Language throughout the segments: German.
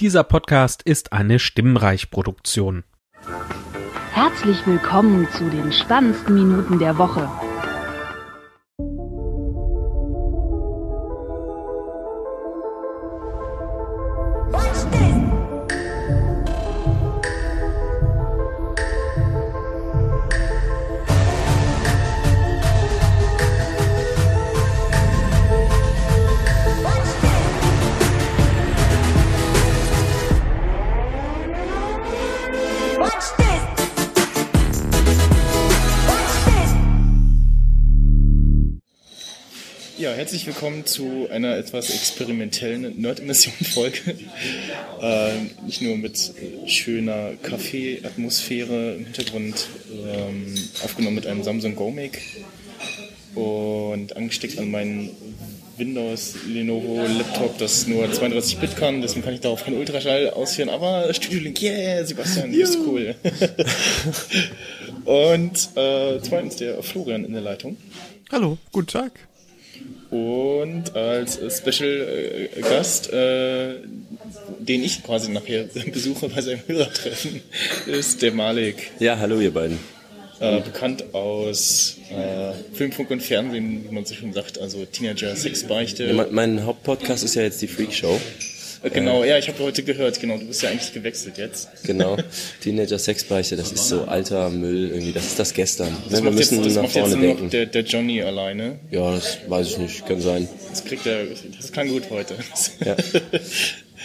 Dieser Podcast ist eine Stimmreich-Produktion. Herzlich willkommen zu den spannendsten Minuten der Woche. Willkommen zu einer etwas experimentellen Nerd-Emission-Folge. ähm, nicht nur mit schöner Kaffee-Atmosphäre im Hintergrund, ähm, aufgenommen mit einem Samsung GoMic und angesteckt an meinen Windows Lenovo Laptop, das nur 32-Bit kann, deswegen kann ich darauf keinen Ultraschall ausführen, aber Studio Link, yeah, Sebastian, du bist cool. und äh, zweitens der Florian in der Leitung. Hallo, guten Tag. Und als äh, Special äh, Gast, äh, den ich quasi nachher besuche bei seinem Hörertreffen, ist der Malik. Ja, hallo ihr beiden. Äh, bekannt aus äh, Film, Funk und Fernsehen, wie man so schön sagt, also Teenager, Sexbeichte. Ja, mein, mein Hauptpodcast ist ja jetzt die Freak Show. Äh, genau, ja, ich habe heute gehört, genau, du bist ja eigentlich gewechselt jetzt. Genau. Teenager Sexbeichte, das ist so alter Müll irgendwie, das ist das gestern. Das Ne, wir macht jetzt, müssen das nach vorne denken. der, der Johnny alleine. Ja, das weiß ich nicht, kann sein. Das kriegt er, das kann gut heute. Ja.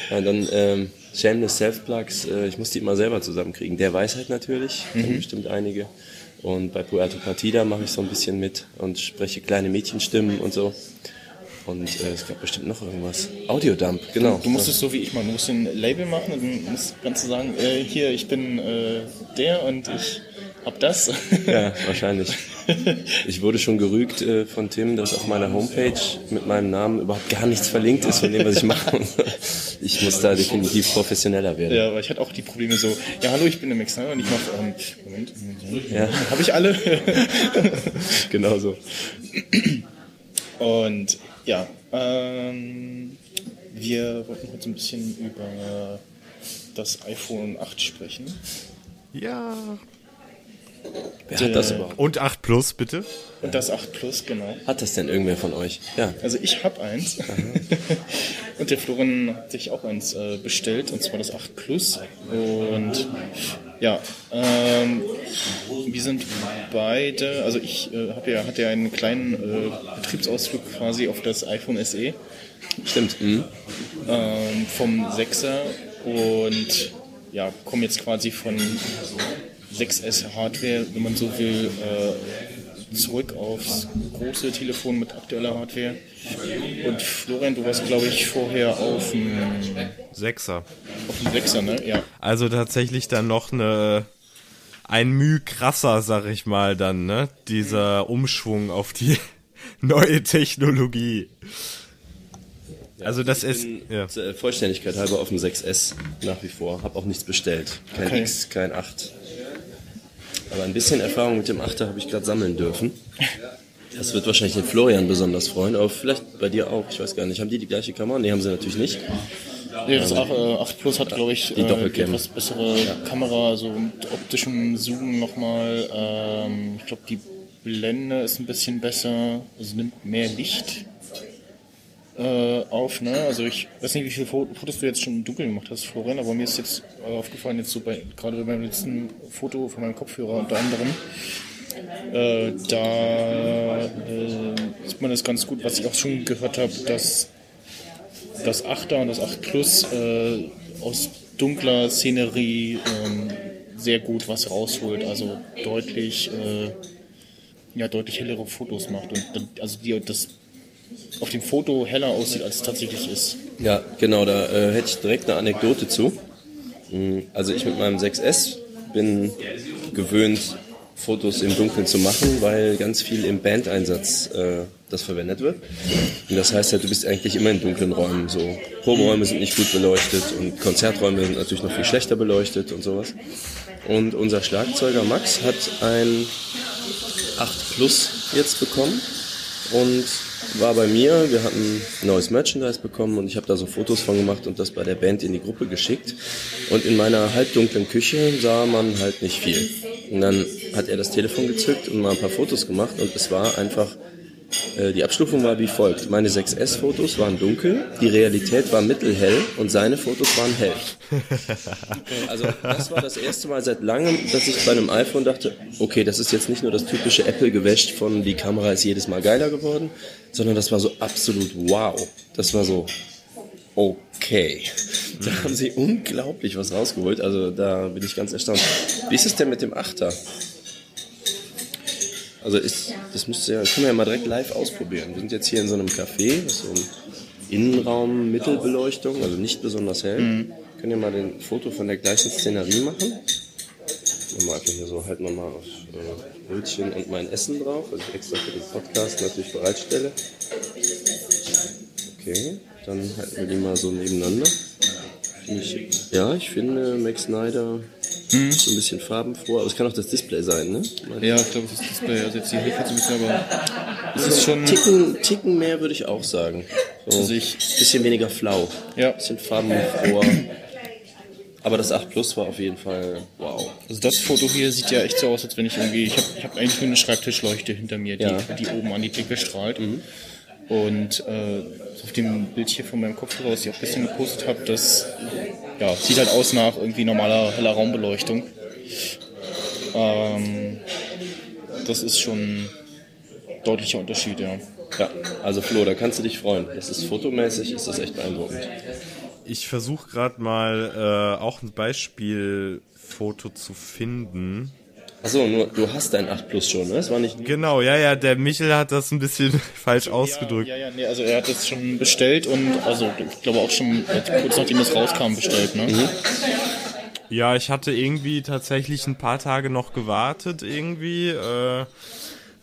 Ja, dann ähm, Shameless Self-Plugs, äh, ich muss die immer selber zusammenkriegen. Der weiß halt natürlich, Mhm. bestimmt einige. Und bei Puerto Partida mache ich so ein bisschen mit und spreche kleine Mädchenstimmen und so. Und äh, es gab bestimmt noch irgendwas. Audiodump, genau. Du musst es so wie ich machen. Du musst ein Label machen und dann musst, du sagen, äh, hier, ich bin äh, der und ich hab das. Ja, wahrscheinlich. Ich wurde schon gerügt äh, von Tim, dass auf meiner Homepage mit meinem Namen überhaupt gar nichts verlinkt ist von dem, was ich mache. Ich muss da definitiv professioneller werden. ja, aber ich hatte auch die Probleme so, ja hallo, ich bin der Max Snyder und ich mache, ähm, Moment, Ja. habe ich alle? Genau so. und ja, ähm, wir wollten heute ein bisschen über das iPhone 8 sprechen. Ja. Wer hat das überhaupt? Und 8 Plus, bitte? Und das 8 Plus, genau. Hat das denn irgendwer von euch? Ja. Also ich habe eins. und der Florian hat sich auch eins äh, bestellt, und zwar das 8 Plus. Und ja, ähm, wir sind beide, also ich äh, habe ja, hatte ja einen kleinen äh, Betriebsausflug quasi auf das iPhone SE Stimmt. Mhm. ähm, vom 6er und ja, komme jetzt quasi von 6S Hardware, wenn man so will, äh, zurück aufs große Telefon mit aktueller Hardware. Und Florian, du warst, glaube ich, vorher auf dem, Sechser. auf dem 6er, ne? Ja. Also tatsächlich dann noch eine ein Müh krasser, sag ich mal, dann, ne? Dieser Umschwung auf die neue Technologie. Also das ist ja. Zur Vollständigkeit halber auf dem 6S nach wie vor. Hab auch nichts bestellt. Kein Okay. X, kein 8. Aber ein bisschen Erfahrung mit dem 8er habe ich gerade sammeln dürfen. Das wird wahrscheinlich den Florian besonders freuen, aber vielleicht bei dir auch. Ich weiß gar nicht. Haben die die gleiche Kamera? Nee, haben sie natürlich nicht. Nee, das 8, äh, 8 Plus hat, glaube ich, Die äh, etwas bessere Kamera, so mit optischem Zoom nochmal. Ähm, ich glaube, die Blende ist ein bisschen besser, also nimmt mehr Licht äh, auf. Ne? Also ich weiß nicht, wie viele Fo- Fotos du jetzt schon im Dunkeln gemacht hast, Florian, aber mir ist jetzt äh, aufgefallen, jetzt so bei, gerade bei meinem letzten Foto von meinem Kopfhörer unter anderem, äh, da äh, sieht man das ganz gut, was ich auch schon gehört habe, dass das 8er und das 8 Plus äh, aus dunkler Szenerie ähm, sehr gut was rausholt, also deutlich, äh, ja, deutlich hellere Fotos macht und also die, das auf dem Foto heller aussieht, als es tatsächlich ist. Ja, genau, da äh, hätte ich direkt eine Anekdote zu. Mm, Also ich mit meinem 6S bin gewöhnt, Fotos im Dunkeln zu machen, weil ganz viel im Bandeinsatz äh, das verwendet wird. Und das heißt halt, du bist eigentlich immer in dunklen Räumen. So Proberäume sind nicht gut beleuchtet und Konzerträume sind natürlich noch viel schlechter beleuchtet und sowas. Und unser Schlagzeuger Max hat ein 8 Plus jetzt bekommen und war bei mir, wir hatten neues Merchandise bekommen und ich habe da so Fotos von gemacht und das bei der Band in die Gruppe geschickt. Und in meiner halbdunklen Küche sah man halt nicht viel. Und dann hat er das Telefon gezückt und mal ein paar Fotos gemacht und es war einfach die Abstufung war wie folgt. Meine 6S-Fotos waren dunkel, die Realität war mittelhell und seine Fotos waren hell. Also das war das erste Mal seit langem, dass ich bei einem iPhone dachte, okay, das ist jetzt nicht nur das typische Apple-Gewäsch von die Kamera ist jedes Mal geiler geworden, sondern das war so absolut wow. Das war so okay. Da haben sie unglaublich was rausgeholt. Also da bin ich ganz erstaunt. Wie ist es denn mit dem Achter? Also ist, das müsste ja, können wir ja mal direkt live ausprobieren. Wir sind jetzt hier in so einem Café, das ist so ein Innenraum Mittelbeleuchtung, also nicht besonders hell. Können wir mal ein Foto von der gleichen Szenerie machen? Mal einfach hier so, halten wir mal auf äh, Brötchen und mein Essen drauf, was ich extra für den Podcast natürlich bereitstelle. Okay, dann halten wir die mal so nebeneinander. Ich, ja, ich finde Max Snyder so ein bisschen farbenfroh, aber es kann auch das Display sein, ne? Ja, ich glaube, das ist Display. Also jetzt die Hilfe so ein bisschen, aber es ist schon. Ticken, Ticken mehr würde ich auch sagen. So, Also ich- bisschen weniger flau. Ja. Bisschen farbenfroher. Aber das 8 Plus war auf jeden Fall wow. Also das Foto hier sieht ja echt so aus, als wenn ich irgendwie. Ich habe ich hab eigentlich nur eine Schreibtischleuchte hinter mir, die, Ja. die oben an die Decke strahlt. Und äh, auf dem Bild hier von meinem Kopfhörer, was ich auch ein bisschen gepostet habe, das ja, sieht halt aus nach irgendwie normaler heller Raumbeleuchtung. Ähm, das ist schon ein deutlicher Unterschied, ja. Ja, also Flo, da kannst du dich freuen. Das ist fotomäßig, ist das echt beeindruckend. Ich versuche gerade mal äh, auch ein Beispielfoto zu finden. Achso, nur du hast dein 8 Plus schon, ne? Das war nicht. Genau, ja, ja, der Michel hat das ein bisschen falsch ausgedrückt. Ja, ja, nee, also er hat das schon bestellt und also ich glaube auch schon kurz nachdem das rauskam bestellt, ne? Ja, ich hatte irgendwie tatsächlich ein paar Tage noch gewartet irgendwie, äh,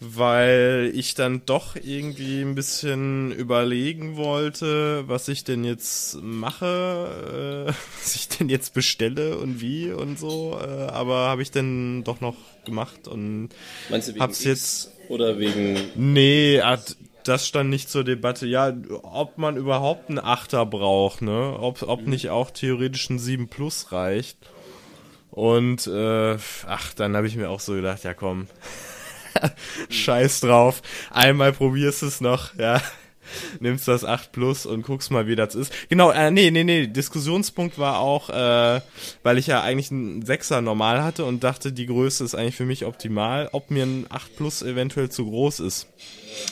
weil ich dann doch irgendwie ein bisschen überlegen wollte, was ich denn jetzt mache, äh, was ich denn jetzt bestelle und wie und so, äh, aber habe ich dann doch noch gemacht und Meinst du wegen hab's jetzt oder wegen. Nee, hat- das stand nicht zur Debatte. Ja, ob man überhaupt einen Achter braucht, ne? Ob, ob nicht auch theoretisch ein 7 Plus reicht. Und äh, ach, dann habe ich mir auch so gedacht, ja komm, scheiß drauf. Einmal probierst es noch, ja. Nimmst das 8 Plus und guckst mal, wie das ist. Genau, äh, nee, nee, nee, Diskussionspunkt war auch, äh, weil ich ja eigentlich einen 6er normal hatte und dachte, die Größe ist eigentlich für mich optimal, ob mir ein 8 Plus eventuell zu groß ist.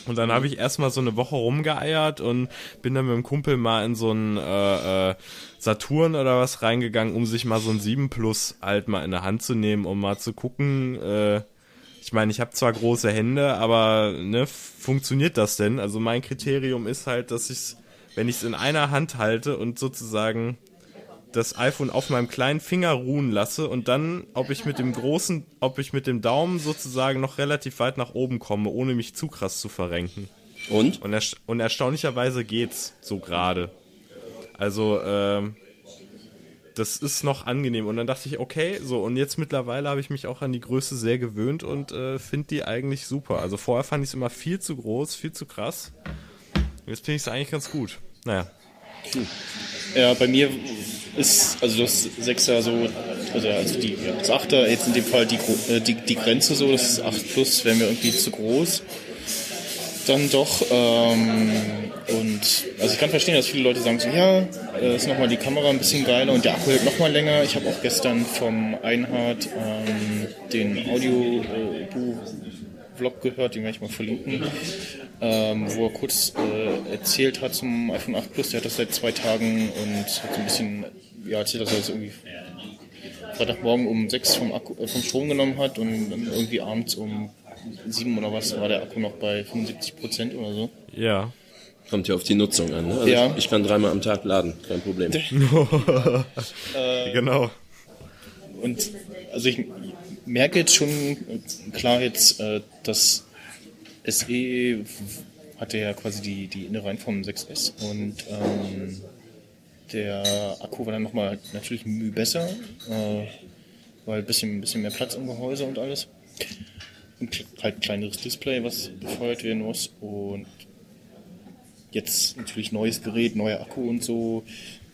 Und dann habe ich erstmal so eine Woche rumgeeiert und bin dann mit dem Kumpel mal in so einen äh, äh, Saturn oder was reingegangen, um sich mal so ein 7 Plus halt mal in der Hand zu nehmen, um mal zu gucken, äh, ich meine, ich habe zwar große Hände, aber ne, funktioniert das denn? Also mein Kriterium ist halt, dass ich wenn ich es in einer Hand halte und sozusagen das iPhone auf meinem kleinen Finger ruhen lasse und dann, ob ich mit dem großen, ob ich mit dem Daumen sozusagen noch relativ weit nach oben komme, ohne mich zu krass zu verrenken. Und? Und, ersta und erstaunlicherweise geht's so gerade. Also, ähm, das ist noch angenehm. Und dann dachte ich, okay, so, und jetzt mittlerweile habe ich mich auch an die Größe sehr gewöhnt und äh, finde die eigentlich super. Also vorher fand ich es immer viel zu groß, viel zu krass. Jetzt finde ich es eigentlich ganz gut. Naja. Ja, bei mir ist also das Sechser so, also, also die, ja, das Achter, jetzt in dem Fall die, äh, die, die Grenze so, das 8 Plus wäre mir irgendwie zu groß. Dann doch, ähm, und also ich kann verstehen, dass viele Leute sagen so, ja, äh, ist nochmal die Kamera ein bisschen geiler und der Akku hält nochmal länger. Ich habe auch gestern vom Einhard ähm, den Audio-Vlog gehört, den werde ich mal verlinken, ähm, wo er kurz äh, erzählt hat zum iPhone 8 Plus, der hat das seit zwei Tagen und hat so ein bisschen, ja, erzählt, dass er das irgendwie Freitagmorgen um 6 vom, Akku, äh, vom Strom genommen hat und dann irgendwie abends um 7 oder was war der Akku noch bei 75 Prozent oder so. Ja. Kommt ja auf die Nutzung an, ne? Also Ja. ich, ich kann dreimal am Tag laden, kein Problem. Genau. Und also ich merke jetzt schon, äh, klar jetzt, äh, das SE hatte ja quasi die, die Innereien vom 6S und ähm, der Akku war dann nochmal natürlich ein Mühe besser, äh, weil ein bisschen, ein bisschen mehr Platz im Gehäuse und alles. Kle- halt kleineres Display, was befeuert werden muss. Und jetzt natürlich neues Gerät, neuer Akku und so.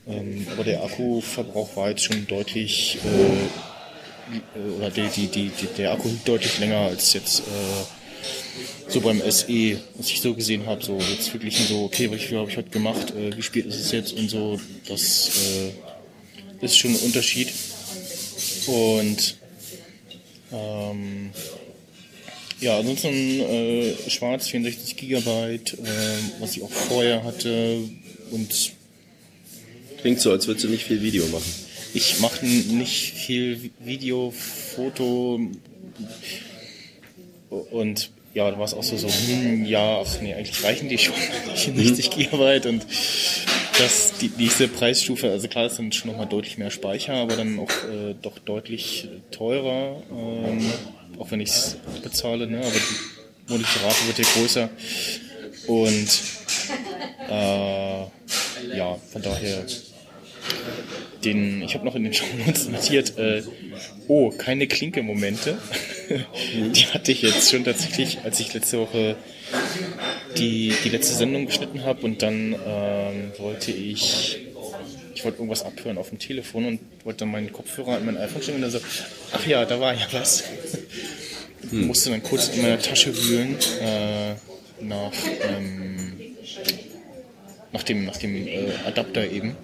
Ähm, aber der Akkuverbrauch war jetzt schon deutlich, äh, äh, oder die, die, die, der Akku deutlich länger als jetzt äh, so beim SE, was ich so gesehen habe. So jetzt wirklich so, okay, wie viel habe ich heute gemacht, äh, wie spät ist es jetzt und so. Das äh, ist schon ein Unterschied. Und ähm, ja, ansonsten äh, schwarz 64 Gigabyte, äh, was ich auch vorher hatte und Klingt so, als würdest du nicht viel Video machen. ich mache nicht viel Video, Foto und ja, da war es auch so, so, hm, ja, ach nee, eigentlich reichen die schon 64 Gigabyte und das, die nächste Preisstufe, also klar, es sind schon nochmal deutlich mehr Speicher, aber dann auch äh, doch deutlich teurer, ähm, auch wenn ich es bezahle, ne, aber die monatliche Rate wird ja größer und äh, ja, von daher den, ich habe noch in den Shownotes notiert, äh, oh, keine Klinke-Momente. die hatte ich jetzt schon tatsächlich, als ich letzte Woche die, die letzte Sendung geschnitten habe und dann ähm, wollte ich, ich wollte irgendwas abhören auf dem Telefon und wollte dann meinen Kopfhörer an mein iPhone stecken und dann so, ach ja, da war ja was. Musste dann kurz in meiner Tasche wühlen äh, nach, ähm, nach dem, nach dem äh, Adapter eben.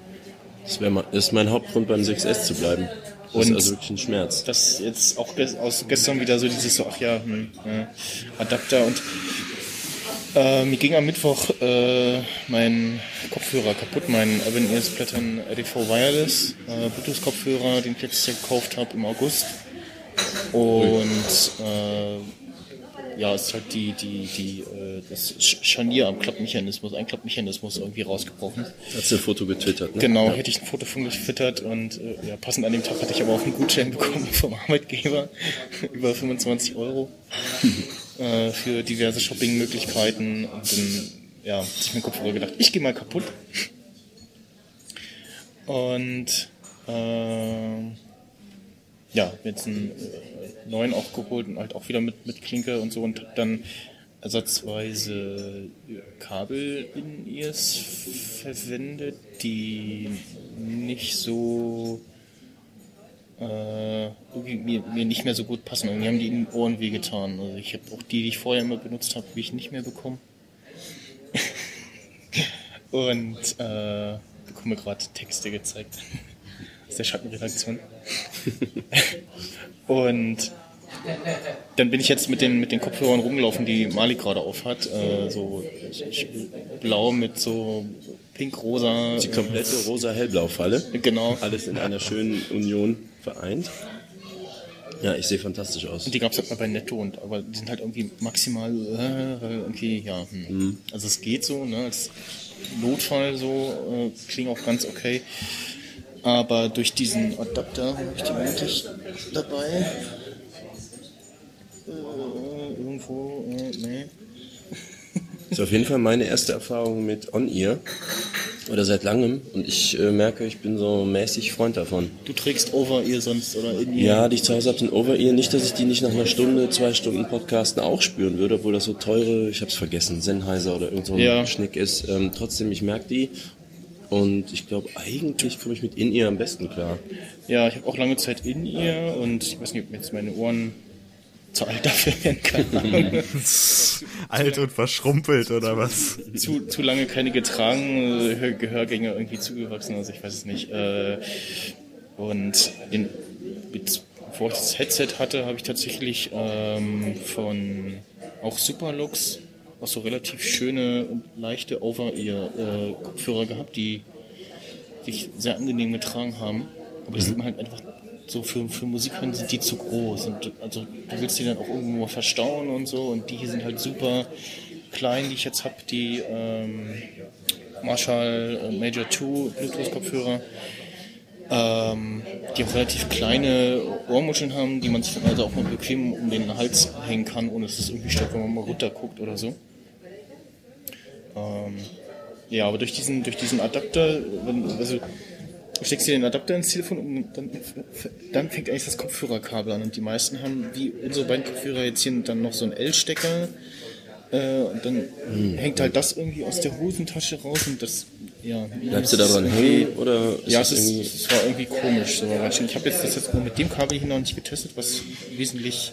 Das, wär, ist mein Hauptgrund beim 6S zu bleiben. Das Und- ist also wirklich ein Schmerz. das jetzt auch aus gestern wieder so dieses so, ach ja, hm, äh, Adapter und äh, mir ging am Mittwoch äh, mein Kopfhörer kaputt, mein Urban Ears Platten RDV Wireless äh, Bluetooth-Kopfhörer, den ich letztes Jahr gekauft habe im August. Und äh, ja, es ist halt die, die, die, äh, das Sch- Scharnier am Klappmechanismus, ein Klappmechanismus irgendwie rausgebrochen. Hast du ein Foto getwittert, ne? Genau, hätte ich ein Foto von gefüttert und äh, ja, passend an dem Tag hatte ich aber auch einen Gutschein bekommen vom Arbeitgeber über 25 Euro äh, für diverse Shoppingmöglichkeiten und dann ja, hat sich mein Kopfhörer gedacht, ich gehe mal kaputt. Und äh, ja, jetzt einen äh, neuen auch geholt und halt auch wieder mit, mit Klinke und so und hab dann ersatzweise Kabel in ears verwendet, die nicht so äh, mir, mir nicht mehr so gut passen. Irgendwie haben die in den Ohren wehgetan. Also ich habe auch die, die ich vorher immer benutzt habe, habe ich nicht mehr bekommen. Und äh, bekomme gerade Texte gezeigt aus der Schattenredaktion. Und dann bin ich jetzt mit den, mit den Kopfhörern rumgelaufen, die Mali gerade aufhat. Äh, so blau mit so pink-rosa. Die komplette rosa-hellblau-Falle. Genau. Alles in einer schönen Union vereint. Ja, ich sehe fantastisch aus. Und die gab es halt mal bei Netto, und, aber die sind halt irgendwie maximal äh, irgendwie, ja. Hm. Also es geht so, ne? Als Notfall so, äh, klingen auch ganz okay. Aber durch diesen Adapter habe ich die eigentlich dabei. Äh, irgendwo, äh, nee. Das ist auf jeden Fall meine erste Erfahrung mit On-Ear. Oder seit langem. Und ich äh, merke, ich bin so mäßig Freund davon. Du trägst Over-Ear sonst oder in ihr. Ja, die ich zu Hause habe, sind Over-Ear. Nicht, dass ich die nicht nach einer Stunde, zwei Stunden Podcasten auch spüren würde, obwohl das so teure, ich habe es vergessen, Sennheiser oder irgend so ein Ja. Schnick ist. Ähm, trotzdem, ich merke die. Und ich glaube, eigentlich komme ich mit In-Ear am besten klar. Ja, ich habe auch lange Zeit in ihr und ich weiß nicht, ob mir jetzt meine Ohren zu alt dafür werden. Keine Ahnung. Alt und verschrumpelt oder was? zu, zu lange keine getragen, äh, Gehörgänge irgendwie zugewachsen, also ich weiß es nicht. Äh, und in, bevor ich das Headset hatte, habe ich tatsächlich ähm, von auch Superlux auch so relativ schöne und leichte Over-Ear-Kopfhörer gehabt, die sich sehr angenehm getragen haben. Aber die sind halt einfach so für, für Musik hören sind die zu groß. Und also du willst die dann auch irgendwo mal verstauen und so. Und die hier sind halt super klein, die ich jetzt habe, die ähm, Marshall äh, Major 2 Bluetooth-Kopfhörer. Ähm, die auch relativ kleine Ohrmuscheln haben, die man sich dann also auch mal bequem um den Hals hängen kann, ohne dass es irgendwie stört, wenn man mal runterguckt oder so. Ähm, ja, aber durch diesen, durch diesen Adapter, also du steckst dir den Adapter ins Telefon und dann, dann fängt eigentlich das Kopfhörerkabel an. Und die meisten haben, wie unsere beiden Kopfhörer jetzt hier, dann noch so einen L-Stecker Äh, und dann Hm. hängt halt das irgendwie aus der Hosentasche raus und das, ja. Bleibst du das da dran ist hängen oder ja, es, ist, es war irgendwie komisch. So. Ich habe jetzt das jetzt nur mit dem Kabel hier noch nicht getestet, was wesentlich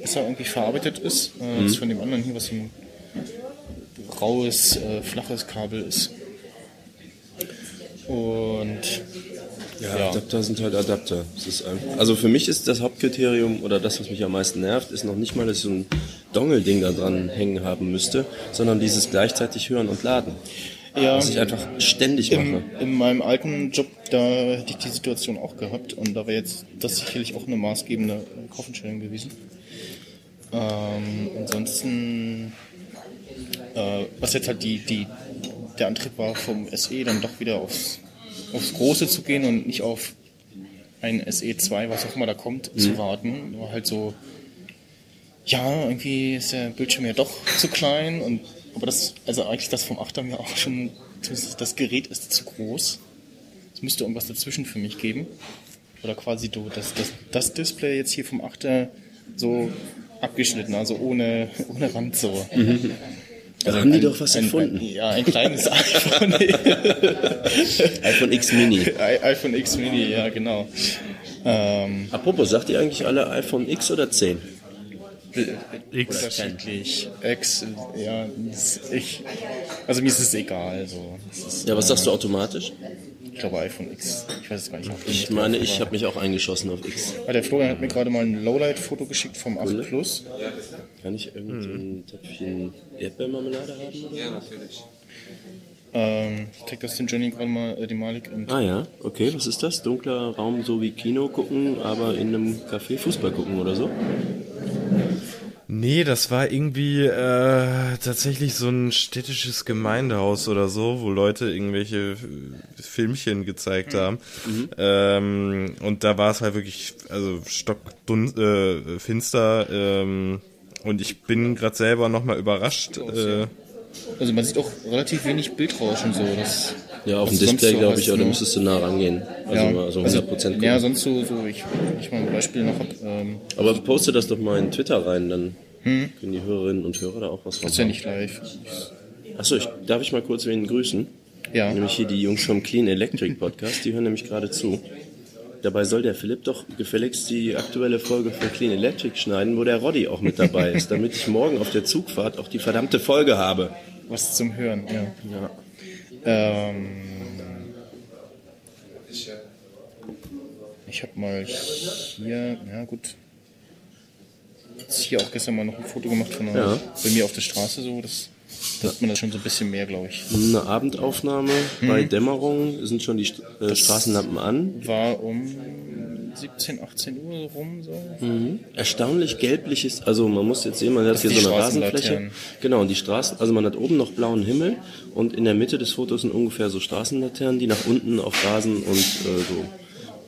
besser irgendwie verarbeitet ist, äh, als von dem anderen hier, was so ein raues, äh, flaches Kabel ist. Und Ja, Ja. Adapter sind halt Adapter. Einfach, also für mich ist das Hauptkriterium oder das, was mich am meisten nervt, ist noch nicht mal, dass ich so ein Dongle-Ding da dran hängen haben müsste, sondern dieses gleichzeitig hören und laden. ja, Was ich einfach ständig mache. in, in meinem alten Job, da hätte ich die Situation auch gehabt und da wäre jetzt das sicherlich auch eine maßgebende Kaufentscheidung gewesen. Ähm, ansonsten, äh, was jetzt halt die, die, der Antrieb war vom SE, dann doch wieder aufs, aufs Große zu gehen und nicht auf ein SE2, was auch immer da kommt, zu warten. War halt so, ja, irgendwie ist der Bildschirm ja doch zu klein und aber das, also eigentlich das vom 8er mir auch schon, zumindest das Gerät ist zu groß. Es müsste irgendwas dazwischen für mich geben. Oder quasi du, das, das, das Display jetzt hier vom 8er so abgeschnitten, also ohne, ohne Rand so. Da haben die doch was ein, erfunden. Ein, ja, ein kleines iPhone. iPhone X Mini. I- iPhone X Mini, ja genau. Ähm, Apropos, sagt ihr eigentlich alle iPhone X oder 10? X. unterschiedlich. X, ja, das- ich, also mir ist es egal. So. Ist, Ja, was sagst du automatisch? Ich glaube iPhone X. Ich weiß es gar nicht. Ich meine, ich habe mich auch eingeschossen auf X. Ah, Der Florian hat mir gerade mal ein Lowlight-Foto geschickt vom 8 Plus. Kann ich irgendein Töpfchen Erdbeermarmelade haben? Oder? Ja, natürlich. Ähm, ich zeig das dem Johnny gerade mal, äh, dem Malik. Und Ah ja, okay, was ist das? Dunkler Raum, so wie Kino gucken, aber in einem Café Fußball gucken oder so? Nee, das war irgendwie äh, tatsächlich so ein städtisches Gemeindehaus oder so, wo Leute irgendwelche Filmchen gezeigt haben. Ähm, und da war es halt wirklich, also stockdun äh, finster. Ähm, und ich bin gerade selber nochmal überrascht. Äh, also man sieht auch relativ wenig Bildrauschen so. Das, Ja, auf dem Display, so glaube ich, oder ne? müsstest du nah rangehen. Also ja, mal also, 100% gucken. ja, sonst so, so ich, ich mal ein Beispiel noch hab. Ähm, aber poste das doch mal in Twitter rein, dann können die Hörerinnen und Hörer da auch was von ist ja nicht live. Achso, ich, darf ich mal kurz wen grüßen? Ja. Nämlich hier die Jungs vom Clean Electric Podcast, die hören nämlich gerade zu. Dabei soll der Philipp doch gefälligst die aktuelle Folge von Clean Electric schneiden, wo der Roddy auch mit dabei ist, damit ich morgen auf der Zugfahrt auch die verdammte Folge habe. Was zum Hören, ja. Ja. Ähm, ich habe mal hier, ja gut, jetzt hier auch gestern mal noch ein Foto gemacht von einer, Ja. bei mir auf der Straße so, das, da hat man das schon so ein bisschen mehr, glaube ich. Eine Abendaufnahme bei Dämmerung sind schon die äh, Straßenlampen an. War um 17, 18 Uhr rum so. Erstaunlich gelbliches, also man muss jetzt sehen, man hat hier so eine Rasenfläche. Genau, und die Straßen, also man hat oben noch blauen Himmel und in der Mitte des Fotos sind ungefähr so Straßenlaternen, die nach unten auf Rasen und äh, so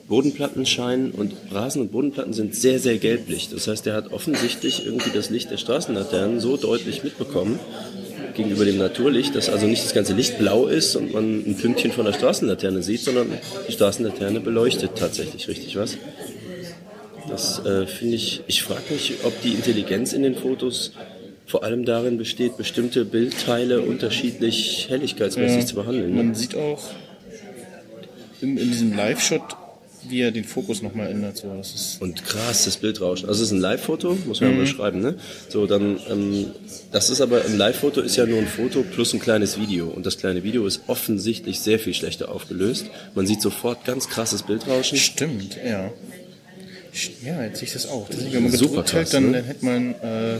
Bodenplatten scheinen und Rasen und Bodenplatten sind sehr, sehr gelblich. Das heißt, er hat offensichtlich irgendwie das Licht der Straßenlaternen so deutlich mitbekommen gegenüber dem Naturlicht, dass also nicht das ganze Licht blau ist und man ein Pünktchen von der Straßenlaterne sieht, sondern die Straßenlaterne beleuchtet tatsächlich richtig was. Das äh, finde ich, ich frage mich, ob die Intelligenz in den Fotos vor allem darin besteht, bestimmte Bildteile unterschiedlich helligkeitsmäßig zu behandeln. Ne? Man sieht auch in, in diesem Live-Shot, wie er den Fokus nochmal ändert. So. Das ist, Und krass, das Bildrauschen. Also es ist ein Live-Foto, muss man mal schreiben, ne? So, dann, ähm, das ist aber, ein Live-Foto ist ja nur ein Foto plus ein kleines Video. Und das kleine Video ist offensichtlich sehr viel schlechter aufgelöst. Man sieht sofort ganz krasses Bildrauschen. stimmt, ja. Ja, jetzt sehe ich das auch. Das man Super krass, dann, ne? dann hätte man, äh,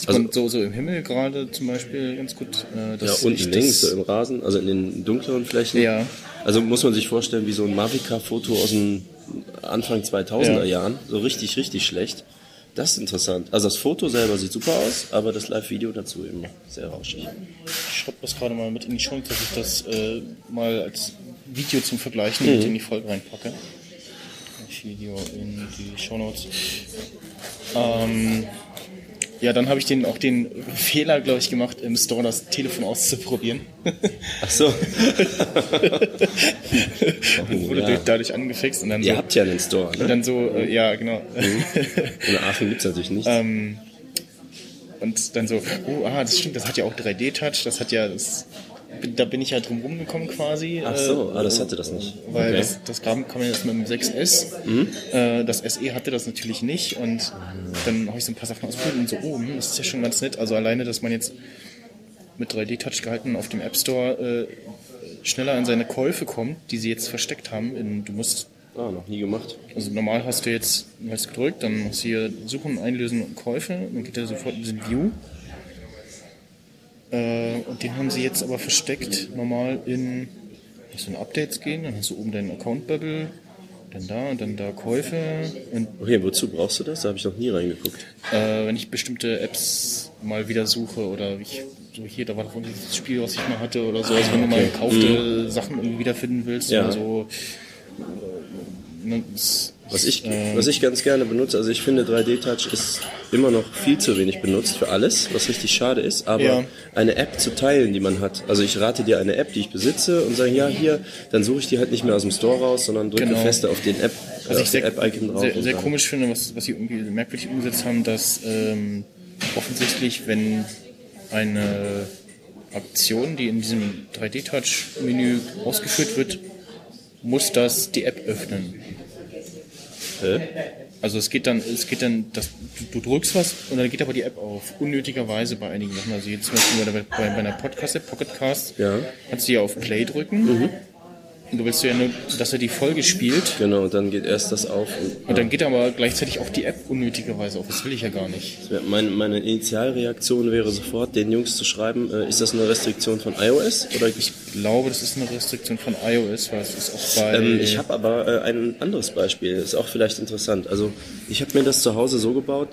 sieht Also- man so, so im Himmel gerade zum Beispiel ganz gut. Äh, Ja, das unten Licht, links, so im Rasen, also in den dunkleren Flächen. Ja. Also muss man sich vorstellen, wie so ein Mavica-Foto aus den Anfang 2000er Ja. Jahren. So richtig, richtig schlecht. Das ist interessant. Also das Foto selber sieht super aus, aber das Live-Video dazu eben sehr rauschig. Ich schreibe das gerade mal mit in die Show, dass ich das äh, mal als Video zum Vergleichen Mhm. mit in die Folge reinpacke. Das Video in die Show Notes. Ähm, ja, dann habe ich den, auch den Fehler, glaube ich, gemacht, im Store das Telefon auszuprobieren. Ach so. und wurde ja. durch- dadurch angefixt und dann Ihr so, habt ja einen Store, und ne? dann so äh, ja, genau. In Aachen gibt's natürlich nicht. Ähm, Und dann so, oh, ah, das stimmt, das hat ja auch 3D-Touch, das hat ja, das, da bin ich ja drum rumgekommen quasi. Ach so, ah, das hatte das nicht. Weil Okay. Mhm. das, das kam, kam ja erst mit dem 6S. Äh, das SE hatte das natürlich nicht. Und dann habe ich so ein paar Sachen ausprobiert und so, oh, hm, das ist ja schon ganz nett. Also alleine, dass man jetzt mit 3D-Touch gehalten auf dem App Store äh, schneller an seine Käufe kommt, die sie jetzt versteckt haben. In, du musst, Ah, noch nie gemacht. also normal hast du jetzt was gedrückt, dann hast du hier Suchen, Einlösen und Käufe, dann geht er sofort in diesen View. Äh, und den haben sie jetzt aber versteckt, normal in musst du in Updates gehen, dann hast du oben deinen Account-Bubble, dann da und dann da Käufe. Und Okay, wozu brauchst du das? Da habe ich noch nie reingeguckt. äh, wenn ich bestimmte Apps mal wieder suche oder ich, so hier, da war doch dieses Spiel, was ich mal hatte oder so, also wenn du mal gekaufte Sachen irgendwie wiederfinden willst Ja. oder so. äh, ne, das- Was ich, äh, was ich ganz gerne benutze, also ich finde 3D-Touch ist immer noch viel zu wenig benutzt für alles, was richtig schade ist, aber Ja. eine App zu teilen, die man hat. Also ich rate dir eine App, die ich besitze und sage, ja, hier, dann suche ich die halt nicht mehr aus dem Store raus, sondern drücke Genau. fester auf den App, Was äh, ich sehr, App-Icon drauf. sehr, sehr komisch finde, was, was sie irgendwie merkwürdig umgesetzt haben, dass ähm, offensichtlich, wenn eine Aktion, die in diesem 3D-Touch-Menü ausgeführt wird, muss das die App öffnen. Hä? Also es geht dann, es geht dann, das, du, du drückst was und dann geht aber die App auf. Unnötigerweise bei einigen Sachen. Also jetzt zum Beispiel bei, bei, bei einer Podcast-App, Pocketcast, Ja. kannst du ja auf Play drücken. Und du willst ja nur, dass er die Folge spielt. Genau, und dann geht erst das auf. Und, Und dann geht aber gleichzeitig auch die App unnötigerweise auf. Das will ich ja gar nicht. meine, meine Initialreaktion wäre sofort, den Jungs zu schreiben, äh, ist das eine Restriktion von iOS? Oder Ich glaube, das ist eine Restriktion von iOS, weil es ist auch bei. Ähm, ich habe aber äh, ein anderes Beispiel, ist auch vielleicht interessant. Also ich habe mir das zu Hause so gebaut,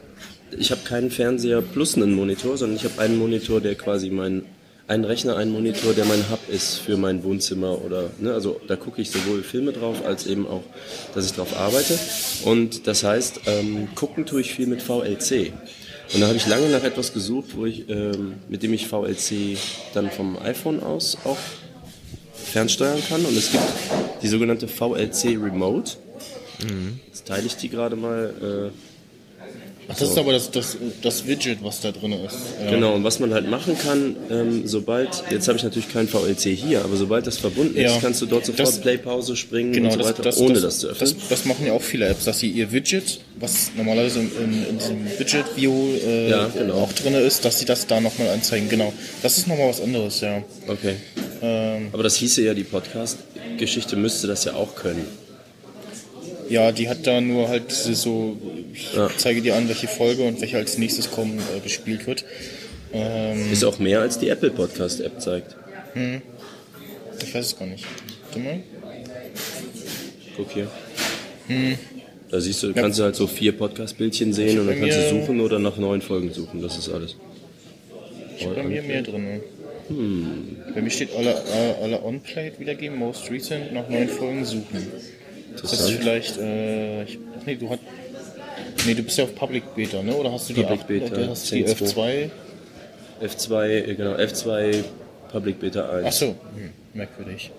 ich habe keinen Fernseher plus einen Monitor, sondern ich habe einen Monitor, der quasi mein, einen Rechner, einen Monitor, der mein Hub ist für mein Wohnzimmer oder, ne, also da gucke ich sowohl Filme drauf, als eben auch, dass ich drauf arbeite. Und das heißt, ähm, gucken tue ich viel mit VLC. Und da habe ich lange nach etwas gesucht, wo ich, ähm, mit dem ich VLC dann vom iPhone aus auch fernsteuern kann. Und es gibt die sogenannte VLC Remote. Jetzt teile ich die gerade mal. Ach, das ist aber das, das, das Widget, was da drin ist. Ja. Genau, und was man halt machen kann, ähm, sobald, jetzt habe ich natürlich kein VLC hier, aber sobald das verbunden Ja. ist, kannst du dort sofort Das- Play-Pause springen Genau, und so das, weiter, das, ohne das, das, zu öffnen. Das, das machen ja auch viele Apps, dass sie ihr Widget, was normalerweise in, in, in diesem Widget-View äh, Ja, genau. auch drin ist, dass sie das da nochmal anzeigen. Genau. Das ist nochmal was anderes, ja. okay. Ähm, Aber das hieße ja, die Podcast-Geschichte müsste das ja auch können. Ja, die hat da nur halt so, ich Ja. zeige dir an, welche Folge und welche als nächstes kommen äh, gespielt wird. Ähm, Ist auch mehr als die Apple Podcast-App zeigt. ich weiß es gar nicht. Warte mal. Guck hier. Da siehst du, kannst du halt so vier Podcast-Bildchen sehen und dann Hm. kannst du suchen oder nach neuen Folgen suchen. Das ist alles. Ich habe bei mir mehr drin. Bei mir steht alle, alle, alle On-Played wiedergeben, Most Recent, nach neuen Folgen suchen. Das ist Interessant. vielleicht, äh, ich, ach nee, du hast, nee, du bist ja auf Public Beta, ne? Oder hast du die, Public acht- Beta, äh, hast du die 10.2. F2? F2, äh, genau, F2 Public Beta 1. Ach so, hm, merkwürdig.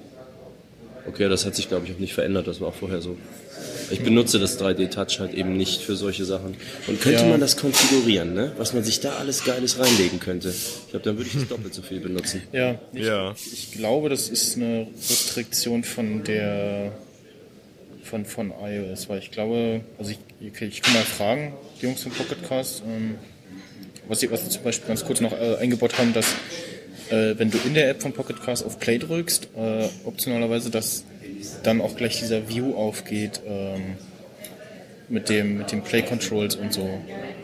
Okay, das hat sich, glaube ich, auch nicht verändert. Das war auch vorher so. Ich benutze das 3D-Touch halt eben nicht für solche Sachen. Und könnte Ja. man das konfigurieren, ne? Was man sich da alles Geiles reinlegen könnte. Ich glaube, dann würde ich das doppelt so viel benutzen. Ja, ich, Ja. ich glaube, das ist eine Restriktion von der von, von iOS, weil ich glaube, also ich, okay, ich kann mal fragen, die Jungs vom Pocketcast, ähm, was sie, was sie zum Beispiel ganz kurz noch äh, eingebaut haben, dass äh, wenn du in der App von Pocketcast auf Play drückst, äh, optionalerweise, dass dann auch gleich dieser View aufgeht ähm, mit dem mit dem Play Controls und so.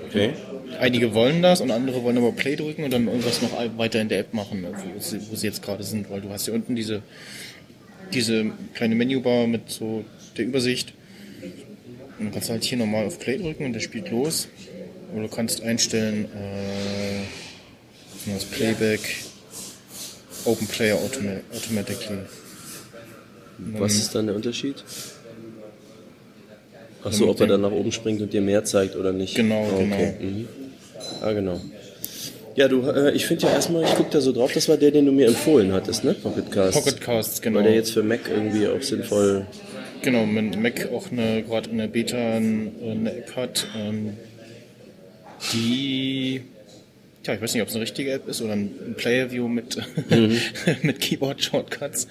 Okay. Einige wollen das und andere wollen aber Play drücken und dann irgendwas noch weiter in der App machen, wo sie, wo sie jetzt gerade sind, weil du hast ja unten diese, diese kleine Menübar mit so der Übersicht. Und du kannst halt hier normal auf Play drücken und der spielt los. Oder du kannst einstellen, äh, das Playback, Open Player automa automatically. Was ist dann der Unterschied? Ach so, ob er dann nach oben springt und dir mehr zeigt oder nicht. Genau, Ah, genau. Mhm. Ah, genau. Ja, du, äh, ich finde ja erstmal, ich gucke da so drauf, das war der, den du mir empfohlen hattest, ne? Pocketcast. Pocketcasts, genau. Weil der jetzt für Mac irgendwie auch sinnvoll. Genau, wenn Mac auch eine, gerade in der Beta ein- eine App hat, ähm, die Tja, ich weiß nicht, ob es eine richtige App ist oder ein Player-View mit, Mhm. mit Keyboard-Shortcuts.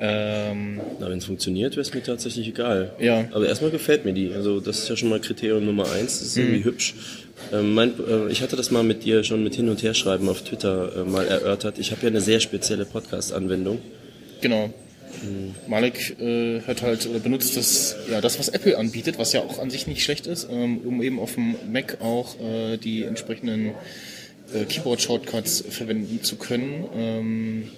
Ähm, Na, wenn es funktioniert, wäre es mir tatsächlich egal. Ja. Aber erstmal gefällt mir die. Also das ist ja schon mal Kriterium Nummer eins. Das ist Mhm. irgendwie hübsch. Ähm, mein, äh, ich hatte das mal mit dir schon mit Hin- und Herschreiben auf Twitter äh, mal erörtert. Ich habe ja eine sehr spezielle Podcast-Anwendung. genau. Malik äh, hat halt oder benutzt das, ja, das, was Apple anbietet, was ja auch an sich nicht schlecht ist, ähm, um eben auf dem Mac auch äh, die entsprechenden äh, Keyboard-Shortcuts verwenden zu können. Ähm,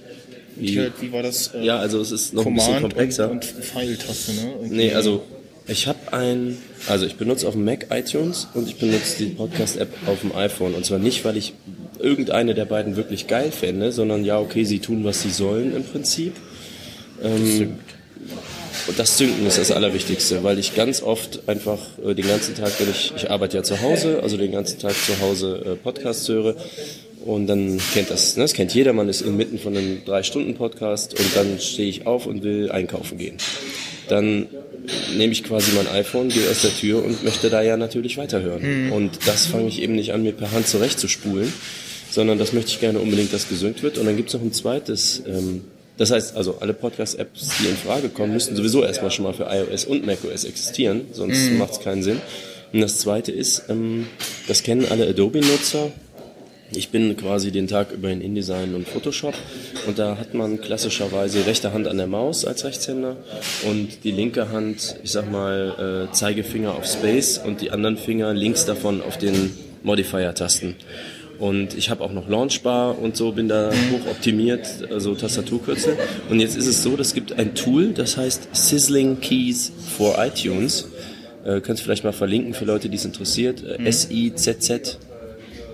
Wie? halt, wie war das? Äh, Ja, also es ist noch ein bisschen Command komplexer. Und, und Pfeiltaste, ne? Irgendwie. Nee, also ich habe ein, also ich benutze auf dem Mac iTunes und ich benutze die Podcast-App auf dem iPhone. Und zwar nicht, weil ich irgendeine der beiden wirklich geil fände, sondern ja, okay, sie tun, was sie sollen im Prinzip. Ähm, und das Synken ist das Allerwichtigste, weil ich ganz oft einfach äh, den ganzen Tag, wenn ich, ich arbeite ja zu Hause, also den ganzen Tag zu Hause äh, Podcasts höre und dann kennt das, ne, das kennt jeder, man ist inmitten von einem Drei-Stunden-Podcast und dann stehe ich auf und will einkaufen gehen. Dann nehme ich quasi mein iPhone, gehe aus der Tür und möchte da ja natürlich weiterhören. Und das fange ich eben nicht an, mir per Hand zurechtzuspulen, sondern das möchte ich gerne unbedingt, dass gesynkt wird. Und dann gibt es noch ein zweites, ähm, das heißt also, alle Podcast-Apps, die in Frage kommen, müssten sowieso erstmal schon mal für iOS und macOS existieren, sonst macht es keinen Sinn. Und das zweite ist, ähm, das kennen alle Adobe-Nutzer, ich bin quasi den Tag über in InDesign und Photoshop und da hat man klassischerweise rechte Hand an der Maus als Rechtshänder und die linke Hand, ich sag mal, äh, Zeigefinger auf Space und die anderen Finger links davon auf den Modifier-Tasten. Und ich habe auch noch Launchbar und so, bin da hoch optimiert, also Tastaturkürzel. Und jetzt ist es so, es gibt ein Tool, das heißt Sizzling Keys for iTunes. Äh, kannst du vielleicht mal verlinken für Leute, die es interessiert. Äh, S-I-Z-Z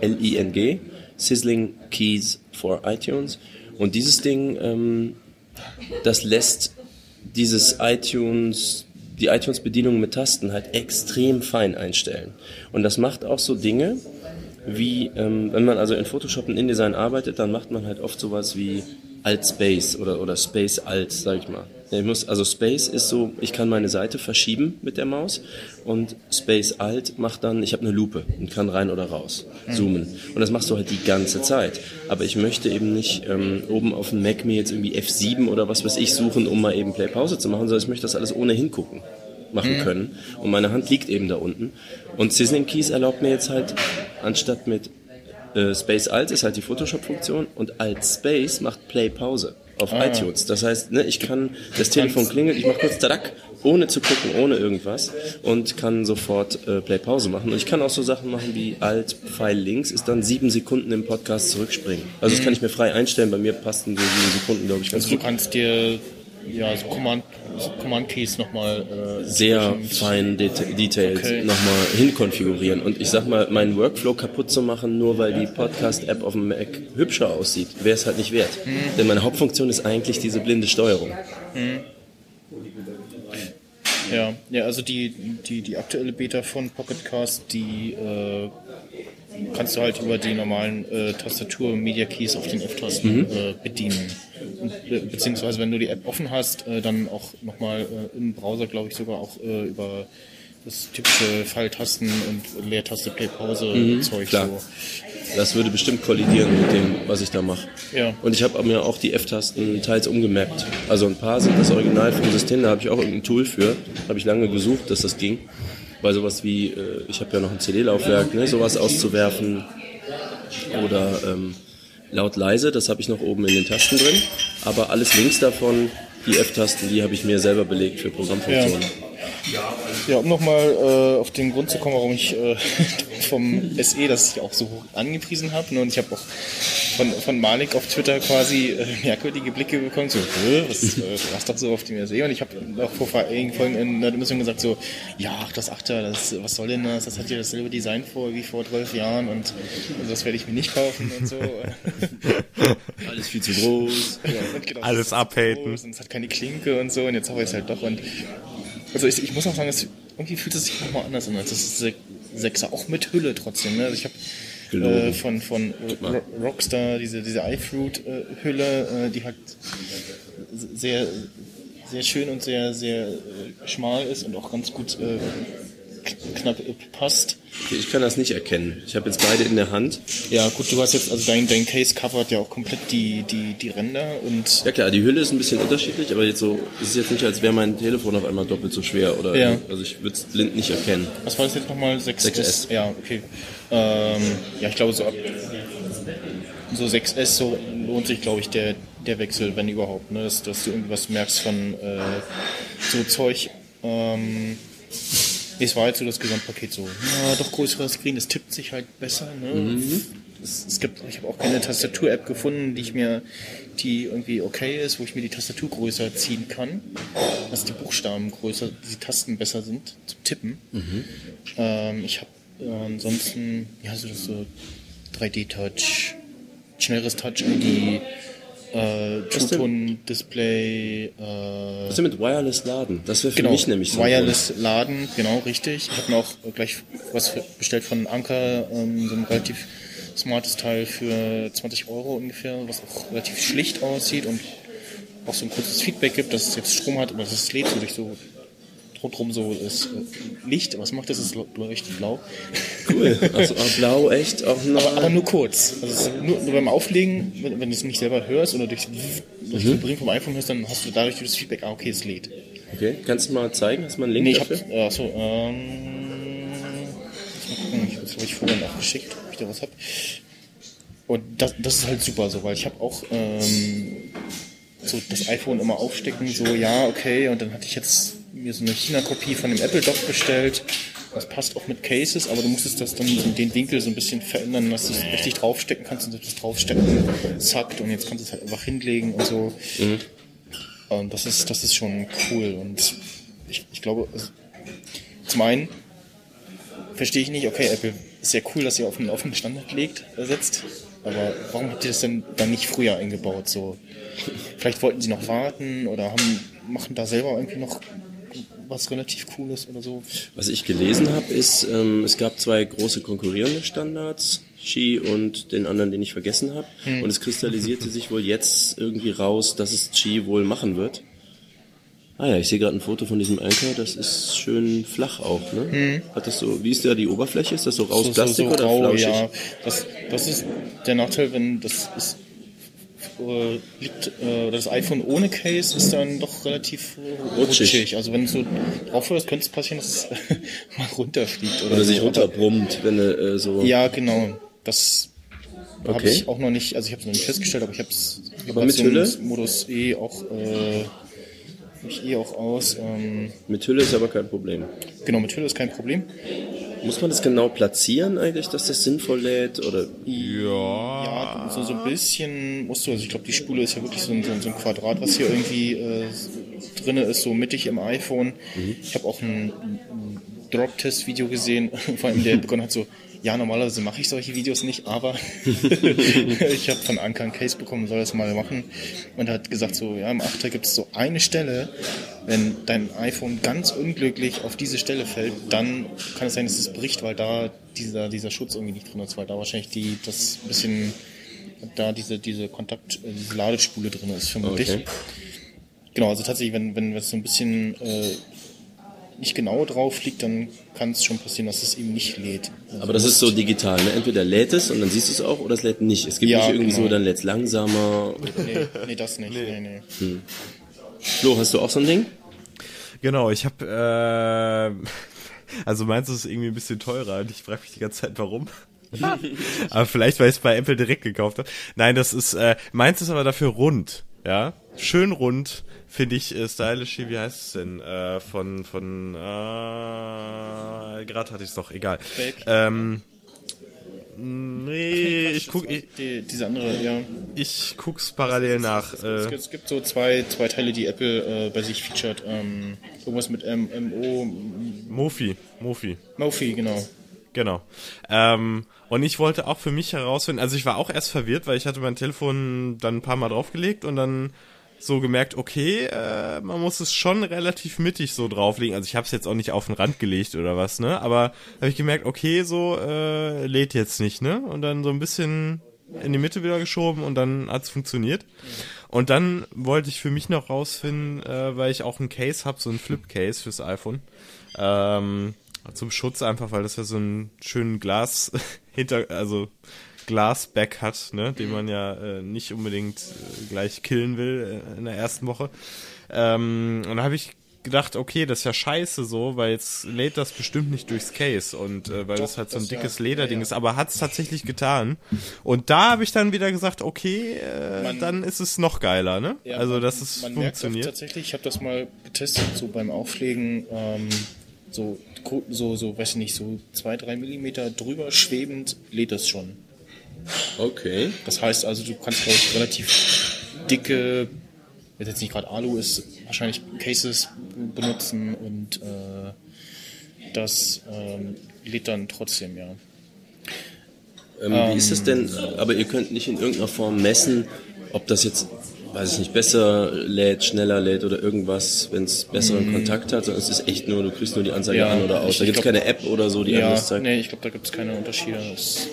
L-I-N-G, Sizzling Keys for iTunes. Und dieses Ding, ähm, das lässt dieses iTunes, die iTunes-Bedienung mit Tasten halt extrem fein einstellen. Und das macht auch so Dinge, wie, ähm, wenn man also in Photoshop und InDesign arbeitet, dann macht man halt oft sowas wie Alt Space oder, oder Space Alt, sag ich mal. Ich muss, also Space ist so, ich kann meine Seite verschieben mit der Maus und Space Alt macht dann, ich habe eine Lupe und kann rein oder raus zoomen. Und das machst du halt die ganze Zeit. Aber ich möchte eben nicht ähm, oben auf dem Mac mir jetzt irgendwie F7 oder was weiß ich suchen, um mal eben Play-Pause zu machen, sondern ich möchte das alles ohne hingucken machen können. Und meine Hand liegt eben da unten. Und Sizzling Keys erlaubt mir jetzt halt, anstatt mit äh, Space Alt ist halt die Photoshop-Funktion und Alt Space macht Play Pause auf iTunes. Das heißt, ne, ich kann, das Telefon klingelt, ich mache kurz Tadak, ohne zu gucken, ohne irgendwas und kann sofort äh, Play Pause machen. Und ich kann auch so Sachen machen wie Alt Pfeil links ist dann sieben Sekunden im Podcast zurückspringen. Also das kann ich mir frei einstellen. Bei mir passten so sieben Sekunden, glaube ich, ganz Also du gut. kannst dir ja so Command, so Command Keys nochmal äh, sehr fein Deta Details Okay. nochmal hinkonfigurieren. Und ich sag mal, meinen Workflow kaputt zu machen, nur weil die Podcast-App auf dem Mac hübscher aussieht, wäre es halt nicht wert. Denn meine Hauptfunktion ist eigentlich diese blinde Steuerung. Ja, ja, also die, die, die aktuelle Beta von Pocketcast, die äh, kannst du halt über die normalen äh, Tastatur-Media-Keys auf den F-Tasten äh, bedienen. Äh, beziehungsweise wenn du die App offen hast, äh, dann auch nochmal äh, im Browser, glaube ich, sogar auch äh, über das typische Pfeiltasten und Leertaste Play-Pause-Zeug klar. so. Das würde bestimmt kollidieren mit dem, was ich da mache. Ja. Und ich habe mir auch die F-Tasten teils umgemappt. Also ein paar sind das Original vom System, da habe ich auch irgendein Tool für. Habe ich lange gesucht, dass das ging. Weil sowas wie, äh, ich habe ja noch ein CD-Laufwerk, ne, sowas auszuwerfen. Oder ähm, laut leise, das habe ich noch oben in den Tasten drin. Aber alles links davon, die F-Tasten, die habe ich mir selber belegt für Programmfunktionen. Ja, um nochmal äh, auf den Grund zu kommen, warum ich äh, vom SE, das ich auch so hoch angepriesen habe. Ne, und ich habe auch von, von Malik auf Twitter quasi äh, merkwürdige Blicke bekommen. So, "Hä, was, äh, hast doch so auf dem SE. Und ich habe auch vor einigen Folgen in der Dimension gesagt, so, ja, ach, das Achter, das, was soll denn das? Das hat ja dasselbe Design vor wie vor 12 Jahren und also das werde ich mir nicht kaufen und so. Alles viel zu groß. Ja, genau, Alles abhaten. Und es hat keine Klinke und so. Und jetzt habe ich es halt doch. Und also ich, ich muss auch sagen, es, irgendwie fühlt es sich nochmal anders an als das Se- Sechser. Auch mit Hülle trotzdem. Ne? Also ich habe äh, von, von Ro- Rockstar diese, diese iFruit-Hülle, äh, die halt sehr, sehr schön und sehr, sehr äh, schmal ist und auch ganz gut äh, knapp passt. Ich kann das nicht erkennen. Ich habe jetzt beide in der Hand. Ja, gut, du hast jetzt, also dein, dein Case covert ja auch komplett die, die, die Ränder und Ja klar, die Hülle ist ein bisschen unterschiedlich, aber jetzt so, es ist jetzt nicht, als wäre mein Telefon auf einmal doppelt so schwer oder, Ja. also ich würde es blind nicht erkennen. was war das jetzt nochmal? 6S? 6S. Ja, okay. Ähm, ja, ich glaube so ab so 6S so lohnt sich, glaube ich, der, der Wechsel, wenn überhaupt, ne? dass, dass du irgendwas merkst von äh, so Zeug. Ähm, es war jetzt so das Gesamtpaket so, ja, doch größerer Screen, es tippt sich halt besser. Ne? Es, es gibt, ich habe auch keine Tastatur-App gefunden, die ich mir, die irgendwie okay ist, wo ich mir die Tastatur größer ziehen kann, dass die Buchstaben größer, die Tasten besser sind zum Tippen. Ähm, ich habe äh, ansonsten, ja, so das so 3D-Touch, schnelleres Touch-ID, äh, True-Tone-Display, äh, Was ist denn mit Wireless Laden? Das wäre für genau, mich nämlich so. ein Wireless Laden, genau, richtig. Ich habe mir auch gleich was bestellt von Anker, ähm, so ein relativ smartes Teil für 20 Euro ungefähr, was auch relativ schlicht aussieht und auch so ein kurzes Feedback gibt, dass es jetzt Strom hat, aber das lädt so durch so rundherum so das äh, Licht. Was macht das? Es leuchtet blau. Cool. Also blau, echt, auch noch. Aber, aber nur kurz. Also es ist nur, nur beim Auflegen, wenn, wenn du es nicht selber hörst oder durch, durch Mhm. Vibrieren vom iPhone hörst, dann hast du dadurch das Feedback, ah, okay, es lädt. Okay, kannst du mal zeigen? Hast du mal einen Link Nee, ich hab, dafür? äh, achso, ähm, ich habe glaube ich vorher nachgeschickt, ob ich da was hab. Und das, das ist halt super so, weil ich habe auch ähm, so das iPhone immer aufstecken, so ja, okay, und dann hatte ich jetzt mir so eine China-Kopie von dem Apple Dock bestellt. Das passt auch mit Cases, aber du musstest das dann in den Winkel so ein bisschen verändern, dass du es richtig draufstecken kannst und das Draufstecken zackt und jetzt kannst du es halt einfach hinlegen und so. Und das ist, das ist schon cool und ich, ich glaube, also, zum einen verstehe ich nicht, okay, Apple ist ja cool, dass ihr auf einen offenen Standard legt, setzt, aber warum habt ihr das denn dann nicht früher eingebaut? So, vielleicht wollten sie noch warten oder haben, machen da selber irgendwie noch was relativ Cooles oder so. Was ich gelesen habe, ist, ähm, es gab zwei große konkurrierende Standards, Qi und den anderen, den ich vergessen habe. Hm. Und es kristallisierte sich wohl jetzt irgendwie raus, dass es Qi wohl machen wird. Ah ja, ich sehe gerade ein Foto von diesem Anker, das ist schön flach auch, ne? Hat das so, wie ist da die Oberfläche? Ist das so raus Hm. so, Plastik so, so oder rau, flauschig? ja. Das, das ist der Nachteil, wenn das ist, äh, liegt, äh, das iPhone ohne Case ist dann doch relativ äh, Rutschig. rutschig. Also wenn du so drauf hörst, könnte es passieren, dass es mal runterfliegt oder, Oder sich so. runterbrummt, wenn du äh, so... Ja, genau. Das habe Okay. ich auch noch nicht, also ich habe es noch nicht festgestellt, aber ich habe es Aber mit Hülle? Modus E auch äh, ich eh auch aus. Ähm, Mit Hülle ist aber kein Problem. genau, mit Hülle ist kein Problem. Muss man das genau platzieren eigentlich, dass das sinnvoll lädt? Oder Ja, so, so ein bisschen musst du, also ich glaube, die Spule ist ja wirklich so ein, so ein, Quadrat, was hier irgendwie äh, drinne ist, so mittig im iPhone. Ich habe auch ein, ein Drop-Test-Video gesehen, vor allem der begonnen hat so, ja, normalerweise mache ich solche Videos nicht, aber ich habe von Anker ein Case bekommen, soll das mal machen. Und er hat gesagt so, ja, im Achter gibt es so eine Stelle, wenn dein iPhone ganz unglücklich auf diese Stelle fällt, dann kann es sein, dass es bricht, weil da dieser, dieser Schutz irgendwie nicht drin ist, weil da wahrscheinlich die, das bisschen, da diese, diese Kontakt, äh, diese Ladespule drin ist, vermutlich. Okay. Genau, also tatsächlich, wenn, wenn es so ein bisschen äh, nicht genau drauf liegt, dann kann es schon passieren, dass es eben nicht lädt. Also Aber das ist so digital, ne? Entweder lädt es und dann siehst du es auch oder es lädt nicht. Es gibt Ja, nicht irgendwie genau. so, dann lädt es langsamer. Nee, nee, das nicht. Nee. Nee, Flo, hast du auch so ein Ding? Genau, ich habe, äh, also meins ist irgendwie ein bisschen teurer und ich frage mich die ganze Zeit, warum. aber vielleicht, weil ich es bei Apple direkt gekauft habe. Nein, das ist, äh, meins ist aber dafür rund, ja, schön rund, finde ich äh, stylisch hier, wie heißt es denn, äh, von, von, äh, gerade hatte ich es doch, egal. Fake. Ähm, nee, ich guck, ich, Die, diese andere, ja. ich guck's parallel nach. Es Äh, gibt, es gibt so zwei, zwei Teile, die Apple äh, bei sich featured. Ähm, irgendwas mit M, MO, Mofi, Mofi. Mofi, genau. Genau. Ähm, und ich wollte auch für mich herausfinden, also ich war auch erst verwirrt, weil ich hatte mein Telefon dann ein paar Mal draufgelegt und dann so gemerkt, okay, äh, man muss es schon relativ mittig so drauflegen. Also ich habe es jetzt auch nicht auf den Rand gelegt oder was, ne? Aber habe ich gemerkt, okay, so äh, lädt jetzt nicht, ne? Und dann so ein bisschen in die Mitte wieder geschoben und dann hat's funktioniert. Und dann wollte ich für mich noch rausfinden, äh, weil ich auch ein Case habe, so ein Flip-Case fürs iPhone. Ähm, Zum Schutz einfach, weil das ja so einen schönen Glas hinter, also Glasback hat, ne, den man ja äh, nicht unbedingt äh, gleich killen will äh, in der ersten Woche. Ähm, und da habe ich gedacht, okay, das ist ja scheiße so, weil jetzt lädt das bestimmt nicht durchs Case und äh, weil das halt so ein das ja- dickes Lederding ja, ist, aber hat es tatsächlich getan. Und da habe ich dann wieder gesagt, okay, äh, Man- dann ist es noch geiler, ne? Ja, also man- dass es man merkt funktioniert. tatsächlich, ich habe das mal getestet, so beim Auflegen, ähm, so, so, so, weiß ich nicht, so zwei, drei Millimeter drüber schwebend lädt das schon. Okay. Das heißt also, du kannst, glaube ich, relativ dicke, wenn jetzt nicht gerade Alu ist, wahrscheinlich Cases benutzen und äh, das ähm, lädt dann trotzdem, ja. Ähm, wie ist es denn, aber ihr könnt nicht in irgendeiner Form messen, ob das jetzt, weiß ich nicht, besser lädt, schneller lädt oder irgendwas, wenn es besseren Kontakt hat, sondern es ist echt nur, du kriegst nur die Anzeige Ja, an oder aus. ich- Da gibt es keine App oder so, die Ja, das zeigt. nee, ich glaube, da gibt es keine Unterschiede. Das ist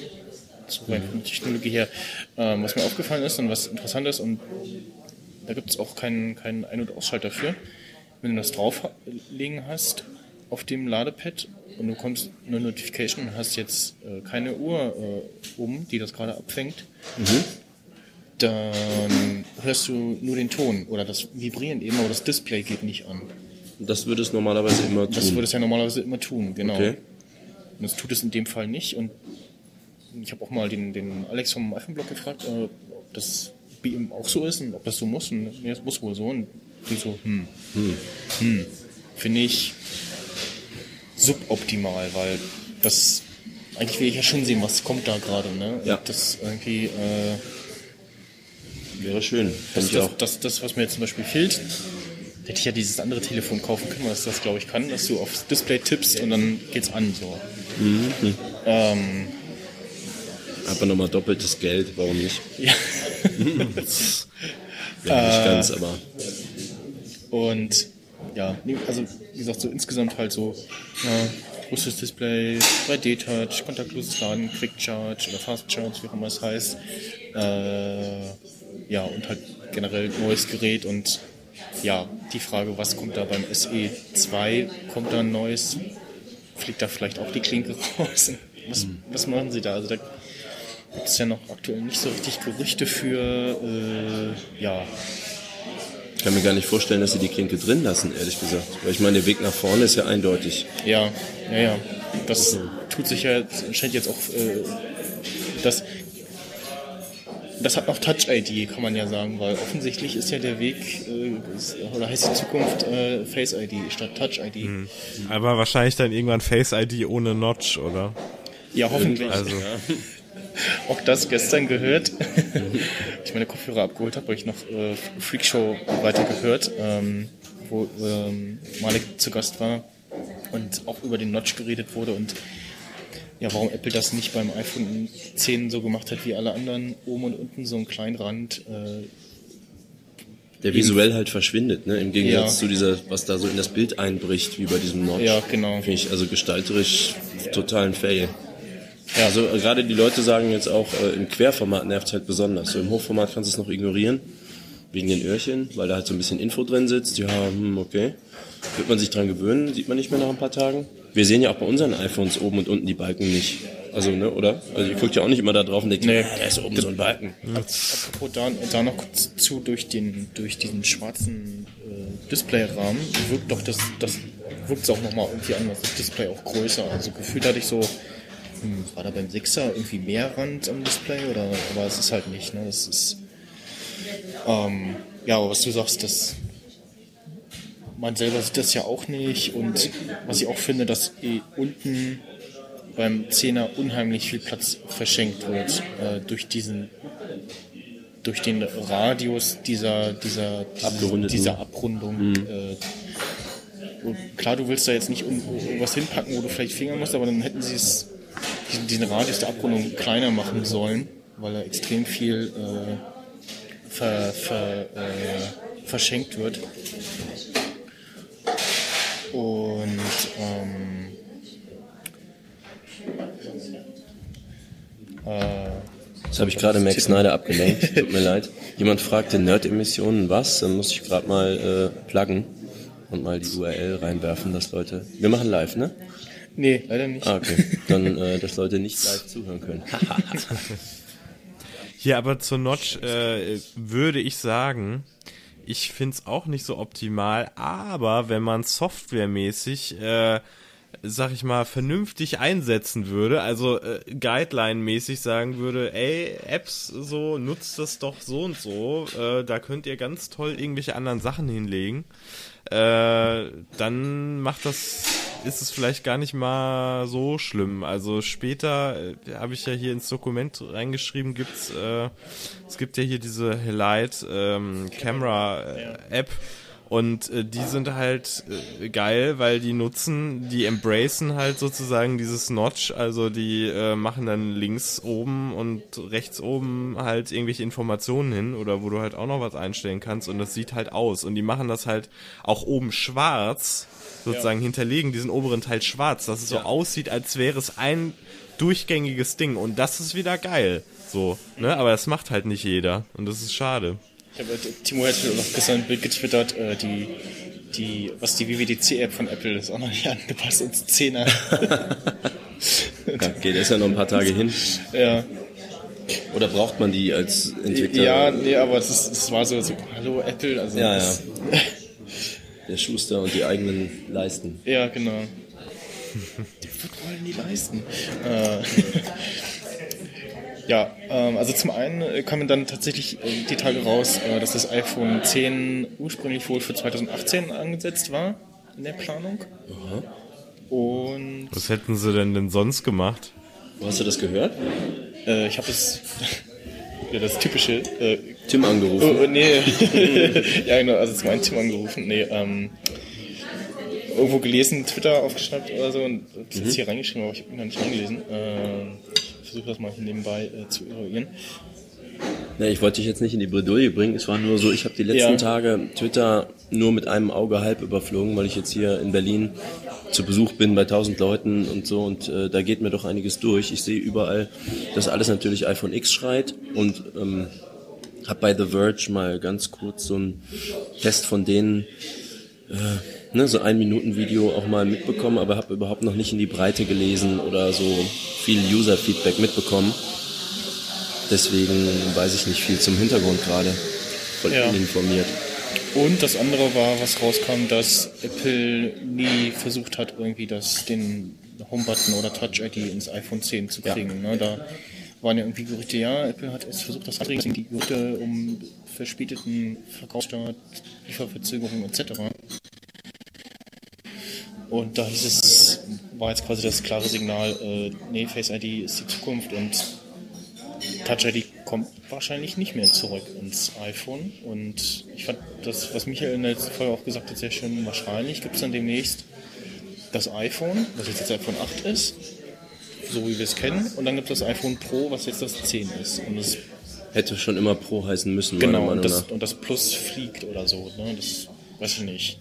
so rein von der Technologie her. Ähm, was mir aufgefallen ist und was interessant ist, und da gibt es auch keinen, keinen Ein- und Ausschalter dafür. Wenn du das drauflegen hast auf dem Ladepad und du kommst eine Notification und hast jetzt äh, keine Uhr äh, um, die das gerade abfängt, dann hörst du nur den Ton oder das Vibrieren eben, aber das Display geht nicht an. Das würde es normalerweise immer tun. Das würde es ja normalerweise immer tun, genau. Okay. Und das tut es in dem Fall nicht. Und ich habe auch mal den, den Alex vom iPhone-Blog gefragt, äh, ob das bei ihm auch so ist und ob das so muss. Und nee, das muss wohl so. Und die so, hm, hm, finde ich suboptimal, weil das eigentlich will ich ja schon sehen, was kommt da gerade. Ne? Ja. Das irgendwie, äh, Wäre schön, das, das, das, das, was mir jetzt zum Beispiel fehlt, hätte ich ja dieses andere Telefon kaufen können, was das glaube ich kann, dass du aufs Display tippst und dann geht's an so. Ähm, Aber nochmal doppeltes Geld, warum nicht? ja. Ja, nicht Äh, ganz, aber Und ja, also wie gesagt, so insgesamt halt so ja, großes Display, 3D-Touch, kontaktloses Laden, Quick Charge oder Fast Charge, wie auch immer es heißt. Äh, ja, und halt generell neues Gerät und ja, die Frage, was kommt da beim SE2? Kommt da ein neues? Fliegt da vielleicht auch die Klinke raus? Was, was machen sie da? Also da gibt es ja noch aktuell nicht so richtig Gerüchte für, äh, ja, ich kann mir gar nicht vorstellen, dass sie die Klinke drin lassen, ehrlich gesagt. Weil ich meine, der Weg nach vorne ist ja eindeutig. Ja, ja, ja. Das tut sich ja, scheint jetzt auch, äh, das, das hat noch Touch-ID, kann man ja sagen, weil offensichtlich ist ja der Weg, äh, oder heißt die Zukunft äh, Face-ID statt Touch-ID. Aber wahrscheinlich dann irgendwann Face ID ohne Notch, oder? Ja, hoffentlich. Also, Auch das gestern gehört. ich meine Kopfhörer abgeholt habe, weil ich noch äh, Freakshow weitergehört, ähm, wo ähm, Malik zu Gast war und auch über den Notch geredet wurde und ja, warum Apple das nicht beim iPhone 10 so gemacht hat wie alle anderen, oben und unten so einen kleinen Rand. Äh, Der visuell halt verschwindet, ne? Im Gegensatz Ja. zu dieser, was da so in das Bild einbricht, wie bei diesem Notch. ja, genau. Finde ich also gestalterisch total ein Fail. Ja, also äh, gerade die Leute sagen jetzt auch, äh, im Querformat nervt halt besonders. So im Hochformat kannst du es noch ignorieren, wegen den Öhrchen, weil da halt so ein bisschen Info drin sitzt. Ja, hm, okay. Wird man sich dran gewöhnen, sieht man nicht mehr nach ein paar Tagen. Wir sehen ja auch bei unseren iPhones oben und unten die Balken nicht. Also, ne, oder? Also ihr guckt ja auch nicht immer da drauf und denkt, Nee. da ist oben so ein Balken. Apropos da, da noch kurz zu, durch, den, durch diesen schwarzen äh, Displayrahmen wirkt doch das, das wirkt es auch nochmal irgendwie anders, das Display auch größer. Also gefühlt hatte ich so, hm, war da beim 6er irgendwie mehr Rand am Display oder aber es ist halt nicht, ne? Es ist ähm, ja, aber was du sagst, das man selber sieht das ja auch nicht und was ich auch finde, dass eh unten beim 10er unheimlich viel Platz verschenkt wird äh, durch diesen durch den Radius dieser dieser Abgerundeten. dieser Abrundung. Äh, und klar, du willst da jetzt nicht irgendwas hinpacken, wo du vielleicht fingern musst, aber dann hätten sie es diesen, diesen Radius der Abrundung kleiner machen sollen, weil er extrem viel äh, ver, ver, äh, verschenkt wird. Und ähm, Das habe ich gerade Max Snyder abgelenkt. Tut mir leid. Jemand fragte Nerd-Emissionen was? Dann muss ich gerade mal äh, pluggen und mal die URL reinwerfen, dass Leute. Wir machen live, ne? Nee, leider nicht. Ah, okay. Dann, äh, dass Leute nicht live zuhören können. Hier aber zur Notch äh, würde ich sagen, ich find's auch nicht so optimal, aber wenn man softwaremäßig, äh, sag ich mal, vernünftig einsetzen würde, also äh, Guideline-mäßig sagen würde, ey, Apps so, nutzt das doch so und so, äh, da könnt ihr ganz toll irgendwelche anderen Sachen hinlegen, äh, dann macht das, ist es vielleicht gar nicht mal so schlimm. Also später äh, habe ich ja hier ins Dokument reingeschrieben, gibt's, äh, es gibt ja hier diese Light ähm, Camera äh, App. Und äh, die sind halt äh, geil, weil die nutzen, die embracen halt sozusagen dieses Notch, also die äh, machen dann links oben und rechts oben halt irgendwelche Informationen hin oder wo du halt auch noch was einstellen kannst und das sieht halt aus. Und die machen das halt auch oben schwarz, sozusagen hinterlegen diesen oberen Teil schwarz, dass es so aussieht, als wäre es ein durchgängiges Ding. Und das ist wieder geil. So, ne? Aber das macht halt nicht jeder. Und das ist schade. Ich habe, äh, Timo hat noch gestern ein Bild getwittert, äh, die, die, was die WWDC-App von Apple ist auch noch nicht angepasst ins 10er. Ja, geht erst ja noch ein paar Tage hin. ja. Oder braucht man die als Entwickler? ja, nee, aber das, ist, das war so, so, hallo Apple, also Ja, das, Der Schuster und die eigenen Leisten. ja, genau. Die wollen die leisten. Äh, ja, ähm, also zum einen äh, kamen dann tatsächlich äh, die Tage raus, äh, dass das iPhone 10 ursprünglich wohl für 2018 angesetzt war in der Planung. Und Was hätten sie denn denn sonst gemacht? Wo hast du das gehört? äh, ich habe es, ja, das typische, äh, Tim oh, angerufen. oh, nee, ja genau, also zum einen Tim angerufen, nee, ähm, irgendwo gelesen, Twitter aufgeschnappt oder so und das jetzt hier reingeschrieben, aber ich habe ihn noch nicht angelesen. Äh, versuche das mal hier nebenbei äh, zu eruieren. Nee, ich wollte dich jetzt nicht in die Bredouille bringen. Es war nur so, ich habe die letzten Ja. Tage Twitter nur mit einem Auge halb überflogen, weil ich jetzt hier in Berlin zu Besuch bin bei tausend Leuten und so und äh, da geht mir doch einiges durch. Ich sehe überall, dass alles natürlich iPhone X schreit und ähm, habe bei The Verge mal ganz kurz so einen Test von denen, äh, ne, so ein Minuten Video auch mal mitbekommen, aber habe überhaupt noch nicht in die Breite gelesen oder so viel User-Feedback mitbekommen. Deswegen weiß ich nicht viel zum Hintergrund gerade. Voll Ja. uninformiert. Und das andere war, was rauskam, dass Apple nie versucht hat, irgendwie das, den Home-Button oder Touch-ID ins iPhone 10 zu kriegen. Ne? Da waren ja irgendwie Gerüchte, ja, Apple hat es versucht, das anzubringen, die Gerüchte um verspäteten Verkaufsstart, Lieferverzögerungen etc. Und da hieß es, war jetzt quasi das klare Signal, äh, nee, Face ID ist die Zukunft und Touch ID kommt wahrscheinlich nicht mehr zurück ins iPhone. Und ich fand das, was Michael in der letzten Folge auch gesagt hat, sehr schön. Wahrscheinlich gibt es dann demnächst das iPhone, was jetzt das iPhone 8 ist, so wie wir es kennen. Und dann gibt es das iPhone Pro, was jetzt das 10 ist. Und das, Hätte schon immer Pro heißen müssen, genau, und das, und das Plus fliegt oder so. Ne? Das weiß ich nicht.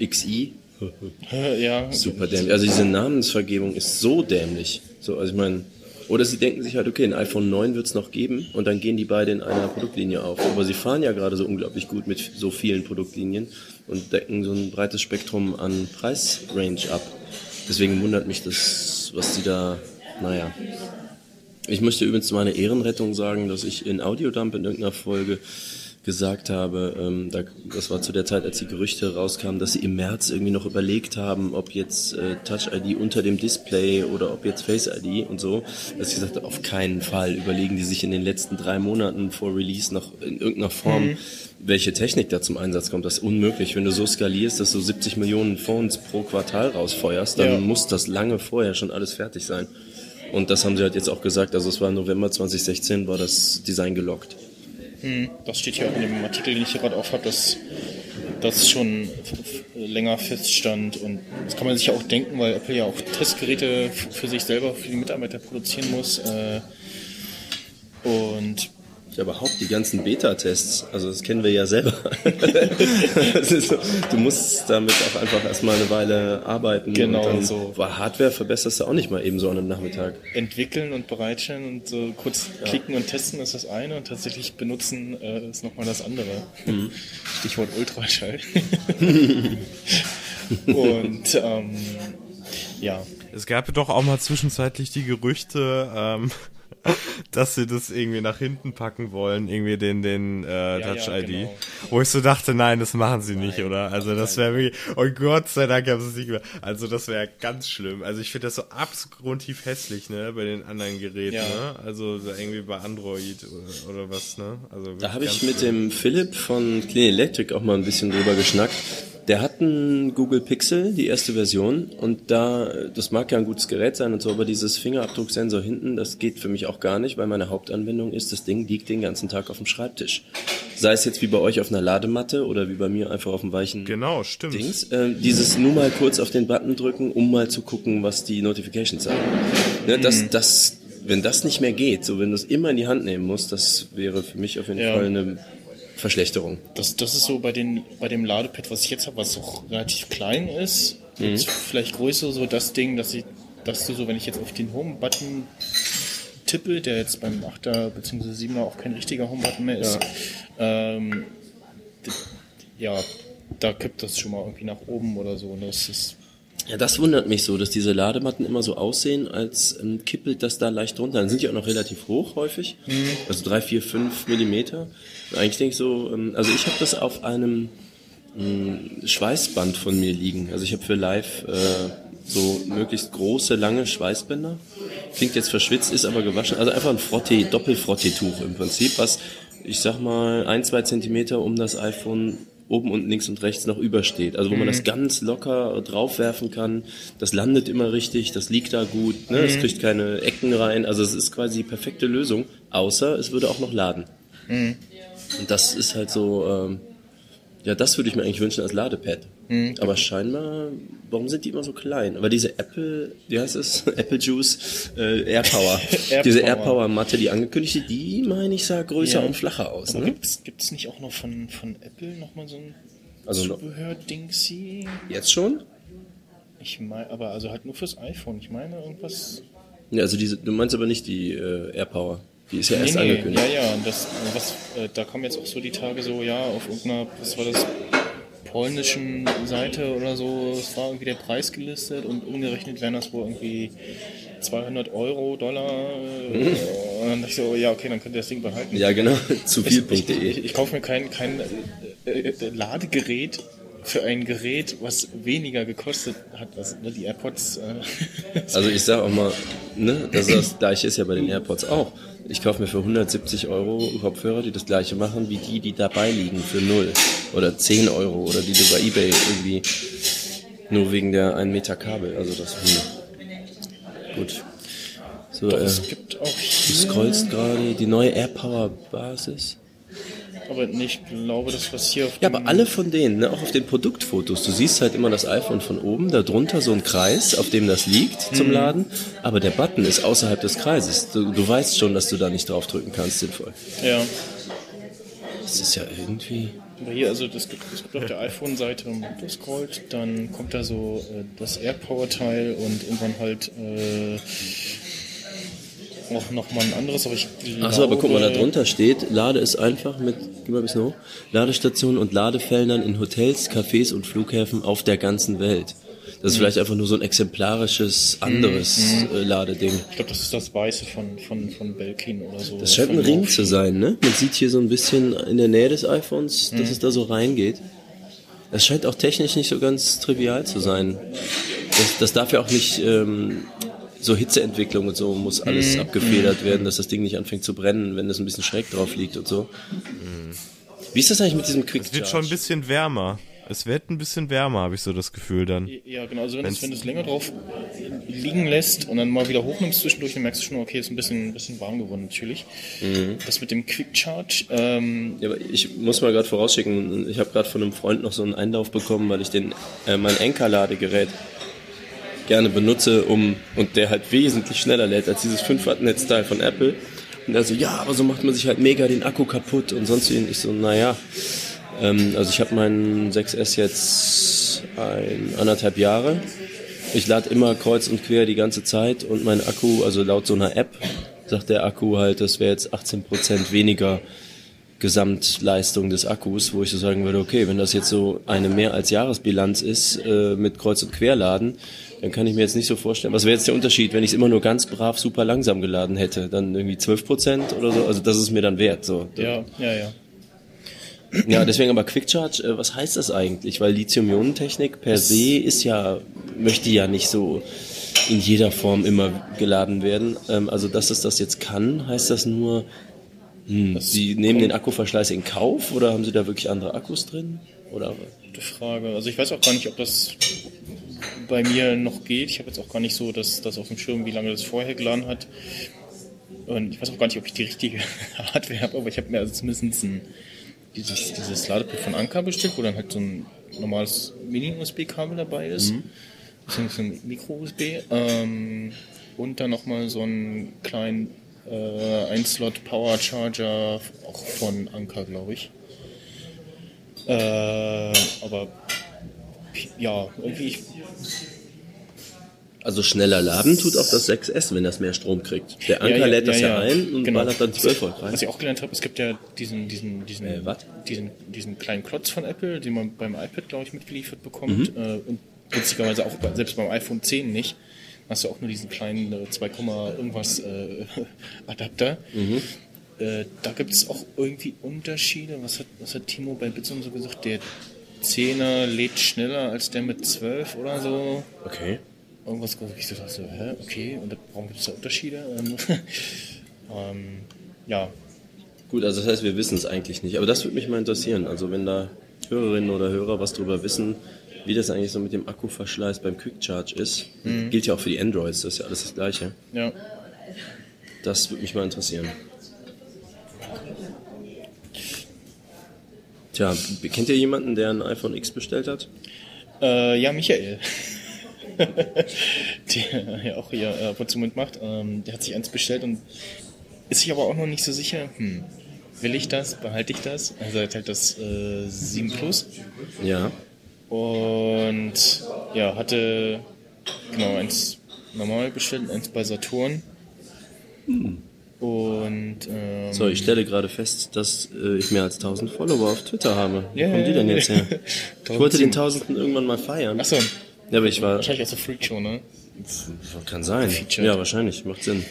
XI? ja, Super dämlich. Also diese Namensvergebung ist so dämlich. So, also ich meine, oder sie denken sich halt, okay, ein iPhone 9 wird es noch geben und dann gehen die beide in einer Produktlinie auf. Aber sie fahren ja gerade so unglaublich gut mit so vielen Produktlinien und decken so ein breites Spektrum an Preisrange ab. Deswegen wundert mich das, was sie da, naja. Ich möchte übrigens zu meiner Ehrenrettung sagen, dass ich in Audiodump in irgendeiner Folge gesagt habe, ähm, da, das war zu der Zeit, als die Gerüchte rauskamen, dass sie im März irgendwie noch überlegt haben, ob jetzt äh, Touch ID unter dem Display oder ob jetzt Face ID und so, dass ich gesagt habe, auf keinen Fall überlegen die sich in den letzten drei Monaten vor Release noch in irgendeiner Form, welche Technik da zum Einsatz kommt. Das ist unmöglich. Wenn du so skalierst, dass du 70 Millionen Phones pro Quartal rausfeuerst, dann Ja. muss das lange vorher schon alles fertig sein. Und das haben sie halt jetzt auch gesagt. Also es war November 2016, war das Design gelockt. Das steht hier auch in dem Artikel, den ich hier gerade auf habe, dass das schon länger feststand. Und das kann man sich ja auch denken, weil Apple ja auch Testgeräte für sich selber, für die Mitarbeiter produzieren muss. Äh, und Ja, überhaupt die ganzen Beta-Tests, also das kennen wir ja selber. du musst damit auch einfach erstmal eine Weile arbeiten. Genau, und dann, so. Weil Hardware verbesserst du auch nicht mal eben so an einem Nachmittag. entwickeln und bereitstellen und so kurz klicken und testen ist das eine und tatsächlich benutzen äh, ist nochmal das andere. Stichwort Ultraschall. und ähm, ja. Es gab doch auch mal zwischenzeitlich die Gerüchte, ähm, dass sie das irgendwie nach hinten packen wollen, irgendwie den, den äh, Ja, Touch ja, ID. genau. Wo ich so dachte, nein, das machen sie nicht, oder? Also das wäre wirklich, oh Gott sei Dank haben sie es nicht mehr. Also das wäre ganz schlimm. Also ich finde das so abgrundtief hässlich, ne, bei den anderen Geräten, Ja. ne? Also so irgendwie bei Android oder, oder was, ne? Also Da habe ich mit dem Philipp von Clean Electric auch mal ein bisschen drüber geschnackt. Der hat einen Google Pixel, die erste Version, und da, das mag ja ein gutes Gerät sein und so, aber dieses Fingerabdrucksensor hinten, das geht für mich auch gar nicht, weil meine Hauptanwendung ist, das Ding liegt den ganzen Tag auf dem Schreibtisch. Sei es jetzt wie bei euch auf einer Ladematte oder wie bei mir einfach auf dem weichen Genau, stimmt. Dings. Äh, dieses nur mal kurz auf den Button drücken, um mal zu gucken, was die Notifications sagen. Ne, das, das, wenn das nicht mehr geht, so wenn du es immer in die Hand nehmen musst, das wäre für mich auf jeden Ja. Fall eine Verschlechterung. Das, das ist so bei, den, bei dem Ladepad, was ich jetzt habe, was auch relativ klein ist. Jetzt Vielleicht größer, so das Ding, dass, ich, dass du so, wenn ich jetzt auf den Home-Button tippe, der jetzt beim 8er bzw. 7er auch kein richtiger Home-Button mehr ist, ähm, d- ja, da kippt das schon mal irgendwie nach oben oder so. Und das ist, Ja, das wundert mich so, dass diese Ladematten immer so aussehen, als ähm, kippelt das da leicht runter. Dann sind die auch noch relativ hoch häufig, also drei, vier, fünf Millimeter. Und eigentlich denke ich so, ähm, also ich habe das auf einem ähm, Schweißband von mir liegen. Also ich habe für Live äh, so möglichst große, lange Schweißbänder. Klingt jetzt verschwitzt, ist aber gewaschen. Also einfach ein Frottee, Doppelfrottee-Tuch im Prinzip, was ich sag mal ein, zwei Zentimeter um das iPhone oben und links und rechts noch übersteht. Also wo man das ganz locker draufwerfen kann. Das landet immer richtig, das liegt da gut, ne? es kriegt keine Ecken rein. Also es ist quasi die perfekte Lösung, außer es würde auch noch laden. Und das ist halt so, ähm, ja, das würde ich mir eigentlich wünschen als Ladepad. Aber scheinbar, warum sind die immer so klein? Aber diese Apple, wie heißt es? Apple Juice, äh, AirPower. Air diese Power. AirPower Matte, die angekündigte, die meine ich sah größer Ja. und flacher aus. aber Ne? gibt's gibt's nicht auch noch von, von Apple nochmal so ein Also Zubehör-Dingsy? Jetzt schon? Ich meine, aber also halt nur fürs iPhone. Ich meine irgendwas. Ja, also diese, du meinst aber nicht die äh, AirPower. Die ist ja erst nee, nee, angekündigt. ja, ja, das, was, äh, da kommen jetzt auch so die Tage so, ja, auf irgendeiner, was war das, polnischen Seite oder so, es war irgendwie der Preis gelistet und umgerechnet wären das wohl irgendwie 200 Euro, Dollar. Äh, und dann dachte ich so, ja, okay, dann könnt ihr das Ding behalten. Ja, genau. Zu Ich, ich, viel.de. ich, ich kaufe mir kein, kein äh, äh, Ladegerät für ein Gerät, was weniger gekostet hat. Also, ne, die AirPods. Äh, Also ich sag auch mal, ne, das ist das gleiche ist ja bei den AirPods auch. Ich kaufe mir für 170 Euro Kopfhörer, die das gleiche machen wie die, die dabei liegen für null oder 10 Euro oder die du bei eBay irgendwie nur wegen der 1 Meter Kabel. Also das hm. gut. So, doch, äh, es gibt auch du hier, scrollst gerade die neue AirPower Basis. Aber ich glaube, das was hier auf Ja, aber alle von denen, ne, auch auf den Produktfotos, du siehst halt immer das iPhone von oben, darunter so ein Kreis, auf dem das liegt Mhm. zum Laden, aber der Button ist außerhalb des Kreises. Du, du weißt schon, dass du da nicht draufdrücken kannst, sinnvoll. Ja, Das ist ja irgendwie... aber hier, also das gibt, das gibt auf der iPhone-Seite, runterscrollt, dann kommt da so äh, das AirPower-Teil und irgendwann halt äh, auch nochmal ein anderes, aber ich glaube... Achso, aber guck mal, da drunter steht, lade es einfach mit, geh mal ein bisschen hoch, Ladestationen und Ladefeldern in Hotels, Cafés und Flughäfen auf der ganzen Welt. Das ist vielleicht einfach nur so ein exemplarisches, anderes äh, Ladeding. Ich glaube, das ist das Weiße von, von, von Belkin oder so. Das scheint ein Ring zu sein, ne? Man sieht hier so ein bisschen in der Nähe des iPhones, dass es da so reingeht. Das scheint auch technisch nicht so ganz trivial zu sein. Das, das darf ja auch nicht, ähm, so Hitzeentwicklung und so muss alles abgefedert werden, dass das Ding nicht anfängt zu brennen, wenn das ein bisschen schräg drauf liegt und so. Wie ist das eigentlich mit diesem Quick Es wird schon ein bisschen wärmer. Es wird ein bisschen wärmer, habe ich so das Gefühl dann. Ja, genau. Also wenn du es wenn länger drauf liegen lässt und dann mal wieder hochnimmst zwischendurch, dann merkst du schon, okay, ist ein bisschen, ein bisschen warm geworden natürlich. Mhm. Das mit dem Quick Charge, ähm, Ja, aber ich muss mal gerade vorausschicken, ich habe gerade von einem Freund noch so einen Einlauf bekommen, weil ich den äh, mein Enker-Ladegerät gerne benutze, um und der halt wesentlich schneller lädt als dieses 5 Watt Netzteil von Apple. Und er so, ja, aber so macht man sich halt mega den Akku kaputt und sonst wie. Ich so, naja. Ähm, also ich habe meinen 6S jetzt ein, anderthalb Jahre. Ich lade immer kreuz und quer die ganze Zeit und mein Akku, also laut so einer App, sagt der Akku halt, das wäre jetzt 18% weniger Gesamtleistung des Akkus, wo ich so sagen würde, okay, wenn das jetzt so eine mehr als Jahresbilanz ist äh, mit Kreuz- und Querladen, dann kann ich mir jetzt nicht so vorstellen. Was wäre jetzt der Unterschied, wenn ich es immer nur ganz brav super langsam geladen hätte? Dann irgendwie 12% oder so? Also das ist mir dann wert. So. Ja, ja, ja. Ja, deswegen aber Quick Charge, äh, was heißt das eigentlich? Weil Lithium-Ionen-Technik per se ist ja, möchte ja nicht so in jeder Form immer geladen werden. Ähm, also, dass es das jetzt kann, heißt das nur, hm, Sie nehmen den Akkuverschleiß in Kauf oder haben Sie da wirklich andere Akkus drin? Oder Gute Frage. Also ich weiß auch gar nicht, ob das bei mir noch geht. Ich habe jetzt auch gar nicht so das, das auf dem Schirm, wie lange das vorher geladen hat. Und ich weiß auch gar nicht, ob ich die richtige Hardware habe, aber ich habe mir also zumindest ein, dieses, dieses Ladepult von Anker bestellt, wo dann halt so ein normales Mini-USB-Kabel dabei ist. Beziehungsweise ein Micro-USB. Ähm, und dann nochmal so einen kleinen äh, Ein-Slot Power Charger, auch von Anker, glaube ich. Äh, aber ja, irgendwie, ich, also schneller laden tut auch das 6S, wenn das mehr Strom kriegt. Der Anker Ja, ja, lädt das ja, ja, ein und Genau. ballert dann 12 Volt rein. was ich auch gelernt habe, es gibt ja diesen, diesen, diesen, Äh, diesen, diesen kleinen Klotz von Apple, den man beim iPad, glaube ich, mitgeliefert bekommt. Äh, und witzigerweise auch bei, selbst beim iPhone 10 nicht. Hast du auch nur diesen kleinen äh, 2, irgendwas äh, Adapter. Äh, da gibt es auch irgendwie Unterschiede. Was hat, was hat Timo bei Bitsum so gesagt? Der 10er lädt schneller als der mit 12 oder so. Okay. Irgendwas, ich so dachte, so, hä, okay, und da- warum gibt es da Unterschiede? Ähm, ähm, ja, Gut, also das heißt, wir wissen es eigentlich nicht. Aber das würde mich mal interessieren. Also wenn da Hörerinnen oder Hörer was drüber wissen, wie das eigentlich so mit dem Akkuverschleiß beim Quick Charge ist. Gilt ja auch für die Androids, das ist ja alles das Gleiche. ja. Das würde mich mal interessieren. Tja, kennt ihr jemanden, der ein iPhone X bestellt hat? Äh, ja, Michael. der ja auch hier äh, ab und zu mitmacht. Ähm, der hat sich eins bestellt und ist sich aber auch noch nicht so sicher. Hm, will ich das? Behalte ich das? Also er hat halt das äh, 7 Plus Ja. und ja, hatte genau eins normal bestellt, eins bei Saturn. Und ähm, So, ich stelle gerade fest, dass äh, ich mehr als 1000 Follower auf Twitter habe. Wo Ja, kommen die denn jetzt her? Ich wollte den tausendten irgendwann mal feiern. Achso, Ja, aber ich war. wahrscheinlich aus der Freakshow, ne? Kann sein. Featured. Ja, wahrscheinlich. Macht Sinn.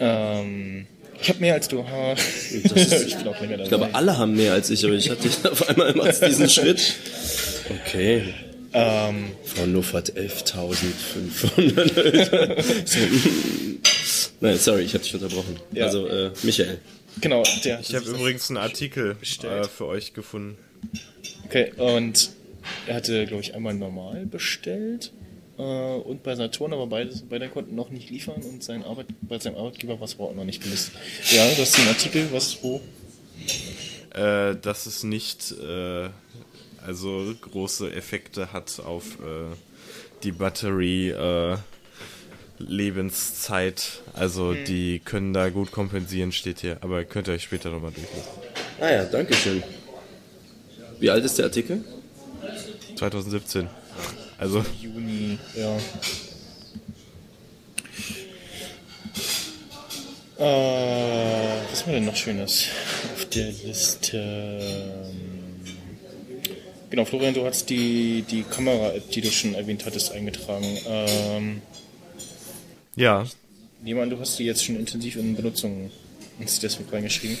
Ähm, ich habe mehr als du. Das ist- ich dabei. Ich glaube, alle haben mehr als ich, aber ich hatte auf einmal immer diesen Schritt. Okay. ähm, Frau Nuffert 11.500. Nein, sorry, ich habe dich unterbrochen. Ja. Also, äh, Michael. genau, der Ich habe übrigens einen Artikel äh, für euch gefunden. Okay, und er hatte, glaube ich, einmal normal bestellt äh, und bei Saturn, aber beides, beide konnten noch nicht liefern und sein Arbeit, bei seinem Arbeitgeber war es auch noch nicht gelistet. Ja, das ist ein Artikel, was wo? Äh, dass es nicht äh, also große Effekte hat auf äh, die Batterie äh, Lebenszeit. Also die können da gut kompensieren, steht hier. Aber könnt ihr euch später nochmal durchlesen. Ah ja, danke schön. Wie alt ist der Artikel? 2017. Also Juni, ja. Äh, was haben wir denn noch Schönes auf der Liste? Ähm, Genau, Florian, du hast die, die Kamera-App, die du schon erwähnt hattest, eingetragen. Ähm, ja, Nehmen an, du hast die jetzt schon intensiv in Benutzung sie deswegen reingeschrieben.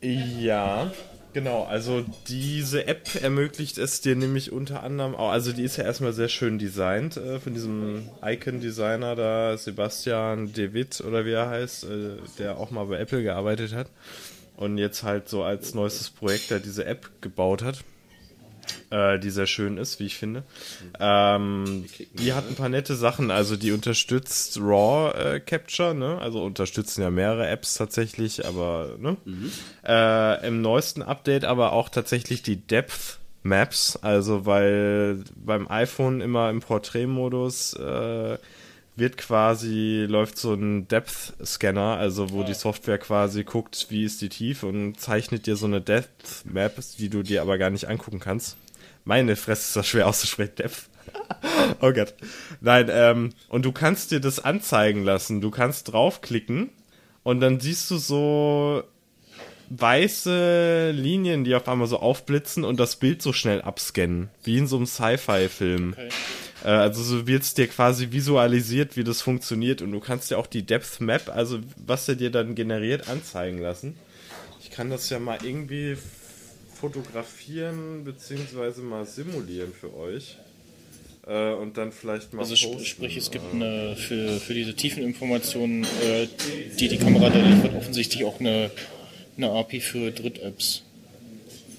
Ja, genau. Also diese App ermöglicht es dir nämlich unter anderem auch, also die ist ja erstmal sehr schön designt äh, von diesem Icon-Designer da, Sebastian De Witt oder wie er heißt, äh, der auch mal bei Apple gearbeitet hat und jetzt halt so als neuestes Projekt da diese App gebaut hat. Äh, die sehr schön ist, wie ich finde. Ähm, die hat ein paar nette Sachen, also die unterstützt RAW äh, Capture, ne? Also unterstützen ja mehrere Apps tatsächlich, aber ne? Äh, Im neuesten Update aber auch tatsächlich die Depth Maps, also weil beim iPhone immer im Porträtmodus äh, wird quasi, läuft so ein Depth-Scanner, also wo die Software quasi guckt, wie ist die Tiefe und zeichnet dir so eine Depth-Map, die du dir aber gar nicht angucken kannst. Meine Fresse ist das schwer auszusprechen, Depth. oh Gott. Nein, ähm, und du kannst dir das anzeigen lassen. Du kannst draufklicken und dann siehst du so weiße Linien, die auf einmal so aufblitzen und das Bild so schnell abscannen, wie in so einem Sci-Fi-Film. Okay. Äh, also so wird's dir quasi visualisiert, wie das funktioniert und du kannst ja auch die Depth Map, also was er dir dann generiert, anzeigen lassen. Ich kann das ja mal irgendwie fotografieren beziehungsweise mal simulieren für euch. Äh, und dann vielleicht mal Also posten. sprich, es gibt eine, für, für diese tiefen Informationen, äh, die die Kamera da liefert, offensichtlich auch eine, eine API für Dritt-Apps.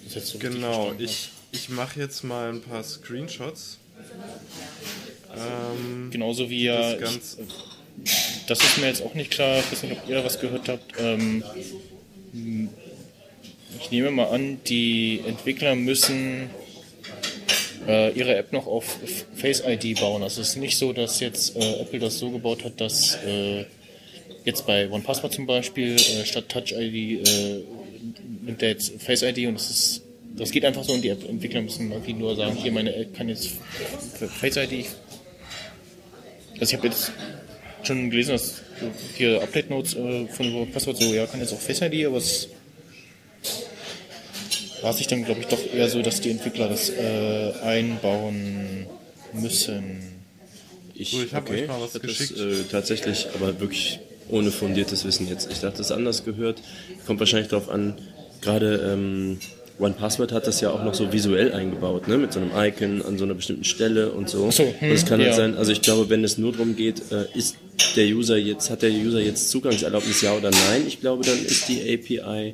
So Genau, ich, ich mache jetzt mal ein paar Screenshots. Ähm. Genauso wie ja, das ich, das ist mir jetzt auch nicht klar, ich weiß nicht, ob ihr da was gehört habt. Ähm, ich nehme mal an, die Entwickler müssen äh, ihre App noch auf Face ID bauen. Also es ist nicht so, dass jetzt äh, Apple das so gebaut hat, dass äh, jetzt bei OnePassword zum Beispiel äh, statt Touch ID äh, nimmt er jetzt Face ID und das ist das geht einfach so und die App-Entwickler müssen irgendwie nur sagen, hier meine App kann jetzt für Face ID. Also ich habe jetzt schon gelesen, dass hier Update Notes äh, von Passwort so, ja, kann jetzt auch Face ID, aber es war sich dann, glaube ich, doch eher so, dass die Entwickler das äh, einbauen müssen. Ich, ich hab euch mal was geschickt. Das, äh, tatsächlich, aber wirklich ohne fundiertes Wissen jetzt. Ich dachte, das ist anders gehört. Kommt wahrscheinlich darauf an, gerade ähm, OnePassword hat das ja auch noch so visuell eingebaut, ne? mit so einem Icon an so einer bestimmten Stelle und so. so, und es hm, kann halt ja. sein, also ich glaube, wenn es nur darum geht, äh, ist der User jetzt, hat der User jetzt Zugangserlaubnis, ja oder nein? Ich glaube, dann ist die API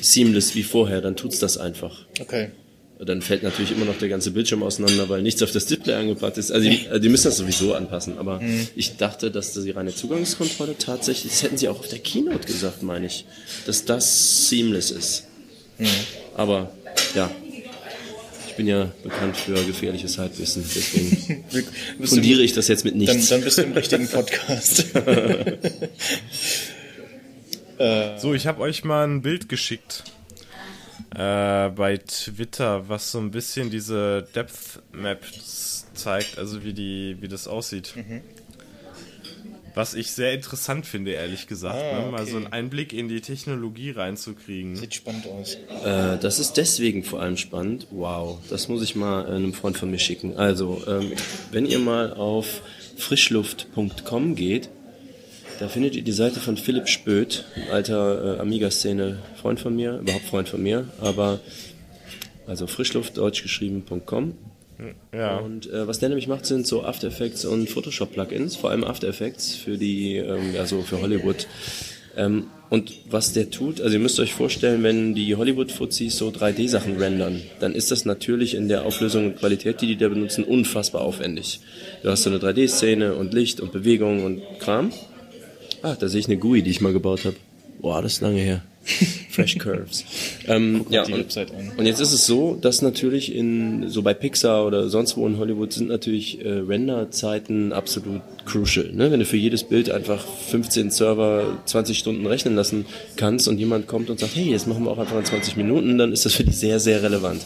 seamless wie vorher, dann tut's das einfach. Okay. Dann fällt natürlich immer noch der ganze Bildschirm auseinander, weil nichts auf das Display angepasst ist. Also die, äh, die müssen das sowieso anpassen. Aber ich dachte, dass die reine Zugangskontrolle tatsächlich, das hätten sie auch auf der Keynote gesagt, meine ich, dass das seamless ist. Aber ja, ich bin ja bekannt für gefährliches Halbwissen, deswegen fundiere ich das jetzt mit Dann, nichts. dann bist du im richtigen Podcast. So, ich habe euch mal ein Bild geschickt äh, bei Twitter, was so ein bisschen diese Depth Maps zeigt, also wie die, wie das aussieht. Mhm. Was ich sehr interessant finde, ehrlich gesagt, Ah, ne? mal okay. so einen Einblick in die Technologie reinzukriegen. Sieht spannend aus. Äh, das ist deswegen vor allem spannend. Wow, das muss ich mal äh, einem Freund von mir schicken. Also, ähm, wenn ihr mal auf frischluft.com geht, da findet ihr die Seite von Philipp Spöth, ein alter äh, Amiga-Szene Freund von mir, überhaupt Freund von mir, aber also frischluft, deutsch geschrieben.com. Ja. Und äh, was der nämlich macht, sind so After Effects und Photoshop-Plugins, vor allem After Effects für die, ähm, ja so für Hollywood. Ähm, und was der tut, also ihr müsst euch vorstellen, wenn die Hollywood-Fuzis so 3D-Sachen rendern, dann ist das natürlich in der Auflösung und Qualität, die die da benutzen, unfassbar aufwendig. Du hast so eine 3D-Szene und Licht und Bewegung und Kram. Ah, da sehe ich eine GUI, die ich mal gebaut habe. Boah, das ist lange her. Fresh Curves. ähm, ja, die und, und jetzt ist es so, dass natürlich in so bei Pixar oder sonst wo in Hollywood sind natürlich äh, Renderzeiten absolut crucial. Ne? Wenn du für jedes Bild einfach 15 Server 20 Stunden rechnen lassen kannst und jemand kommt und sagt, hey, jetzt machen wir auch einfach in 20 Minuten, dann ist das für die sehr, sehr relevant.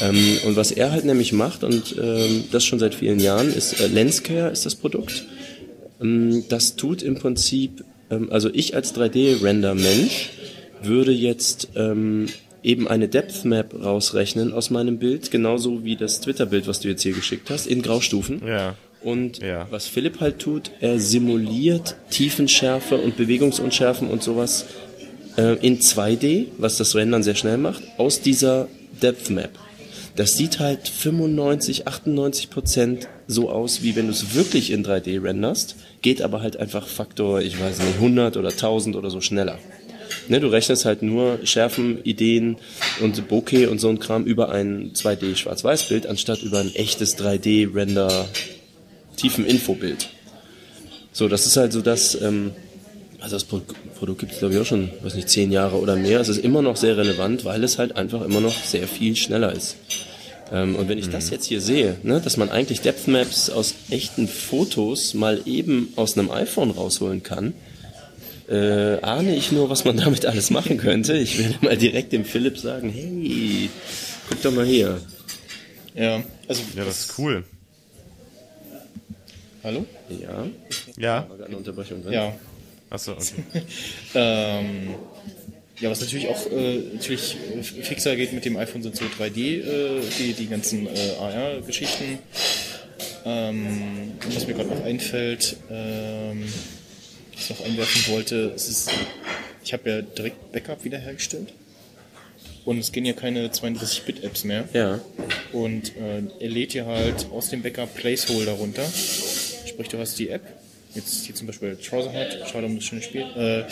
Ähm, und was er halt nämlich macht, und ähm, das schon seit vielen Jahren, ist äh, Lenscare ist das Produkt. Ähm, Das tut im Prinzip, ähm, also ich als 3D-Render-Mensch würde jetzt ähm, eben eine Depth Map rausrechnen aus meinem Bild, genauso wie das Twitter-Bild, was du jetzt hier geschickt hast, in Graustufen. Ja. Und Ja. was Philipp halt tut, er simuliert Tiefenschärfe und Bewegungsunschärfen und sowas äh, in 2D, was das Rendern sehr schnell macht, aus dieser Depth Map. Das sieht halt 95, 98 Prozent so aus, wie wenn du es wirklich in 3D renderst, geht aber halt einfach Faktor, ich weiß nicht, 100 oder 1000 oder so schneller. Ne, du rechnest halt nur Schärfen, Ideen und Bokeh und so ein Kram über ein 2D Schwarz-Weiß-Bild, anstatt über ein echtes 3D-Render tiefen Infobild. So, das ist halt so das, ähm, also das Pro Produkt gibt es glaube ich auch schon, weiß nicht, zehn Jahre oder mehr. Es ist immer noch sehr relevant, weil es halt einfach immer noch sehr viel schneller ist. Ähm, und wenn ich das jetzt hier sehe, ne, dass man eigentlich Depth Maps aus echten Fotos mal eben aus einem iPhone rausholen kann, äh, ahne ich nur, was man damit alles machen könnte. Ich werde mal direkt dem Philipp sagen, hey, guck doch mal hier. Ja, also. Ja, das ist cool. Hallo? Ja, Ja. war eine Unterbrechung drin. Ja. Achso, okay. Ähm, ja, was natürlich auch äh, natürlich fixer geht mit dem iPhone sind so 3D, äh, die, die ganzen äh, AR-Geschichten. Ähm, was mir gerade noch einfällt, ähm, ich noch einwerfen wollte, es ist, ich habe ja direkt Backup wiederhergestellt. Und es gehen ja keine 32-Bit-Apps mehr. Ja. Und äh, er lädt dir halt aus dem Backup Placeholder runter. Sprich, du hast die App. Jetzt hier zum Beispiel Trouserhead, schade um das schöne Spiel. Äh,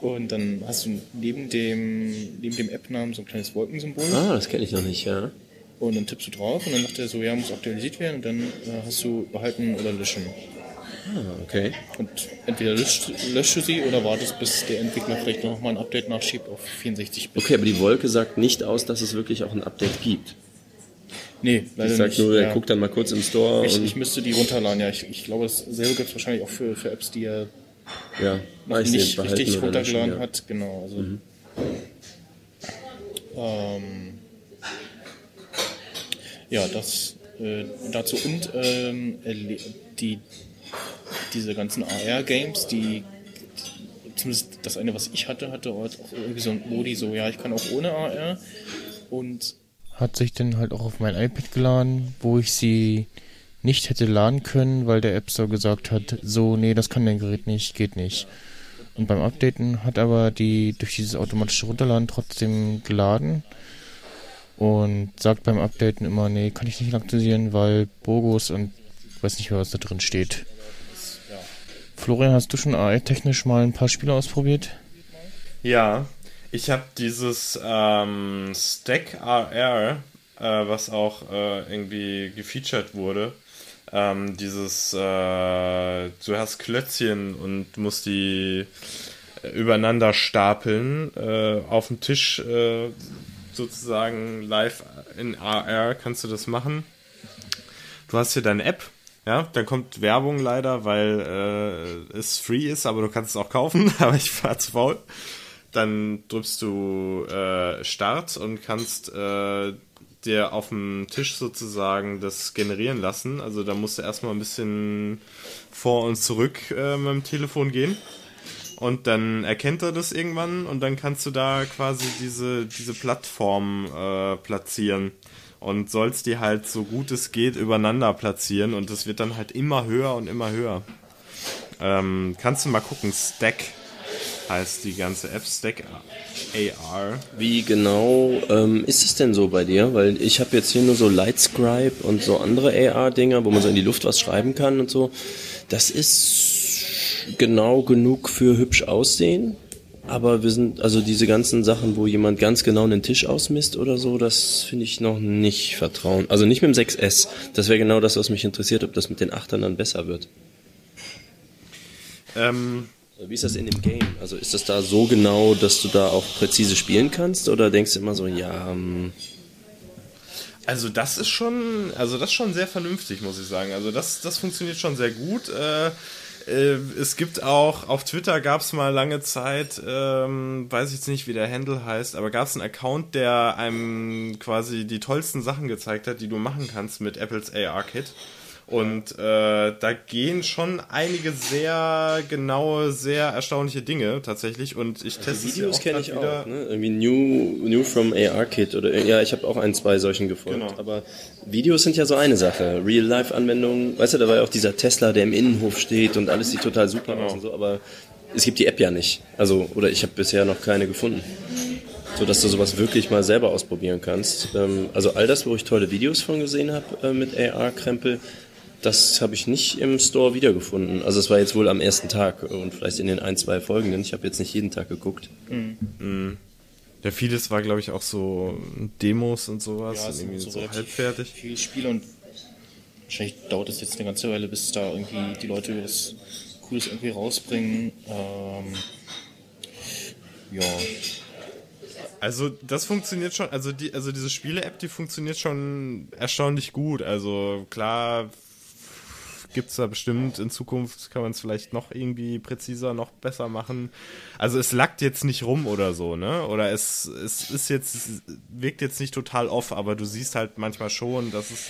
und dann hast du neben dem, neben dem App-Namen so ein kleines Wolkensymbol. Ah, das kenne ich noch nicht, ja. Und dann tippst du drauf und dann sagt er so, ja, muss aktualisiert werden. Und dann äh, hast du behalten oder löschen. Ah, okay. Und entweder löscht du sie oder wartest, bis der Entwickler vielleicht noch mal ein Update nachschiebt auf 64 Bit. Okay, aber die Wolke sagt nicht aus, dass es wirklich auch ein Update gibt. Nee, leider Ich sag nicht. nur, er ja. guckt dann mal kurz im Store ich, ich müsste die runterladen, ja. Ich, ich glaube, dasselbe gibt es wahrscheinlich auch für, für Apps, die er ja, noch ich nicht richtig runtergeladen ja. Mhm. hat. Genau. Also, ähm, ja, das äh, dazu und ähm, die diese ganzen AR-Games, die zumindest das eine, was ich hatte, hatte auch irgendwie so ein Modi, so ja, ich kann auch ohne AR und hat sich dann halt auch auf mein iPad geladen, wo ich sie nicht hätte laden können, weil der App Store gesagt hat, so, nee, das kann dein Gerät nicht, geht nicht. Und beim Updaten hat aber die durch dieses automatische Runterladen trotzdem geladen und sagt beim Updaten immer, nee, kann ich nicht aktualisieren, weil Bogus und weiß nicht mehr, was da drin steht. Florian, hast du schon AI-technisch mal ein paar Spiele ausprobiert? Ja, ich habe dieses ähm, Stack RR, äh, was auch äh, irgendwie gefeatured wurde. Ähm, dieses, äh, du hast Klötzchen und musst die äh, übereinander stapeln, äh, auf dem Tisch äh, sozusagen live in AR kannst du das machen. Du hast hier deine App, ja, dann kommt Werbung leider, weil äh, es free ist, aber du kannst es auch kaufen, aber ich war zu faul. Dann drückst du äh, Start und kannst äh, dir auf dem Tisch sozusagen das generieren lassen. Also da musst du erstmal ein bisschen vor und zurück äh, mit dem Telefon gehen. Und dann erkennt er das irgendwann und dann kannst du da quasi diese, diese Plattform äh, platzieren. Und sollst die halt so gut es geht übereinander platzieren und das wird dann halt immer höher und immer höher. Ähm, kannst du mal gucken, Stack heißt die ganze App, Stack AR. Wie genau ähm, ist es denn so bei dir? Weil ich habe jetzt hier nur so Lightscribe und so andere AR-Dinger, wo man so in die Luft was schreiben kann und so. Das ist genau genug für hübsch aussehen. Aber wir sind, also diese ganzen Sachen, wo jemand ganz genau einen Tisch ausmisst oder so, das finde ich noch nicht vertrauen. Also nicht mit dem 6S. Das wäre genau das, was mich interessiert, ob das mit den 8ern dann besser wird. Ähm, Wie ist das in dem Game? Also ist das da so genau, dass du da auch präzise spielen kannst? Oder denkst du immer so, ja, ähm, Also das ist schon, also das ist schon sehr vernünftig, muss ich sagen. Also das, das funktioniert schon sehr gut. Äh, äh, es gibt auch, auf Twitter gab es mal lange Zeit, ähm, weiß ich jetzt nicht, wie der Handle heißt, aber gab es einen Account, der einem quasi die tollsten Sachen gezeigt hat, die du machen kannst mit Apples AR-Kit. Und äh, da gehen schon einige sehr genaue, sehr erstaunliche Dinge tatsächlich. Und ich teste es Also Videos kenne ich wieder. auch. Ne? Irgendwie New, New from AR Kit oder ja, ich habe auch ein, zwei solchen gefolgt. Genau. Aber Videos sind ja so eine Sache. Real-Life-Anwendungen, weißt du, da war ja auch dieser Tesla, der im Innenhof steht und alles sieht total super Genau. aus und so, aber es gibt die App ja nicht. Also, oder ich habe bisher noch keine gefunden. So dass du sowas wirklich mal selber ausprobieren kannst. Ähm, also all das, wo ich tolle Videos von gesehen habe äh, mit AR-Krempel, das habe ich nicht im Store wiedergefunden. Also es war jetzt wohl am ersten Tag und vielleicht in den ein, zwei folgenden. Ich habe jetzt nicht jeden Tag geguckt. Ja, vieles war, glaube ich, auch so Demos und sowas. Ja, irgendwie so so, halbfertig. viele Spiele und wahrscheinlich dauert es jetzt eine ganze Weile, bis da irgendwie die Leute was Cooles irgendwie rausbringen. Ähm, ja, Also das funktioniert schon, also die, also diese Spiele-App, die funktioniert schon erstaunlich gut. Also klar gibt's da bestimmt in Zukunft, kann man es vielleicht noch irgendwie präziser, noch besser machen. Also es lackt jetzt nicht rum oder so, ne? Oder es, es ist jetzt, es wirkt jetzt nicht total off, aber du siehst halt manchmal schon, dass es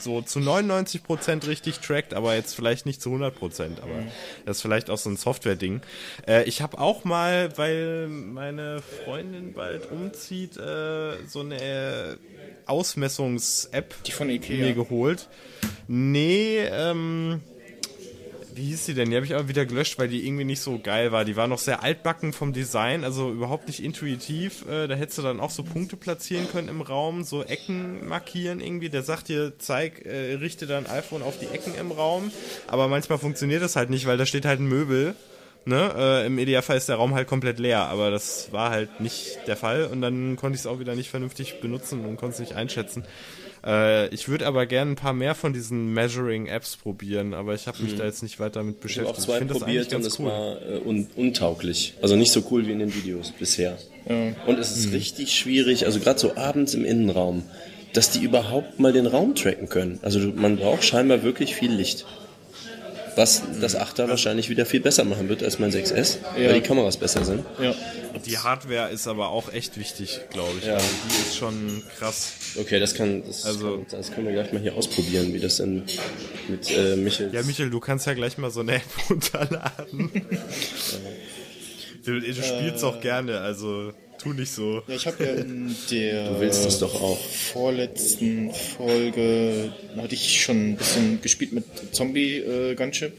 so zu 99% richtig trackt, aber jetzt vielleicht nicht zu 100%. Aber Mhm. das ist vielleicht auch so ein Software-Ding. Äh, ich habe auch mal, weil meine Freundin bald umzieht, äh, so eine Ausmessungs-App Die von Ikea. mir geholt. Nee, ähm, wie hieß die denn? Die habe ich aber wieder gelöscht, weil die irgendwie nicht so geil war. Die war noch sehr altbacken vom Design, also überhaupt nicht intuitiv. Äh, da hättest du dann auch so Punkte platzieren können im Raum, so Ecken markieren irgendwie. Der sagt dir, zeig, äh, richte dein iPhone auf die Ecken im Raum. Aber manchmal funktioniert das halt nicht, weil da steht halt ein Möbel. Ne? Äh, Im Idealfall ist der Raum halt komplett leer, aber das war halt nicht der Fall und dann konnte ich es auch wieder nicht vernünftig benutzen und konnte es nicht einschätzen. Äh, ich würde aber gerne ein paar mehr von diesen Measuring-Apps probieren, aber ich habe mich da jetzt nicht weiter mit Mhm. Ich habe beschäftigt. auch zwei das probiert und eigentlich es war äh, un untauglich. Also nicht so cool wie in den Videos bisher. Und es ist richtig schwierig, also gerade so abends im Innenraum, dass die überhaupt mal den Raum tracken können. Also man braucht scheinbar wirklich viel Licht. Was das 8er wahrscheinlich wieder viel besser machen wird als mein 6S, Ja. weil die Kameras besser sind. Ja. Die Hardware ist aber auch echt wichtig, glaube ich. Ja. Also die ist schon krass. Okay, das kann, das, Also- kann, das können wir gleich mal hier ausprobieren, wie das denn mit äh, Michel. Ja, Michael, du kannst ja gleich mal so eine App runterladen. du, du spielst auch gerne, also tu nicht so. Ja, ich habe ja in der Du willst es doch auch. vorletzten Folge hatte ich schon ein bisschen gespielt mit Zombie äh, Gunship.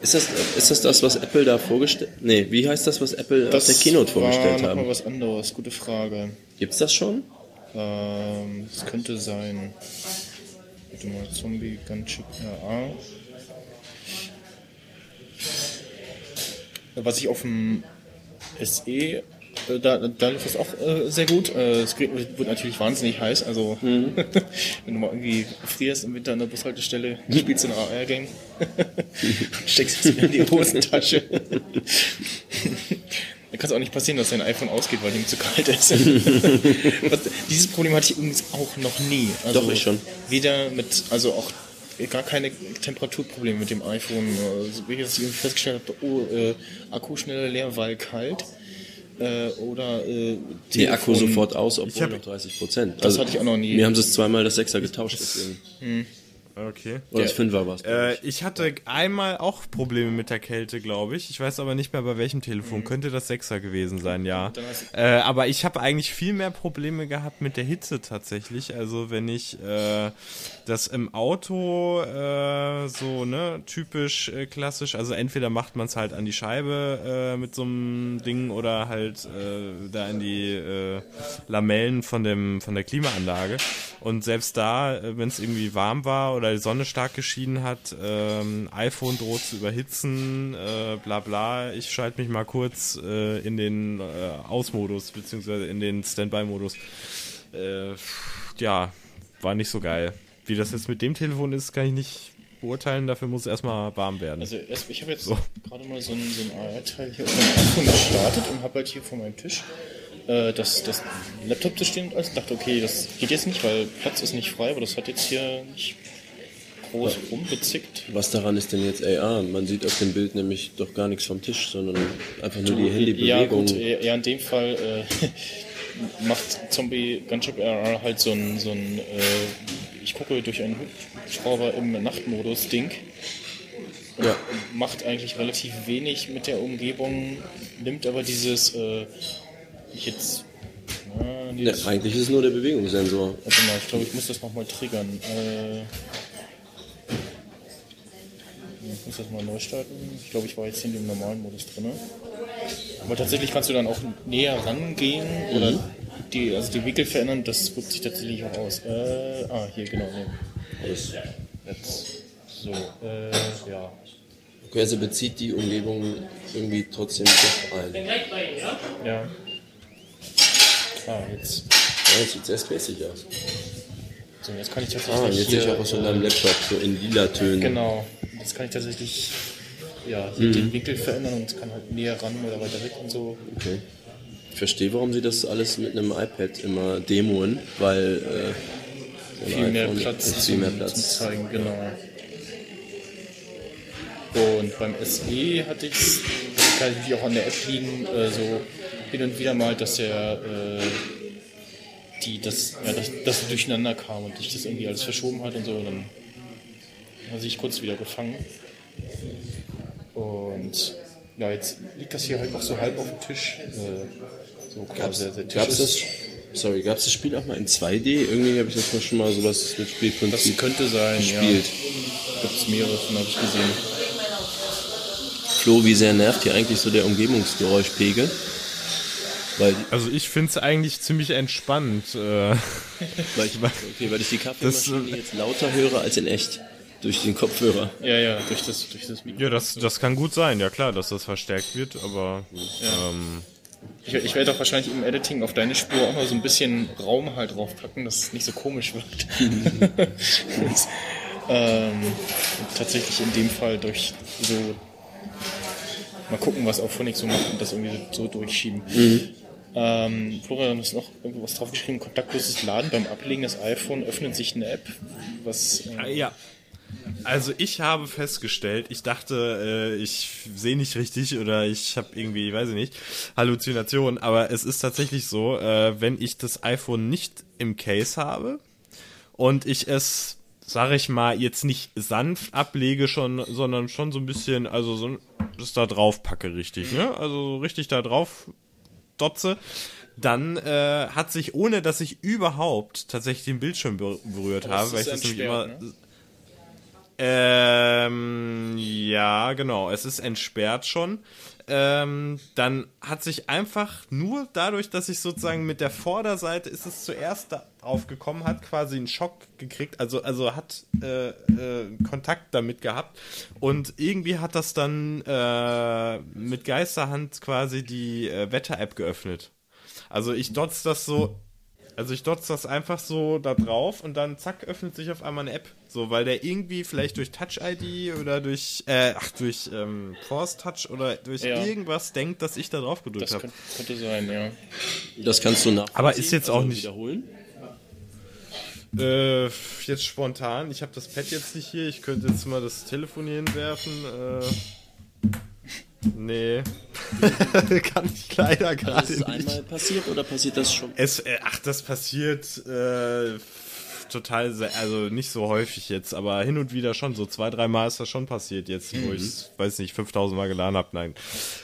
Ist das, ist das das, was Apple da vorgestellt Nee, wie heißt das, was Apple auf der Keynote vorgestellt war noch mal haben? was anderes. Gute Frage. Gibt's das schon? Ähm, das könnte sein. Warte mal, Zombie Gunship RA. Was ich auf dem SE, da, da läuft das auch äh, sehr gut. Äh, Gerät wird natürlich wahnsinnig heiß. Also, Mhm. wenn du mal irgendwie frierst im Winter an der Bushaltestelle, spielst du ein AR-Game, steckst es in die Hosentasche. Da kann es auch nicht passieren, dass dein iPhone ausgeht, weil ihm zu kalt ist. Was, dieses Problem hatte ich übrigens auch noch nie. Also Doch, ich schon. Weder mit, also auch gar keine Temperaturprobleme mit dem iPhone. Also, wie ich festgestellt habe, oh, äh, Akku schneller leer, weil kalt. Äh, oder äh, Der Akku sofort aus, obwohl hab- noch 30 Prozent. Das hatte ich auch noch nie. Mir haben sie es zweimal das Sechser getauscht, deswegen. Okay. Oder das Fünfer war es. Äh, ich hatte einmal auch Probleme mit der Kälte, glaube ich. Ich weiß aber nicht mehr bei welchem Telefon. Könnte das Sechser gewesen sein, ja. Äh, aber ich habe eigentlich viel mehr Probleme gehabt mit der Hitze tatsächlich. Also wenn ich äh, das im Auto äh, so ne typisch äh, klassisch, also entweder macht man es halt an die Scheibe äh, mit so einem Ding oder halt äh, da in die äh, Lamellen von dem von der Klimaanlage. Und selbst da, äh, wenn es irgendwie warm war oder die Sonne stark geschienen hat, ähm, iPhone droht zu überhitzen, äh, bla bla. Ich schalte mich mal kurz äh, in den äh, Ausmodus beziehungsweise in den Standby-Modus. Äh, ja, war nicht so geil. Wie das jetzt mit dem Telefon ist, kann ich nicht beurteilen. Dafür muss es erstmal warm werden. Also erst, ich habe jetzt gerade mal so ein, so ein AR-Teil hier auf meinem iPhone gestartet und habe halt hier vor meinem Tisch äh, das, das Laptop zu stehen und alles. Dachte, okay, das geht jetzt nicht, weil Platz ist nicht frei, aber das hat jetzt hier nicht groß rumgezickt. Was daran ist denn jetzt AR? Man sieht auf dem Bild nämlich doch gar nichts vom Tisch, sondern einfach nur die Ja, Handybewegung. gut, äh, ja, in dem Fall äh, macht Zombie Gunship RR halt so ein, so ein äh, ich gucke durch einen Hubschrauber im Nachtmodus-Ding. Ja. Macht eigentlich relativ wenig mit der Umgebung, nimmt aber dieses, äh, ich jetzt, na, nee, Ja, eigentlich ist es nur der Bewegungssensor. Warte mal, ich glaube, ich muss das nochmal triggern. Äh, ich muss das mal neu starten. Ich glaube, ich war jetzt hier in dem normalen Modus drin. Aber tatsächlich kannst du dann auch näher rangehen oder die, also die Winkel verändern. Das wirkt sich tatsächlich auch aus. Äh, ah, hier, genau. Nee. Jetzt. So, äh, ja. Okay, also bezieht die Umgebung irgendwie trotzdem doch ein. Ja. Ah, jetzt. Ja, das sieht sehr spacig aus. So, jetzt kann ich tatsächlich. Ah, jetzt sehe ich auch was von deinem Laptop, so in lila Tönen. Genau. Jetzt kann ich tatsächlich ja, hier den Winkel verändern und kann halt näher ran oder weiter weg und so. Okay. Ich verstehe, warum sie das alles mit einem iPad immer demoen, weil äh, Viel mehr Platz, viel mehr Platz. zeigen, genau. Und beim SE hatte ich es, kann natürlich auch an der App liegen, äh, so hin und wieder mal, dass er äh, die, das, ja, das, das durcheinander kam und sich das irgendwie alles verschoben hat und so. Und dann hat sich kurz wieder gefangen. Und ja, jetzt liegt das hier halt auch so halb auf dem Tisch. Äh, Tisch Gab's das? Sorry, gab es das Spiel auch mal in 2D? Irgendwie habe ich das mal schon mal sowas mit Das Spielprinzip könnte sein, gespielt. ja. Gibt es mehrere von, habe ich gesehen. Flo, wie sehr nervt hier eigentlich so der Umgebungsgeräuschpegel? Weil, Also ich finde es eigentlich ziemlich entspannt. Äh, weil, ich, okay, weil ich die Kaffeemaschine Das, jetzt lauter höre als in echt. Durch den Kopfhörer. Ja, ja, durch das, durch das Mikro. ja, das, das kann gut sein, ja klar, dass das verstärkt wird, aber ähm, Ich, ich werde auch wahrscheinlich im Editing auf deine Spur auch noch so ein bisschen Raum halt draufpacken, dass es nicht so komisch wird. Das, ähm, tatsächlich in dem Fall durch so mal gucken, was auch Phonic so macht und das irgendwie so durchschieben. Ähm, Florian, du hast noch irgendwas draufgeschrieben, kontaktloses Laden beim Ablegen des iPhone öffnet sich eine App, was äh, ja. Also ich habe festgestellt, ich dachte, äh, ich sehe nicht richtig oder ich habe irgendwie, weiß ich nicht, Halluzinationen, aber es ist tatsächlich so, äh, wenn ich das iPhone nicht im Case habe und ich es, sage ich mal, jetzt nicht sanft ablege schon, sondern schon so ein bisschen, also so das da drauf packe richtig, ne? Also so richtig da drauf dotze, dann äh, hat sich, ohne dass ich überhaupt tatsächlich den Bildschirm ber berührt es habe, weil ich das nämlich immer ne? Ähm, ja, genau. Es ist entsperrt schon. Ähm, dann hat sich einfach nur dadurch, dass ich sozusagen mit der Vorderseite ist es zuerst aufgekommen, hat quasi einen Schock gekriegt, also, also hat äh, äh, Kontakt damit gehabt und irgendwie hat das dann äh, mit Geisterhand quasi die äh, Wetter-App geöffnet. Also ich dotz das so also ich dotze das einfach so da drauf und dann zack öffnet sich auf einmal eine App. So, weil der irgendwie vielleicht durch Touch-ID oder durch, äh, ach, durch ähm, Force-Touch oder durch Ja. irgendwas denkt, dass ich da drauf gedrückt das habe. könnte, könnte sein, ja. Das kannst du nach. Aber ist jetzt auch nicht- Wiederholen? Äh, jetzt spontan. Ich habe das Pad jetzt nicht hier. Ich könnte jetzt mal das Telefon hier hinwerfen. Äh, nee. Kann ich leider gerade ist es nicht. einmal passiert oder passiert das schon? Es, äh, ach, das passiert äh, total, also nicht so häufig jetzt, aber hin und wieder schon. So zwei, drei Mal ist das schon passiert jetzt, wo ich es, weiß nicht, 5000 Mal geladen habe. Nein.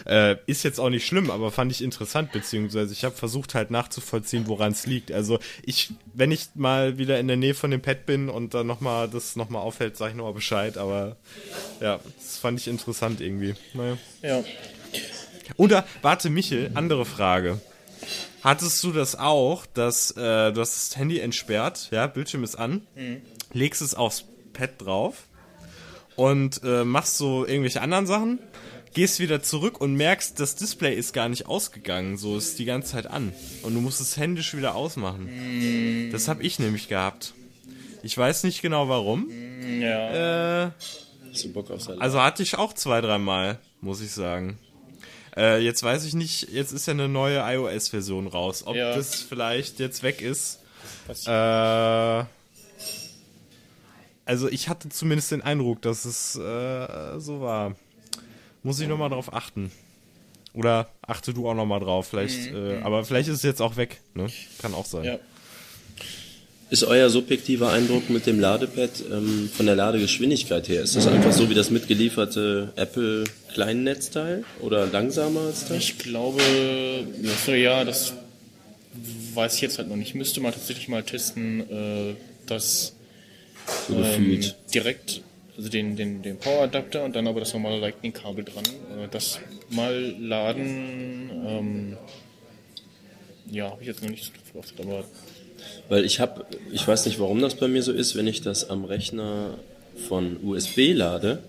Äh, ist jetzt auch nicht schlimm, aber fand ich interessant, beziehungsweise ich habe versucht halt nachzuvollziehen, woran es liegt. Also ich, wenn ich mal wieder in der Nähe von dem Pad bin und dann nochmal das nochmal auffällt, sage ich nochmal Bescheid, aber ja, das fand ich interessant irgendwie. Naja. Ja, Oder, warte, Michel, andere Frage. Hattest du das auch, dass äh, du hast das Handy entsperrt, ja, Bildschirm ist an, legst es aufs Pad drauf und äh, machst so irgendwelche anderen Sachen, gehst wieder zurück und merkst, das Display ist gar nicht ausgegangen, so ist die ganze Zeit an und du musst es händisch wieder ausmachen. Das habe ich nämlich gehabt. Ich weiß nicht genau warum. ja. Äh, also hatte ich auch zwei, dreimal, muss ich sagen. Äh, jetzt weiß ich nicht, jetzt ist ja eine neue iOS-Version raus. Ob Ja. das vielleicht jetzt weg ist. Äh, also ich hatte zumindest den Eindruck, dass es äh, so war. Muss ich nochmal drauf achten. Oder achte du auch nochmal drauf. Vielleicht, äh, aber vielleicht ist es jetzt auch weg. Ne? Kann auch sein. ja. Ist euer subjektiver Eindruck mit dem Ladepad ähm, von der Ladegeschwindigkeit her? Ist das einfach so wie das mitgelieferte Apple Kleinnetzteil oder langsamer als das? Ich glaube, so, ja, das weiß ich jetzt halt noch nicht. Ich müsste mal tatsächlich mal testen, äh, dass So ähm, direkt, also den, den, den Power-Adapter und dann aber das normale Lightning-Kabel dran. Äh, das mal laden, ähm, ja, habe ich jetzt noch nicht so drauf geachtet, aber Weil ich habe, ich weiß nicht, warum das bei mir so ist, wenn ich das am Rechner von USB lade.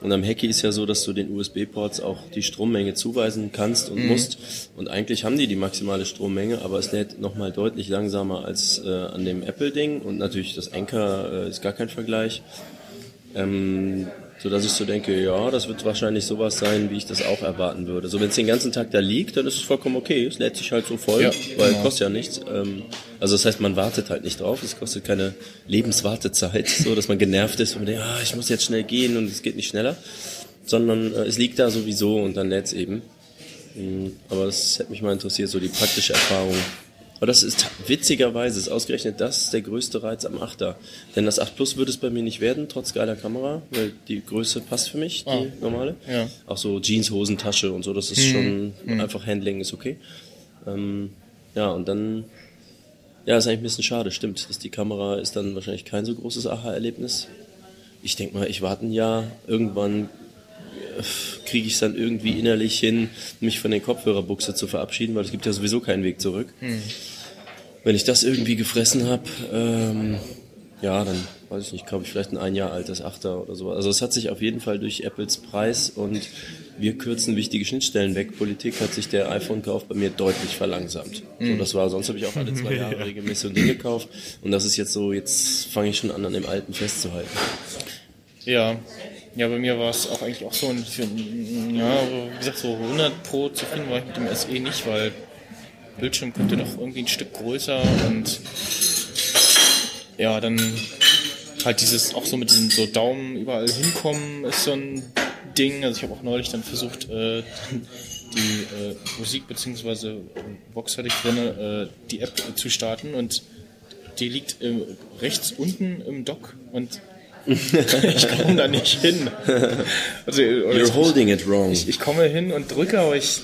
Und am Hacky ist ja so, dass du den USB-Ports auch die Strommenge zuweisen kannst und musst. Und eigentlich haben die die maximale Strommenge, aber es lädt nochmal deutlich langsamer als äh, an dem Apple-Ding. Und natürlich das Anker äh, ist gar kein Vergleich. Ähm, so dass ich so denke, ja, das wird wahrscheinlich sowas sein, wie ich das auch erwarten würde. So wenn es den ganzen Tag da liegt, dann ist es vollkommen okay. Es lädt sich halt so voll, Ja, weil genau. kostet ja nichts. Ähm, also das heißt, man wartet halt nicht drauf. Es kostet keine Lebenswartezeit, so dass man genervt ist und man denkt, ah, ich muss jetzt schnell gehen und es geht nicht schneller, sondern äh, es liegt da sowieso und dann lädt es eben. Aber das hätte mich mal interessiert, so die praktische Erfahrung Aber das ist witzigerweise ist ausgerechnet das der größte Reiz am 8er. Denn das 8 Plus würde es bei mir nicht werden, trotz geiler Kamera, weil die Größe passt für mich, die Ah. normale. Ja. Auch so Jeans, Hosentasche und so, das ist schon einfach Handling ist okay. Ähm, ja, und dann, ja, ist eigentlich ein bisschen schade, stimmt. Dass die Kamera ist dann wahrscheinlich kein so großes Aha-Erlebnis. Ich denke mal, ich warte ein Jahr, irgendwann kriege ich es dann irgendwie innerlich hin, mich von den Kopfhörerbuchse zu verabschieden, weil es gibt ja sowieso keinen Weg zurück. Wenn ich das irgendwie gefressen habe, ähm, ja, dann weiß ich nicht, kaufe ich vielleicht ein ein Jahr altes Achter oder so. Also es hat sich auf jeden Fall durch Apples Preis und wir kürzen wichtige Schnittstellen weg. Politik hat sich der iPhone-Kauf bei mir deutlich verlangsamt. So, das war, sonst habe ich auch alle zwei Jahre regelmäßig so ein Ding gekauft. Und das ist jetzt so, jetzt fange ich schon an, an dem alten festzuhalten. Ja, ja, bei mir war es auch eigentlich auch so ein bisschen, ja, wie gesagt, so 100 Pro zufrieden war ich mit dem SE nicht, weil Bildschirm könnte doch irgendwie ein Stück größer und ja, dann halt dieses, auch so mit diesen so Daumen überall hinkommen ist so ein Ding. Also ich habe auch neulich dann versucht, äh, die äh, Musik beziehungsweise Box hatte ich drin, äh, die App zu starten und die liegt äh, rechts unten im Dock und ich komme da nicht hin. Also, You're ich, holding it wrong. ich, ich komme hin und drücke, aber ich,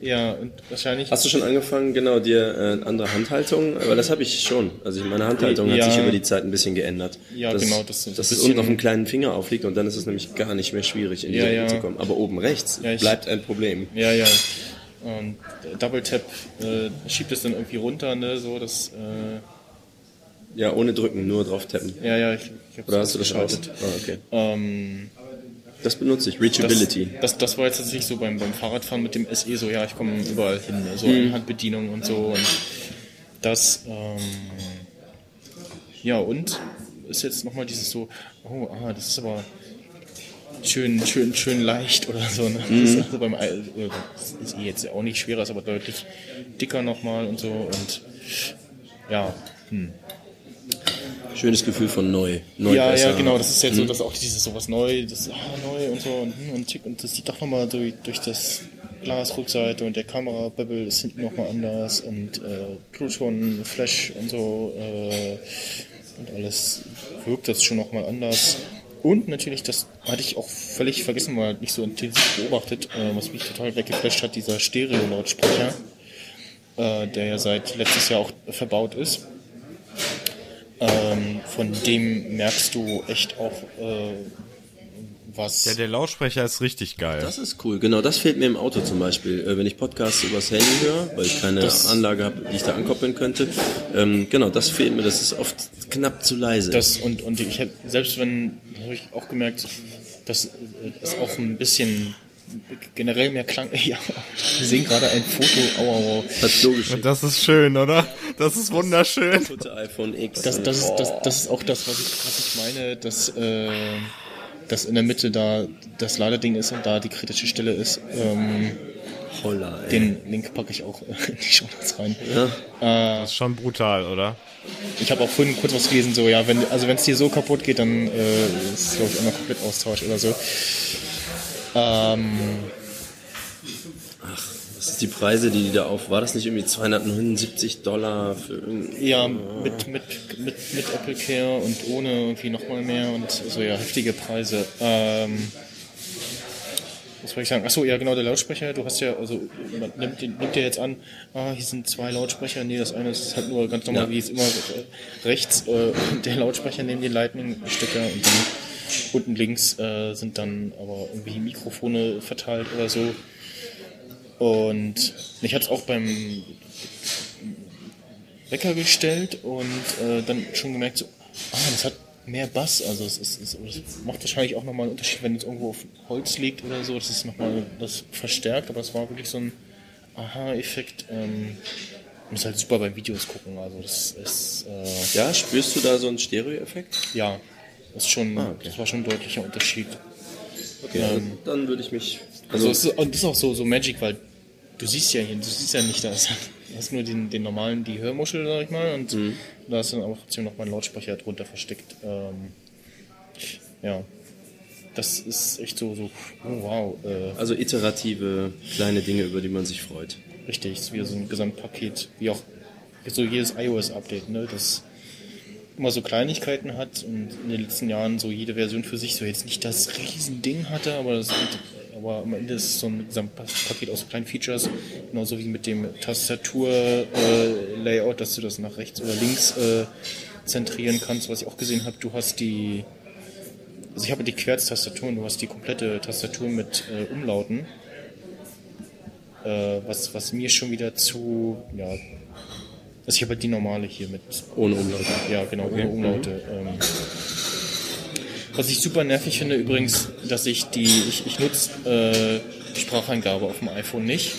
ja, und wahrscheinlich. Hast du schon angefangen, genau, dir äh, andere Handhaltung? Aber das habe ich schon. Also meine Handhaltung Ja. hat sich über die Zeit ein bisschen geändert. Ja, dass, genau, das Dass ein es unten auf dem kleinen Finger aufliegt und dann ist es nämlich gar nicht mehr schwierig, in die Ja, ja. zu kommen. Aber oben rechts Ja, ich- bleibt ein Problem. Ja, ja. Und Double Tap äh, schiebt es dann irgendwie runter, ne, so, das, äh, Ja, ohne drücken, nur drauf tappen. ja, ja, ich, ich hab's Oder hast du das aus? ausgeschaltet. Ah, okay. Ähm, Das benutze ich, das, Reachability. das, das war jetzt tatsächlich so beim, beim Fahrradfahren mit dem SE so, ja, ich komme überall hin, ne, so Mhm. Handbedienung und so und das, ähm, ja, und ist jetzt nochmal dieses so, oh, ah, das ist aber schön, schön, schön leicht oder so, ne? Mhm. Das ist also beim, Ei- äh, das ist eh jetzt auch nicht schwerer, ist aber deutlich dicker nochmal und so und, ja, Schönes Gefühl von neu. neu ja, besser. ja, genau, das ist jetzt Mhm. so, dass auch dieses sowas neu, das ah, neu und so und, hm, und tick und das sieht doch nochmal durch, durch das Glasrückseite und der Kamera-Bubble ist hinten nochmal anders und äh, Bluetooth, Flash und so äh, und alles wirkt das schon nochmal anders. Und natürlich, das hatte ich auch völlig vergessen, mal nicht so intensiv beobachtet, äh, was mich total weggeflasht hat, dieser Stereo-Lautsprecher, äh, der ja seit letztes Jahr auch verbaut ist. Ähm, von dem merkst du echt auch äh, was. Ja, der Lautsprecher ist richtig geil. Das ist cool, genau. Das fehlt mir im Auto zum Beispiel. Äh, wenn ich Podcasts übers Handy höre, weil ich keine Das- Anlage habe, die ich da ankoppeln könnte. Ähm, genau, das fehlt mir. Das ist oft knapp zu leise. das und, und ich hätte, selbst wenn, habe ich auch gemerkt, dass äh, es auch ein bisschen generell mehr Klang. Ja, wir sehen gerade ein Foto. Aua, aua. hat Flo geschickt. Das ist schön, oder? Das ist wunderschön. Tote iPhone X. Das, das, ist, das, das ist auch das, was ich, was ich meine, dass, äh, dass in der Mitte da das Ladeding ist und da die kritische Stelle ist. Ähm, Holla, ey. den Link packe ich auch in die Show Notes rein. Das ist schon brutal, oder? Ich habe auch vorhin kurz was gelesen, so, ja, wenn, also wenn es dir so kaputt geht, dann äh, ist es, glaube ich, einmal komplett Austausch oder so. Ähm, Was ist die Preise, die die da auf? War das nicht irgendwie 279 Dollar für ja, mit, mit, mit, mit Apple Care und ohne irgendwie nochmal mehr und so, ja, heftige Preise. Ähm, was wollte ich sagen? Achso, ja, genau, der Lautsprecher. Du hast ja, also, man nimmt, nimmt ja jetzt an, ah, hier sind zwei Lautsprecher. Nee, das eine ist halt nur ganz normal, Ja. wie es immer äh, rechts, äh, der Lautsprecher neben den Lightning-Stecker und dann unten links äh, sind dann aber irgendwie Mikrofone verteilt oder so. Und ich hatte es auch beim Wecker gestellt und äh, dann schon gemerkt, so, ah, das hat mehr Bass. Also es, ist, es, es macht wahrscheinlich auch nochmal einen Unterschied, wenn es irgendwo auf Holz liegt oder so. Das ist nochmal das verstärkt, aber es war wirklich so ein Aha-Effekt. Ähm, ist halt super beim Videos gucken. Also das ist äh, Ja, spürst du da so einen Stereo-Effekt? ja, ist schon, Ah, okay. das war schon ein deutlicher Unterschied. Okay, Ähm, dann würde ich mich. Also, Also, ist, und das ist auch so, so Magic, weil du siehst ja hier, du siehst ja nicht, da ist, du hast nur den, den normalen, die Hörmuschel, sag ich mal, und da ist dann aber trotzdem noch mal ein Lautsprecher drunter versteckt. Ähm, ja. Das ist echt so, so, oh wow, äh, also iterative kleine Dinge, über die man sich freut. richtig, ist wie so ein Gesamtpaket, wie auch so jedes iOS-Update, ne, das immer so Kleinigkeiten hat und in den letzten Jahren so jede Version für sich so jetzt nicht das Riesending hatte, aber das aber am Ende ist so ein Gesamtpaket aus kleinen Features, genauso wie mit dem Tastatur-Layout, dass du das nach rechts oder links äh, zentrieren kannst, was ich auch gesehen habe. Du hast die, also ich habe die Querztastatur und du hast die komplette Tastatur mit äh, Umlauten, äh, was, was mir schon wieder zu, ja, also ich habe halt die normale hier mit Ohne Umlaute. ja, genau, ohne Umlaute. Ähm, was ich super nervig finde übrigens, dass ich die, ich, ich nutze äh, Spracheingabe auf dem iPhone nicht.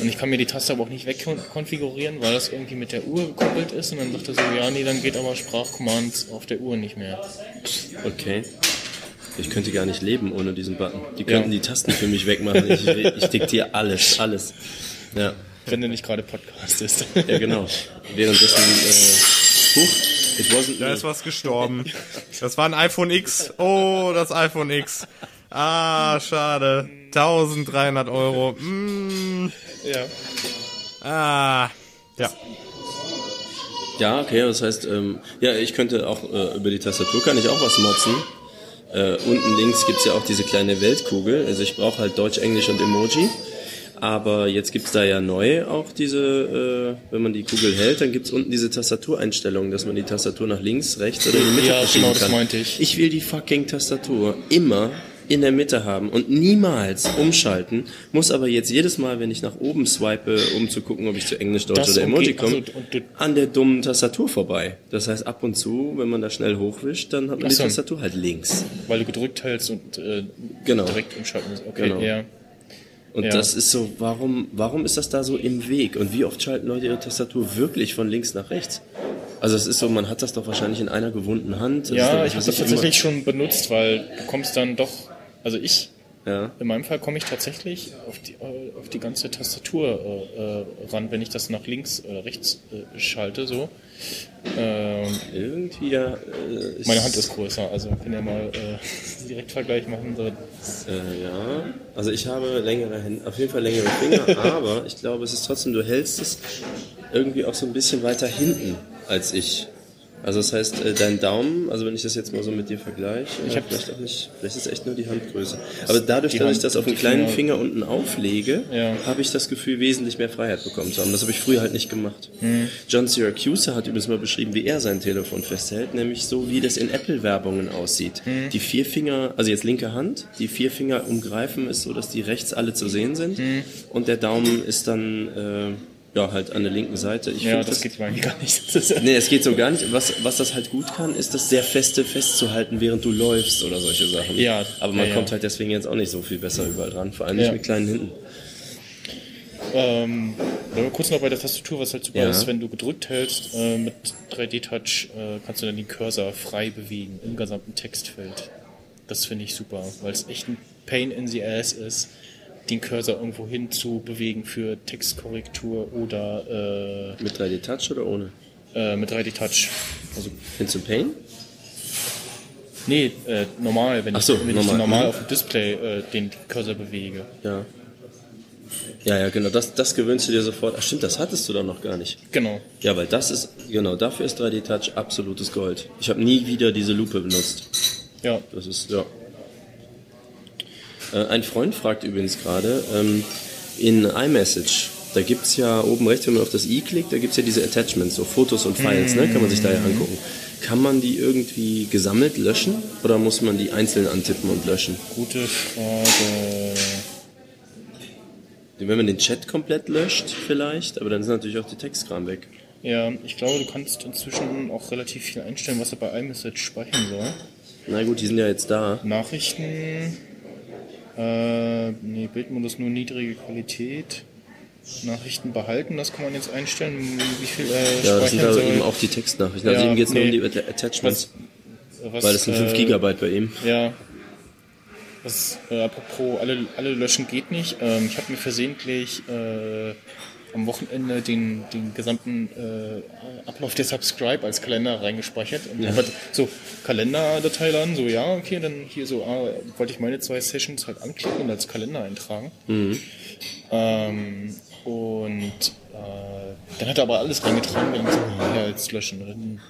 Und ich kann mir die Taste aber auch nicht wegkonfigurieren, weil das irgendwie mit der Uhr gekoppelt ist. Und dann sagt er so, ja, nee, dann geht aber Sprachcommands auf der Uhr nicht mehr. Okay. Ich könnte gar nicht leben ohne diesen Button. Die könnten Ja. die Tasten für mich wegmachen. Ich, ich diktiere alles, alles. Ja, Wenn du nicht gerade Podcast ist. ja genau. Währenddessen, äh, huch, it wasn't Da ist was gestorben. Das war ein iPhone X. Oh, das iPhone X. Ah, schade. 1300 Euro. Mm, ja. ah, ja. Ja, okay, das heißt, ähm, ja, ich könnte auch äh, über die Tastatur kann ich auch was motzen. Äh, unten links gibt's ja auch diese kleine Weltkugel. Also ich brauche halt Deutsch, Englisch und Emoji. Aber jetzt gibt's da ja neu auch diese, äh, wenn man die Kugel hält, dann gibt's unten diese Tastatureinstellungen, dass man die Tastatur nach links, rechts oder in die Mitte Ja, genau, das kann. meinte ich. Ich will die fucking Tastatur immer in der Mitte haben und niemals umschalten, muss aber jetzt jedes Mal, wenn ich nach oben swipe, um zu gucken, ob ich zu Englisch, Deutsch Das oder Emoji komme, also, und du- an der dummen Tastatur vorbei. Das heißt, ab und zu, wenn man da schnell hochwischt, dann hat man Ach die. Tastatur halt links. Weil du gedrückt hältst und äh, Genau. direkt umschalten musst. Okay, Genau. ja. Und Ja. das ist so, warum, warum ist das da so im Weg? Und wie oft schalten Leute ihre Tastatur wirklich von links nach rechts? Also es ist so, man hat das doch wahrscheinlich in einer gewohnten Hand. Das Ja, ich habe das tatsächlich schon benutzt, weil du kommst dann doch, also ich, Ja. in meinem Fall komme ich tatsächlich auf die, äh, auf die ganze Tastatur äh, äh, ran, wenn ich das nach links oder rechts äh, schalte, so. Ähm, Irgendwie ja. Äh, meine Hand ist größer, also können ja mal äh, Direktvergleich machen. So. Äh, ja. Also ich habe längere Hände, auf jeden Fall längere Finger, aber ich glaube, es ist trotzdem, du hältst es irgendwie auch so ein bisschen weiter hinten als ich. Also das heißt, äh, dein Daumen, also wenn ich das jetzt mal so mit dir vergleiche, ich hab- habe vielleicht auch nicht, vielleicht ist es echt nur die Handgröße. Aber dadurch, dass ich Hand- das auf den kleinen Finger- Finger unten auflege, Ja. habe ich das Gefühl, wesentlich mehr Freiheit bekommen zu haben. Das habe ich früher halt nicht gemacht. Hm. John Syracuse hat übrigens mal beschrieben, wie er sein Telefon festhält, nämlich so, wie das in Apple-Werbungen aussieht. Hm. Die vier Finger, also jetzt linke Hand, die vier Finger umgreifen ist so, dass die rechts alle zu sehen sind Hm. und der Daumen ist dann äh, ja halt an der linken Seite. Ich Ja, find das geht mir gar nicht. Das Nee, es geht so gar nicht. Was, was das halt gut kann, ist das sehr feste festzuhalten, während du läufst oder solche Sachen. Ja, Aber man ja, kommt ja. halt deswegen jetzt auch nicht so viel besser überall dran, vor allem nicht mit kleinen Händen. Ähm, kurz noch bei der Tastatur, was halt super Ja. ist, wenn du gedrückt hältst äh, mit 3D-Touch, äh, kannst du dann den Cursor frei bewegen im gesamten Textfeld. Das finde ich super, weil es echt ein Pain in the Ass ist, den Cursor irgendwo hin zu bewegen für Textkorrektur oder Mit 3D Touch oder ohne? äh, äh, mit 3D-Touch. Also, Findest du Pain? nee, äh, normal, wenn, so, ich, wenn ich normal. den normal Mhm. auf dem Display äh, den Cursor bewege. Ja. Ja, ja, genau. Das, das gewöhnst du dir sofort. Ach stimmt, das hattest du doch noch gar nicht. Genau. Ja, weil das ist, genau, dafür ist 3D Touch absolutes Gold. Ich habe nie wieder diese Lupe benutzt. Ja, Das ist, ja. Äh, ein Freund fragt übrigens gerade, ähm, in iMessage, da gibt's ja oben rechts, wenn man auf das i klickt, da gibt's ja diese Attachments, so Fotos und Files, ne? kann man sich da ja angucken. Kann man die irgendwie gesammelt löschen oder muss man die einzeln antippen und löschen? gute Frage. Wenn man den Chat komplett löscht vielleicht, aber dann sind natürlich auch die Textkram weg. Ja, ich glaube, du kannst inzwischen auch relativ viel einstellen, was er bei iMessage speichern soll. Na gut, die sind ja jetzt da. Nachrichten, äh, nee, Bildmodus nur niedrige Qualität. Nachrichten behalten, das kann man jetzt einstellen, wie viel äh, Ja, das sind speichern da soll. eben auch die Textnachrichten. Also Ja, ihm geht's nur um nee. die Atta- Attachments, was, weil das sind 5 äh, Gigabyte bei ihm. Ja. Das, äh, apropos, alle, alle löschen geht nicht. Ähm, ich habe mir versehentlich äh, am Wochenende den, den gesamten äh, Ablauf der Subscribe als Kalender reingespeichert. Und Ja. halt so Kalenderdatei dann, so ja, okay, dann hier so, ah, wollte ich meine zwei Sessions halt anklicken und als Kalender eintragen. Mhm. Ähm, und Äh, dann hat er aber alles reingetragen und dann gesagt, ja, jetzt löschen.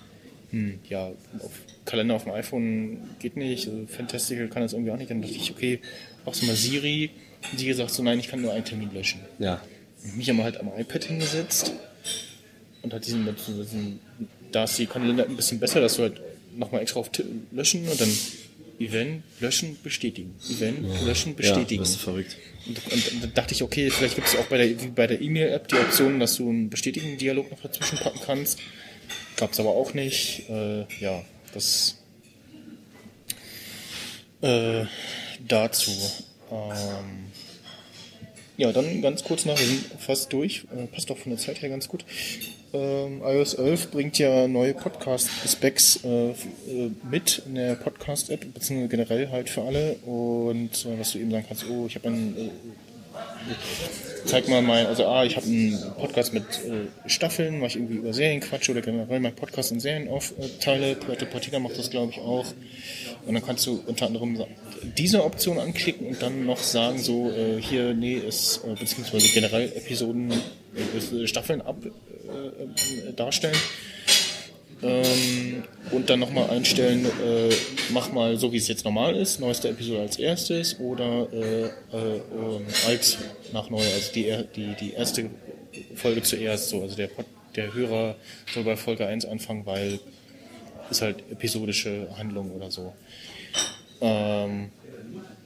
Hm, ja, auf Kalender auf dem iPhone geht nicht, also Fantastical kann das irgendwie auch nicht. Dann dachte ich, okay, machst du mal Siri. Und sie sagt so, nein, ich kann nur einen Termin löschen. Ja. Mich haben wir halt am iPad hingesetzt und hat diesen, diesen da ist die Kalender ein bisschen besser, dass du halt nochmal extra auf löschen und dann Event, löschen, bestätigen. Event, löschen, Ja, bestätigen. das ist verrückt. Und, und, und dann dachte ich, okay, vielleicht gibt es auch bei der, wie bei der E-Mail-App die Option, dass du einen bestätigenden Dialog noch dazwischen packen kannst. Gab es aber auch nicht. Äh, ja, das äh, dazu. Ähm, ja, dann ganz kurz nach, wir sind fast durch. Äh, passt auch von der Zeit her ganz gut. Ähm, iOS 11 bringt ja neue Podcast-Specs äh, äh, mit in der Podcast-App, beziehungsweise generell halt für alle. Und äh, was du eben sagen kannst, oh, ich habe einen äh, zeig mal mein, also ah, ich habe einen Podcast mit äh, Staffeln, weil ich irgendwie über Serien quatsche oder generell meinen Podcast in Serien aufteile. Puerto Partida macht das, glaube ich, auch. Und dann kannst du unter anderem diese Option anklicken und dann noch sagen, so, äh, hier, nee, ist, äh, beziehungsweise generell Episoden, äh, Staffeln ab äh, äh, darstellen. Ähm, und dann nochmal einstellen, äh, mach mal so wie es jetzt normal ist, neueste Episode als erstes oder äh, äh, als nach neu, also die, die, die erste Folge zuerst, so, also der, der Hörer soll bei Folge 1 anfangen, weil ist halt episodische Handlung oder so. Ähm,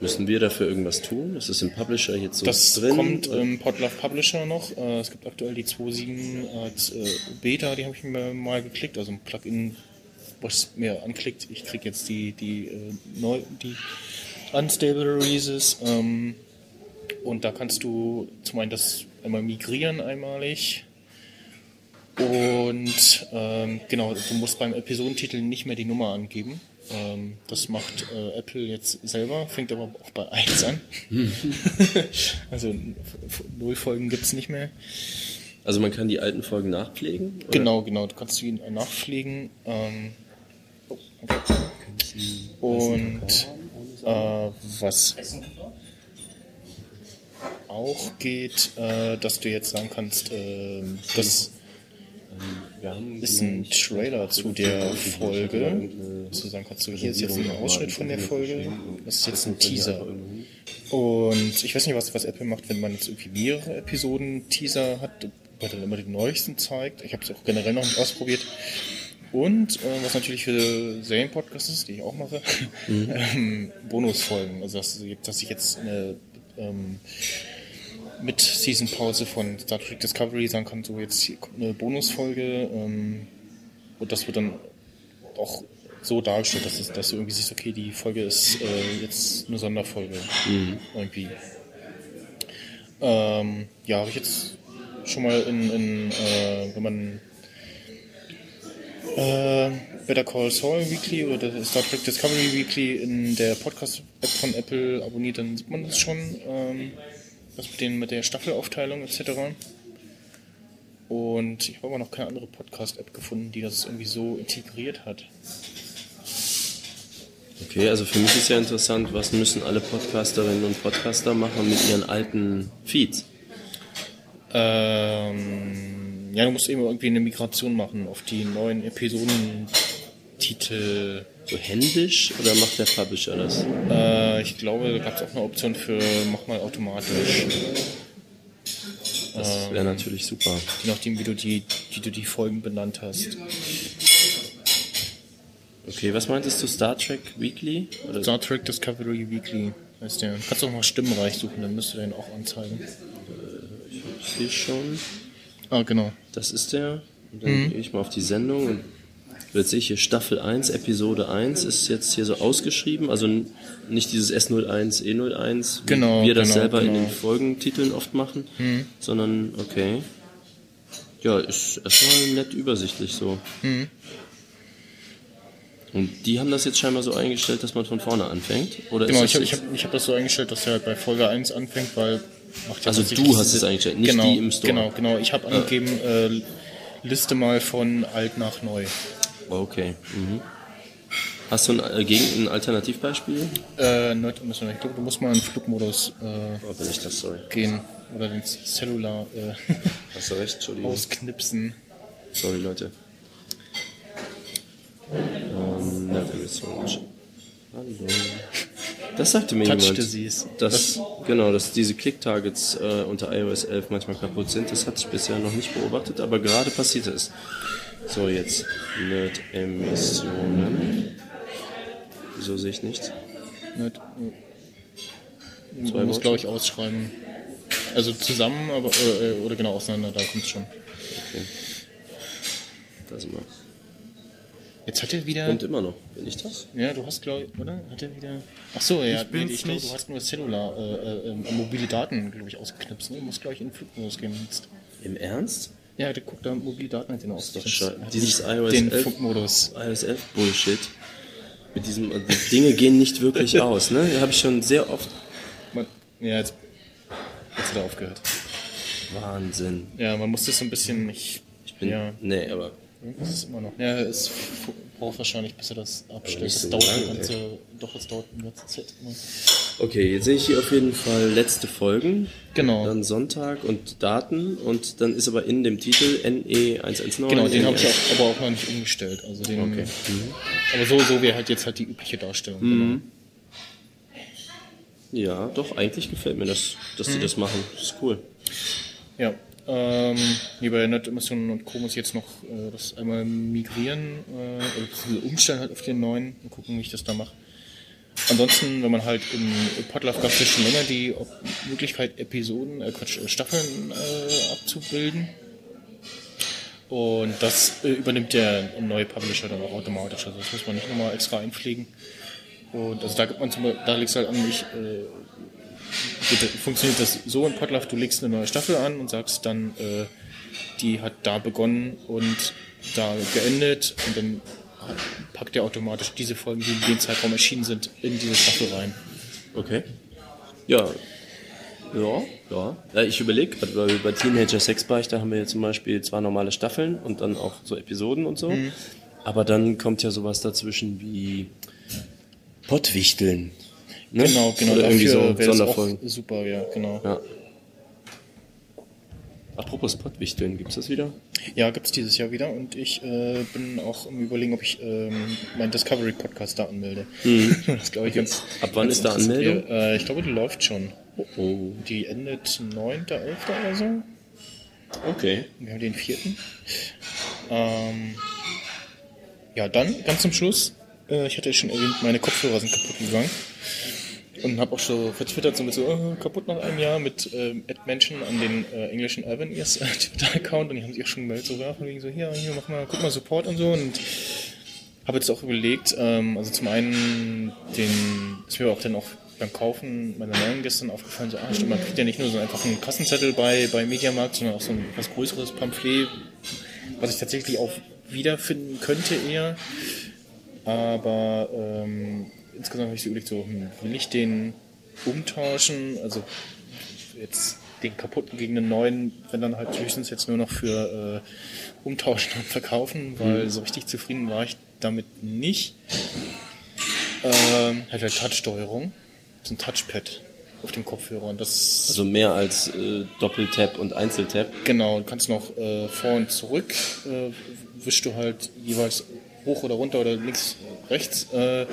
Müssen wir dafür irgendwas tun? Ist das im Publisher jetzt so das drin? kommt im Podlove Publisher noch. Äh, es gibt aktuell die 2.7 als äh, Beta, die habe ich mir mal geklickt, also ein Plugin, was mir anklickt. Ich kriege jetzt die, die, äh, neu, die Unstable Releases. Ähm, und da kannst du zum einen das einmal migrieren einmalig. Und ähm, genau, du musst beim Episodentitel nicht mehr die Nummer angeben. Ähm, das macht äh, Apple jetzt selber, fängt aber auch bei 1 an. also f- f- null Folgen gibt's nicht mehr. Also man kann die alten Folgen nachpflegen? oder? Genau, genau, du kannst ihn nachpflegen. Ähm, oh, okay. Und äh, was auch geht, äh, dass du jetzt sagen kannst, äh, das ist ein Trailer zu der Folge. Dass du sagen kannst, so, hier ist jetzt ein Ausschnitt von der Folge. Das ist jetzt ein Teaser. Und ich weiß nicht, was, was Apple macht, wenn man jetzt irgendwie mehrere Episoden Teaser hat, weil dann immer den neuesten zeigt. Ich habe es auch generell noch nicht ausprobiert. Und äh, was natürlich für Serienpodcasts ist, die ich auch mache, ähm, Bonusfolgen. Also dass, dass ich jetzt eine ähm, mit Season-Pause von Star Trek Discovery sagen kann, so jetzt hier kommt eine Bonusfolge ähm, und das wird dann auch so dargestellt, dass, es, dass du irgendwie siehst, okay, die Folge ist äh, jetzt eine Sonderfolge irgendwie. Ähm, ja, habe ich jetzt schon mal in, in äh, wenn man äh, Better Call Saul Weekly oder der Star Trek Discovery Weekly in der Podcast-App von Apple abonniert, dann sieht man das schon, ähm, das mit, den, mit der Staffelaufteilung etc. Und ich habe aber noch keine andere Podcast-App gefunden, die das irgendwie so integriert hat. Okay, also für mich ist ja interessant, was müssen alle Podcasterinnen und Podcaster machen mit ihren alten Feeds? Ähm, ja, du musst eben irgendwie eine Migration machen auf die neuen Episodentitel. So händisch oder macht der Publisher das? Äh, ich glaube, da gab es auch eine Option für mach mal automatisch. Das wäre natürlich super. Je nachdem, wie du die, wie du die Folgen benannt hast. Okay, was meintest du, Star Trek Weekly? Oder? Star Trek Discovery Weekly heißt der. Kannst du auch mal Stimmenreich suchen, dann müsste der ihn auch anzeigen. Hier schon. Ah, genau. Das ist der. Und dann gehe ich mal auf die Sendung und jetzt sehe ich hier Staffel 1, Episode 1 ist jetzt hier so ausgeschrieben. Also nicht dieses S01, E01, wie Genau, wir das genau, selber in genau. den Folgentiteln oft machen, sondern okay. Ja, ist erstmal nett übersichtlich so. Und die haben das jetzt scheinbar so eingestellt, dass man von vorne anfängt? Oder Genau, ich habe ich hab, ich hab das so eingestellt, dass er halt bei Folge 1 anfängt, weil macht ja Also du hast es eingestellt, nicht genau, die im Store. Genau, genau. Ich habe angegeben, äh, Liste mal von alt nach neu. Okay. Mhm. Hast du ein, äh, gegen ein Alternativbeispiel? Äh, wir, ich glaube, du musst mal in den Flugmodus äh, Oh, bin ich das, sorry. gehen oder den Cellular äh, Hast du recht, Entschuldigung. ausknipsen. Sorry, Leute. Ähm, Navigation. Hallo. Das sagte mir Touch jemand. Disease. Dass, genau, dass diese Click-Targets äh, unter iOS 11 manchmal kaputt sind. Das hatte ich bisher noch nicht beobachtet, aber gerade passiert es. So, jetzt Nerd-Emissionen. Wieso sehe ich nichts? Nerd, Zwei man muss, glaube ich, ausschreiben. Also zusammen, aber oder, äh, oder genau auseinander, da kommt schon. Da sind wir. Jetzt hat er wieder. Kommt immer noch. Bin ich das? Ja, du hast, glaube ich, oder? Hat er wieder. Ach so, ja, Ich nee, ich glaube, du hast nur Cellular, äh, äh, äh, mobile Daten, glaube ich, ausgeknipst. Ne? Du musst, glaube ich, in den Flugmodus gehen jetzt. Im Ernst? Ja, der guckt da mobile Daten hat den doch scheiße. Hat Dieses iOS Den 11? Flugmodus. iOS 11 Bullshit. Mit diesem, also die Dinge gehen nicht wirklich aus, ne? Habe ich schon sehr oft. Man, ja, jetzt, jetzt hat er aufgehört. Wahnsinn. Ja, man muss das so ein bisschen nicht. Ich bin, Ja. nee, aber Das ist immer noch. Ja, es braucht wahrscheinlich, bis er das abstellt. Das so dauert eine ganze. Doch, es dauert eine ganze Zeit. immer. Okay, jetzt sehe ich hier auf jeden Fall letzte Folgen. Genau. Dann Sonntag und Daten und dann ist aber in dem Titel NE119. Genau, den habe ich auch, aber auch noch nicht umgestellt. Also den, Okay. Aber so, so wäre halt jetzt halt die übliche Darstellung. Genau. Ja, doch, eigentlich gefällt mir das, dass Mhm. die das machen. Das ist cool. Ja. Ähm, nee, bei Nerd-Emissionen und Co. muss ich jetzt noch äh, das einmal migrieren, äh, oder umstellen halt auf den neuen und gucken, wie ich das da mache. Ansonsten, wenn man halt im Podlove gab es schon länger die Möglichkeit, Episoden, äh, Quatsch, äh, Staffeln äh, abzubilden. Und das äh, übernimmt der neue Publisher dann auch automatisch. Also das muss man nicht nochmal extra einpflegen. Und also da gibt man zum da legst du halt an, ich, äh, funktioniert das so in Podlove, du legst eine neue Staffel an und sagst dann, äh, die hat da begonnen und da geendet und dann packt er automatisch diese Folgen, die in dem Zeitraum erschienen sind, in diese Staffel rein. Okay. Ja. Ja, ja. ja ich überlege bei Teenager Sexbeichte haben wir ja zum Beispiel zwei normale Staffeln und dann auch so Episoden und so. Mhm. Aber dann kommt ja sowas dazwischen wie Pottwichteln. Ne? Genau, genau, Oder irgendwie so dafür wäre das auch Sonderfolgen. super, ja, genau. Ja. Apropos Pottwichteln, gibt's das wieder? Ja, gibt's dieses Jahr wieder und ich äh, bin auch im Überlegen, ob ich ähm, meinen Discovery-Podcast da anmelde. Das glaube ich ganz. Mhm. Ab wann ganz ist da. Anmeldung? Äh, ich glaube, die läuft schon. Oh. Die endet 9.11. oder so. Okay. Wir haben den vierten. Ähm, ja, dann ganz zum Schluss. Äh, ich hatte ja schon erwähnt, meine Kopfhörer sind kaputt gegangen. Und habe auch schon vertwittert, so mit so äh, kaputt nach einem Jahr mit ähm, Ad-Menschen an den äh, englischen Urban Ears äh, Twitter-Account und die haben sich auch schon gemeldet, so ja, von wegen so, hier, hier, mach mal, guck mal Support und so und habe jetzt auch überlegt, ähm, also zum einen, den, ist mir auch dann auch beim Kaufen meiner neuen gestern aufgefallen, so, ah, stimmt, man kriegt ja nicht nur so einfach einen Kassenzettel bei, bei Mediamarkt, sondern auch so ein etwas größeres Pamphlet, was ich tatsächlich auch wiederfinden könnte eher. Aber ähm, insgesamt habe ich so überlegt, so, hm, will ich den umtauschen? Also jetzt den kaputten gegen den neuen, wenn dann halt höchstens jetzt nur noch für äh, umtauschen und verkaufen, weil so richtig zufrieden war ich damit nicht. Ähm, hat halt Touch-Steuerung, so ein Touchpad auf dem Kopfhörer und das Also mehr als äh, Doppeltap und Einzeltap. Genau, du kannst noch äh, vor und zurück, äh, wischst du halt jeweils hoch oder runter oder links, rechts. Äh,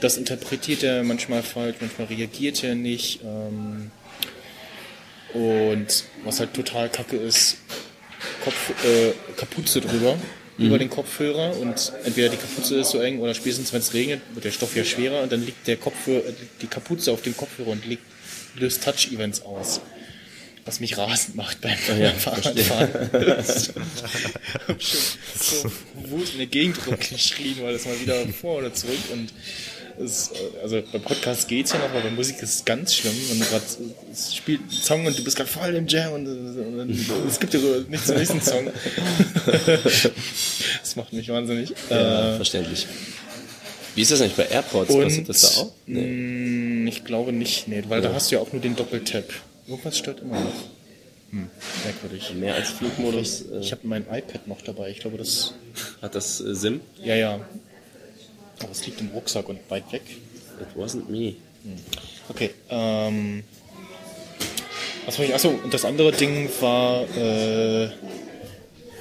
das interpretiert er manchmal falsch, manchmal reagiert er nicht. Ähm, und was halt total kacke ist, Kopf, äh, Kapuze drüber, über den Kopfhörer und entweder die Kapuze ist so eng oder spätestens wenn es regnet, wird der Stoff ja schwerer und dann liegt der Kopfhörer, äh, die Kapuze auf dem Kopfhörer und liegt, löst Touch-Events aus. Was mich rasend macht beim ja, Fahrradfahren. hab schon so Wut in der Gegend rumgeschrien, weil das mal wieder vor oder zurück und äh, also beim Podcast geht's ja noch, aber bei Musik ist es ganz schlimm, wenn du gerade es spielt ein Song und du bist gerade voll im Jam und, und dann, es gibt ja so nicht zum nächsten Song. das macht mich wahnsinnig. Ja, Äh, verständlich. Wie ist das eigentlich bei AirPods? und das da auch? mh, ich glaube nicht, nee, weil da hast du ja auch nur den Doppeltap. Irgendwas stört immer noch. Hm, merkwürdig. Mehr als Flugmodus Ich äh, habe mein iPad noch dabei. Ich glaube, das hat das äh, SIM. Ja, ja. Aber es liegt im Rucksack und weit weg. It wasn't me. Okay, ähm. Was war ich? Achso, und das andere Ding war, äh,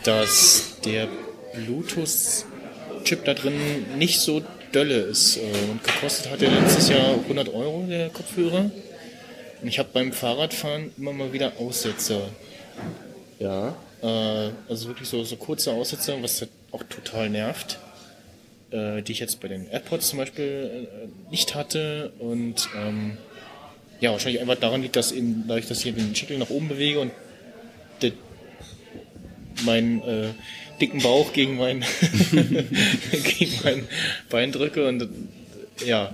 dass der Bluetooth-Chip da drin nicht so dolle ist. Äh, und gekostet hat er letztes Jahr 100 Euro, der Kopfhörer. Und ich habe beim Fahrradfahren immer mal wieder Aussetzer. Ja. Äh, also wirklich so, so kurze Aussetzer, was halt auch total nervt. Äh, die ich jetzt bei den AirPods zum Beispiel äh, nicht hatte. Und ähm, ja, wahrscheinlich einfach daran liegt, dass eben, dadurch, dass ich hier den Schädel nach oben bewege und der, meinen äh, dicken Bauch gegen mein, gegen mein Bein drücke und ja,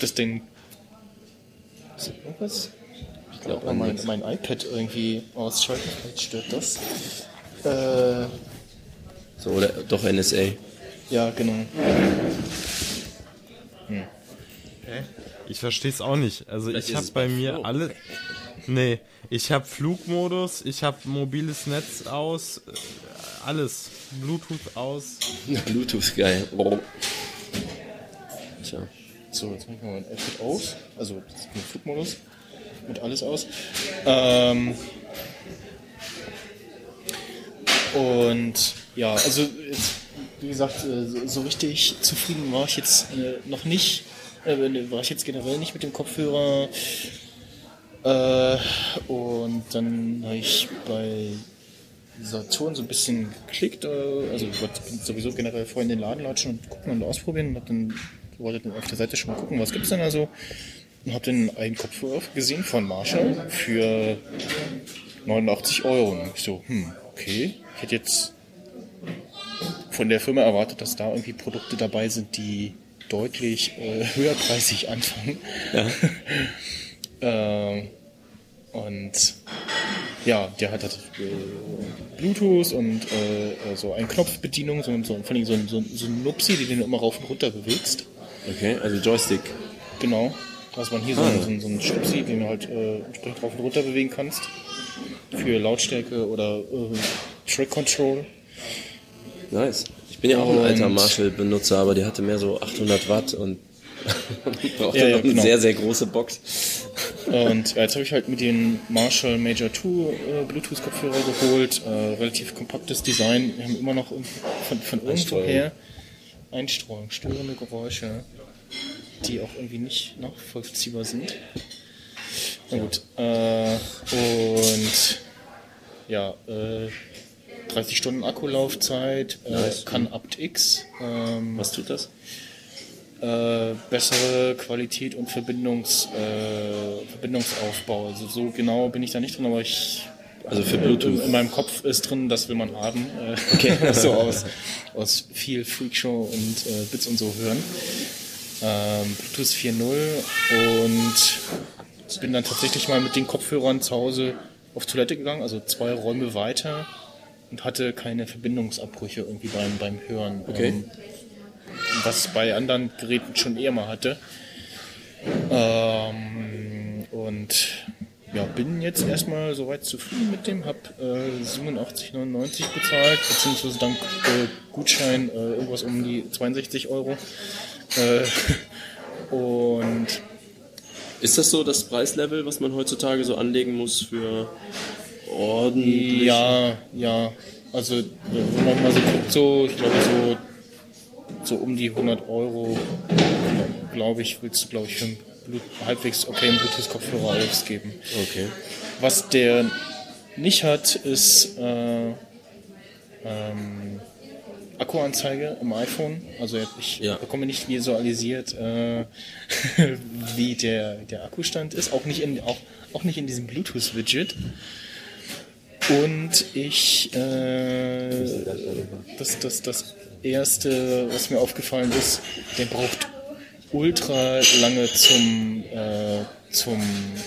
das Ding. Ist irgendwas? Ich glaube mein, mein iPad irgendwie ausschalten, vielleicht stört das. Äh, So, oder doch NSA. Ja, genau. Ich verstehe es auch nicht. Also Vielleicht ich habe bei mir Flo. alle. Nee, ich habe Flugmodus, ich habe mobiles Netz aus, äh, alles. Bluetooth aus. Bluetooth geil. Oh. Tja. So, jetzt mache ich mal mein iPad aus. Also ein Flugmodus. Mit alles aus. Ähm, und ja, also jetzt, wie gesagt, äh, so, richtig zufrieden war ich jetzt äh, noch nicht. Äh, war ich jetzt generell nicht mit dem Kopfhörer. Und dann habe ich bei Saturn so ein bisschen geklickt. Also ich wollte sowieso generell vorhin in den Laden latschen und gucken und ausprobieren. Und dann wollte dann auf der Seite schon mal gucken, was gibt's denn da so. Und habe dann einen Kopfhörer gesehen von Marshall für 89 Euro. Und ich so, hm, okay. Ich hätte jetzt von der Firma erwartet, dass da irgendwie Produkte dabei sind, die deutlich äh, höherpreisig anfangen. ähm, und ja, der hat halt äh, Bluetooth und äh, so eine Knopfbedienung, so, so, vor allem so, ein- so, ein- so ein Nupsi, den immer rauf und runter bewegst. Okay, also Joystick. Genau. Dass man hier so, Ah. so, einen- so einen Schnupsi, den du halt äh, entsprechend rauf und runter bewegen kannst. Für Lautstärke oder äh, Track Control. Nice. Ich bin ja auch ein alter Marshall-Benutzer, aber der hatte mehr so 800 Watt und brauchte Ja, ja, noch eine genau. sehr, sehr große Box. Und ja, jetzt habe ich halt mit den Marshall Major 2 äh, Bluetooth-Kopfhörer geholt. Äh, relativ kompaktes Design. Wir haben immer noch von, von irgendwoher Einstreuung, störende Geräusche, die auch irgendwie nicht nachvollziehbar sind. Na gut. Äh, und ja, äh, 30 Stunden Akkulaufzeit, äh, Nice. kann aptX. Ähm, Was tut das? äh, bessere Qualität und Verbindungs, äh, Verbindungsaufbau. Also so genau bin ich da nicht drin, aber ich Also für in, Bluetooth. in meinem Kopf ist drin, das will man haben. Äh, okay. so aus, aus viel Freakshow und äh, Bits und so hören. Ähm, Bluetooth 4.0 und bin dann tatsächlich mal mit den Kopfhörern zu Hause auf Toilette gegangen, also zwei Räume weiter und hatte keine Verbindungsabbrüche irgendwie beim, beim Hören. Okay. Ähm, was bei anderen Geräten schon eher mal hatte. Ähm, und ja, bin jetzt erstmal soweit zufrieden mit dem, hab äh, 87,99 bezahlt, beziehungsweise dank äh, Gutschein äh, irgendwas um die 62 Euro. Äh, und Ist das so das Preislevel, was man heutzutage so anlegen muss für ordentlich? ja, ja, also wenn man mal so guckt, so, ich glaube so, so um die 100 Euro, glaube ich, willst du, glaube ich, für einen Blut halbwegs okayen Bluetooth-Kopfhörer ausgeben. Okay. Was der nicht hat, ist äh, ähm, Akkuanzeige im iPhone. Also ich Ja. bekomme nicht visualisiert, äh, wie der, der Akkustand ist. Auch nicht in, auch, auch nicht in diesem Bluetooth-Widget. Und ich, äh, das, das, das erste, was mir aufgefallen ist, der braucht ultra lange zum, äh, zum,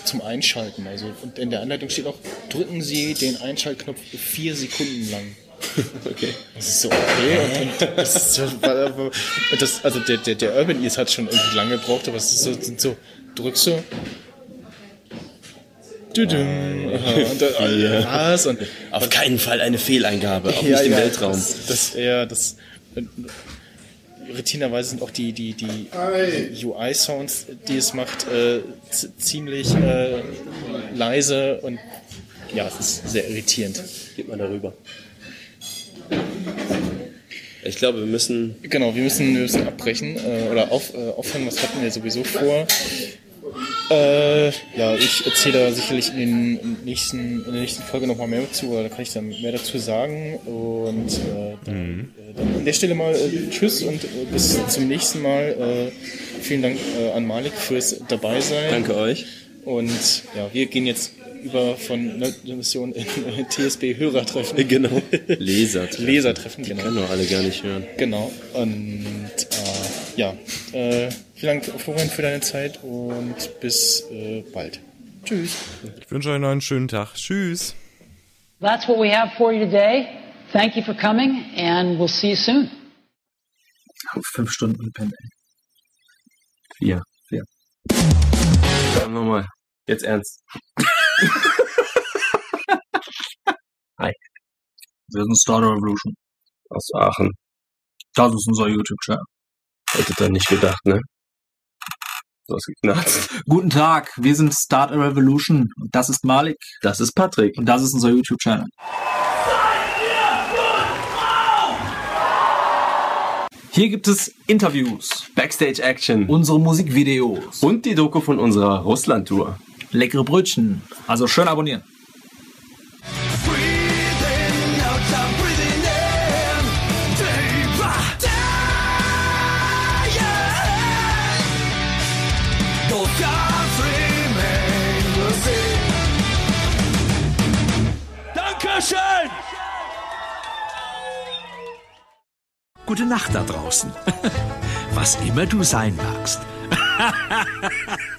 zum Einschalten. Also, und in der Anleitung steht auch, drücken Sie den Einschaltknopf vier Sekunden lang. Okay. Das ist so okay. Und, und das ist so, und das, also der, der, der Urban Ears hat schon irgendwie lange gebraucht, aber es ist so, sind so drückst du. Düdüm. Aha, Und dann, was? Und Auf keinen Fall eine Fehleingabe, auch ja, nicht im ja, Weltraum. Das, das, ja, das irritierenderweise sind auch die, die, die, die UI-Sounds, die es macht, äh, ziemlich äh, leise und ja, es ist sehr irritierend. Geht mal darüber. Ich glaube, wir müssen. Genau, wir müssen, wir müssen abbrechen äh, oder auf, äh, aufhören, was hatten wir sowieso vor. Äh, ja, ich erzähle da sicherlich in, den nächsten, in der nächsten Folge nochmal mehr zu, oder da kann ich dann mehr dazu sagen. Und äh, dann, äh, dann an der Stelle mal äh, Tschüss und äh, bis zum nächsten Mal. Äh, vielen Dank äh, an Malik fürs dabei sein. Danke euch. Und ja, wir gehen jetzt über von Nerd-Mission in äh, TSB-Hörertreffen. Genau. Leser. Lesertreffen, Die genau. können doch alle gar nicht hören. Genau. Und ja, äh, vielen Dank, Florian, für deine Zeit und bis äh, bald. Tschüss. Ich wünsche euch noch einen schönen Tag. Tschüss. That's what we have for you today. Thank you for coming, and we'll see you soon. Fünf Stunden ey. Vier. Vier. Sagen wir mal. Jetzt ernst. Wir sind Starter Revolution. Aus Aachen. Das ist unser YouTube-Channel. Hättet ihr nicht gedacht, ne? Du hast geknarzt. Guten Tag, wir sind Starter Revolution. Und das ist Malik. Das ist Patrick. Und das ist unser YouTube-Channel. Hier gibt es Interviews, Backstage Action. unsere Musikvideos, Und die Doku von unserer Russland-Tour. leckere Brötchen. Also schön abonnieren. Gute Nacht da draußen. Was immer du sein magst.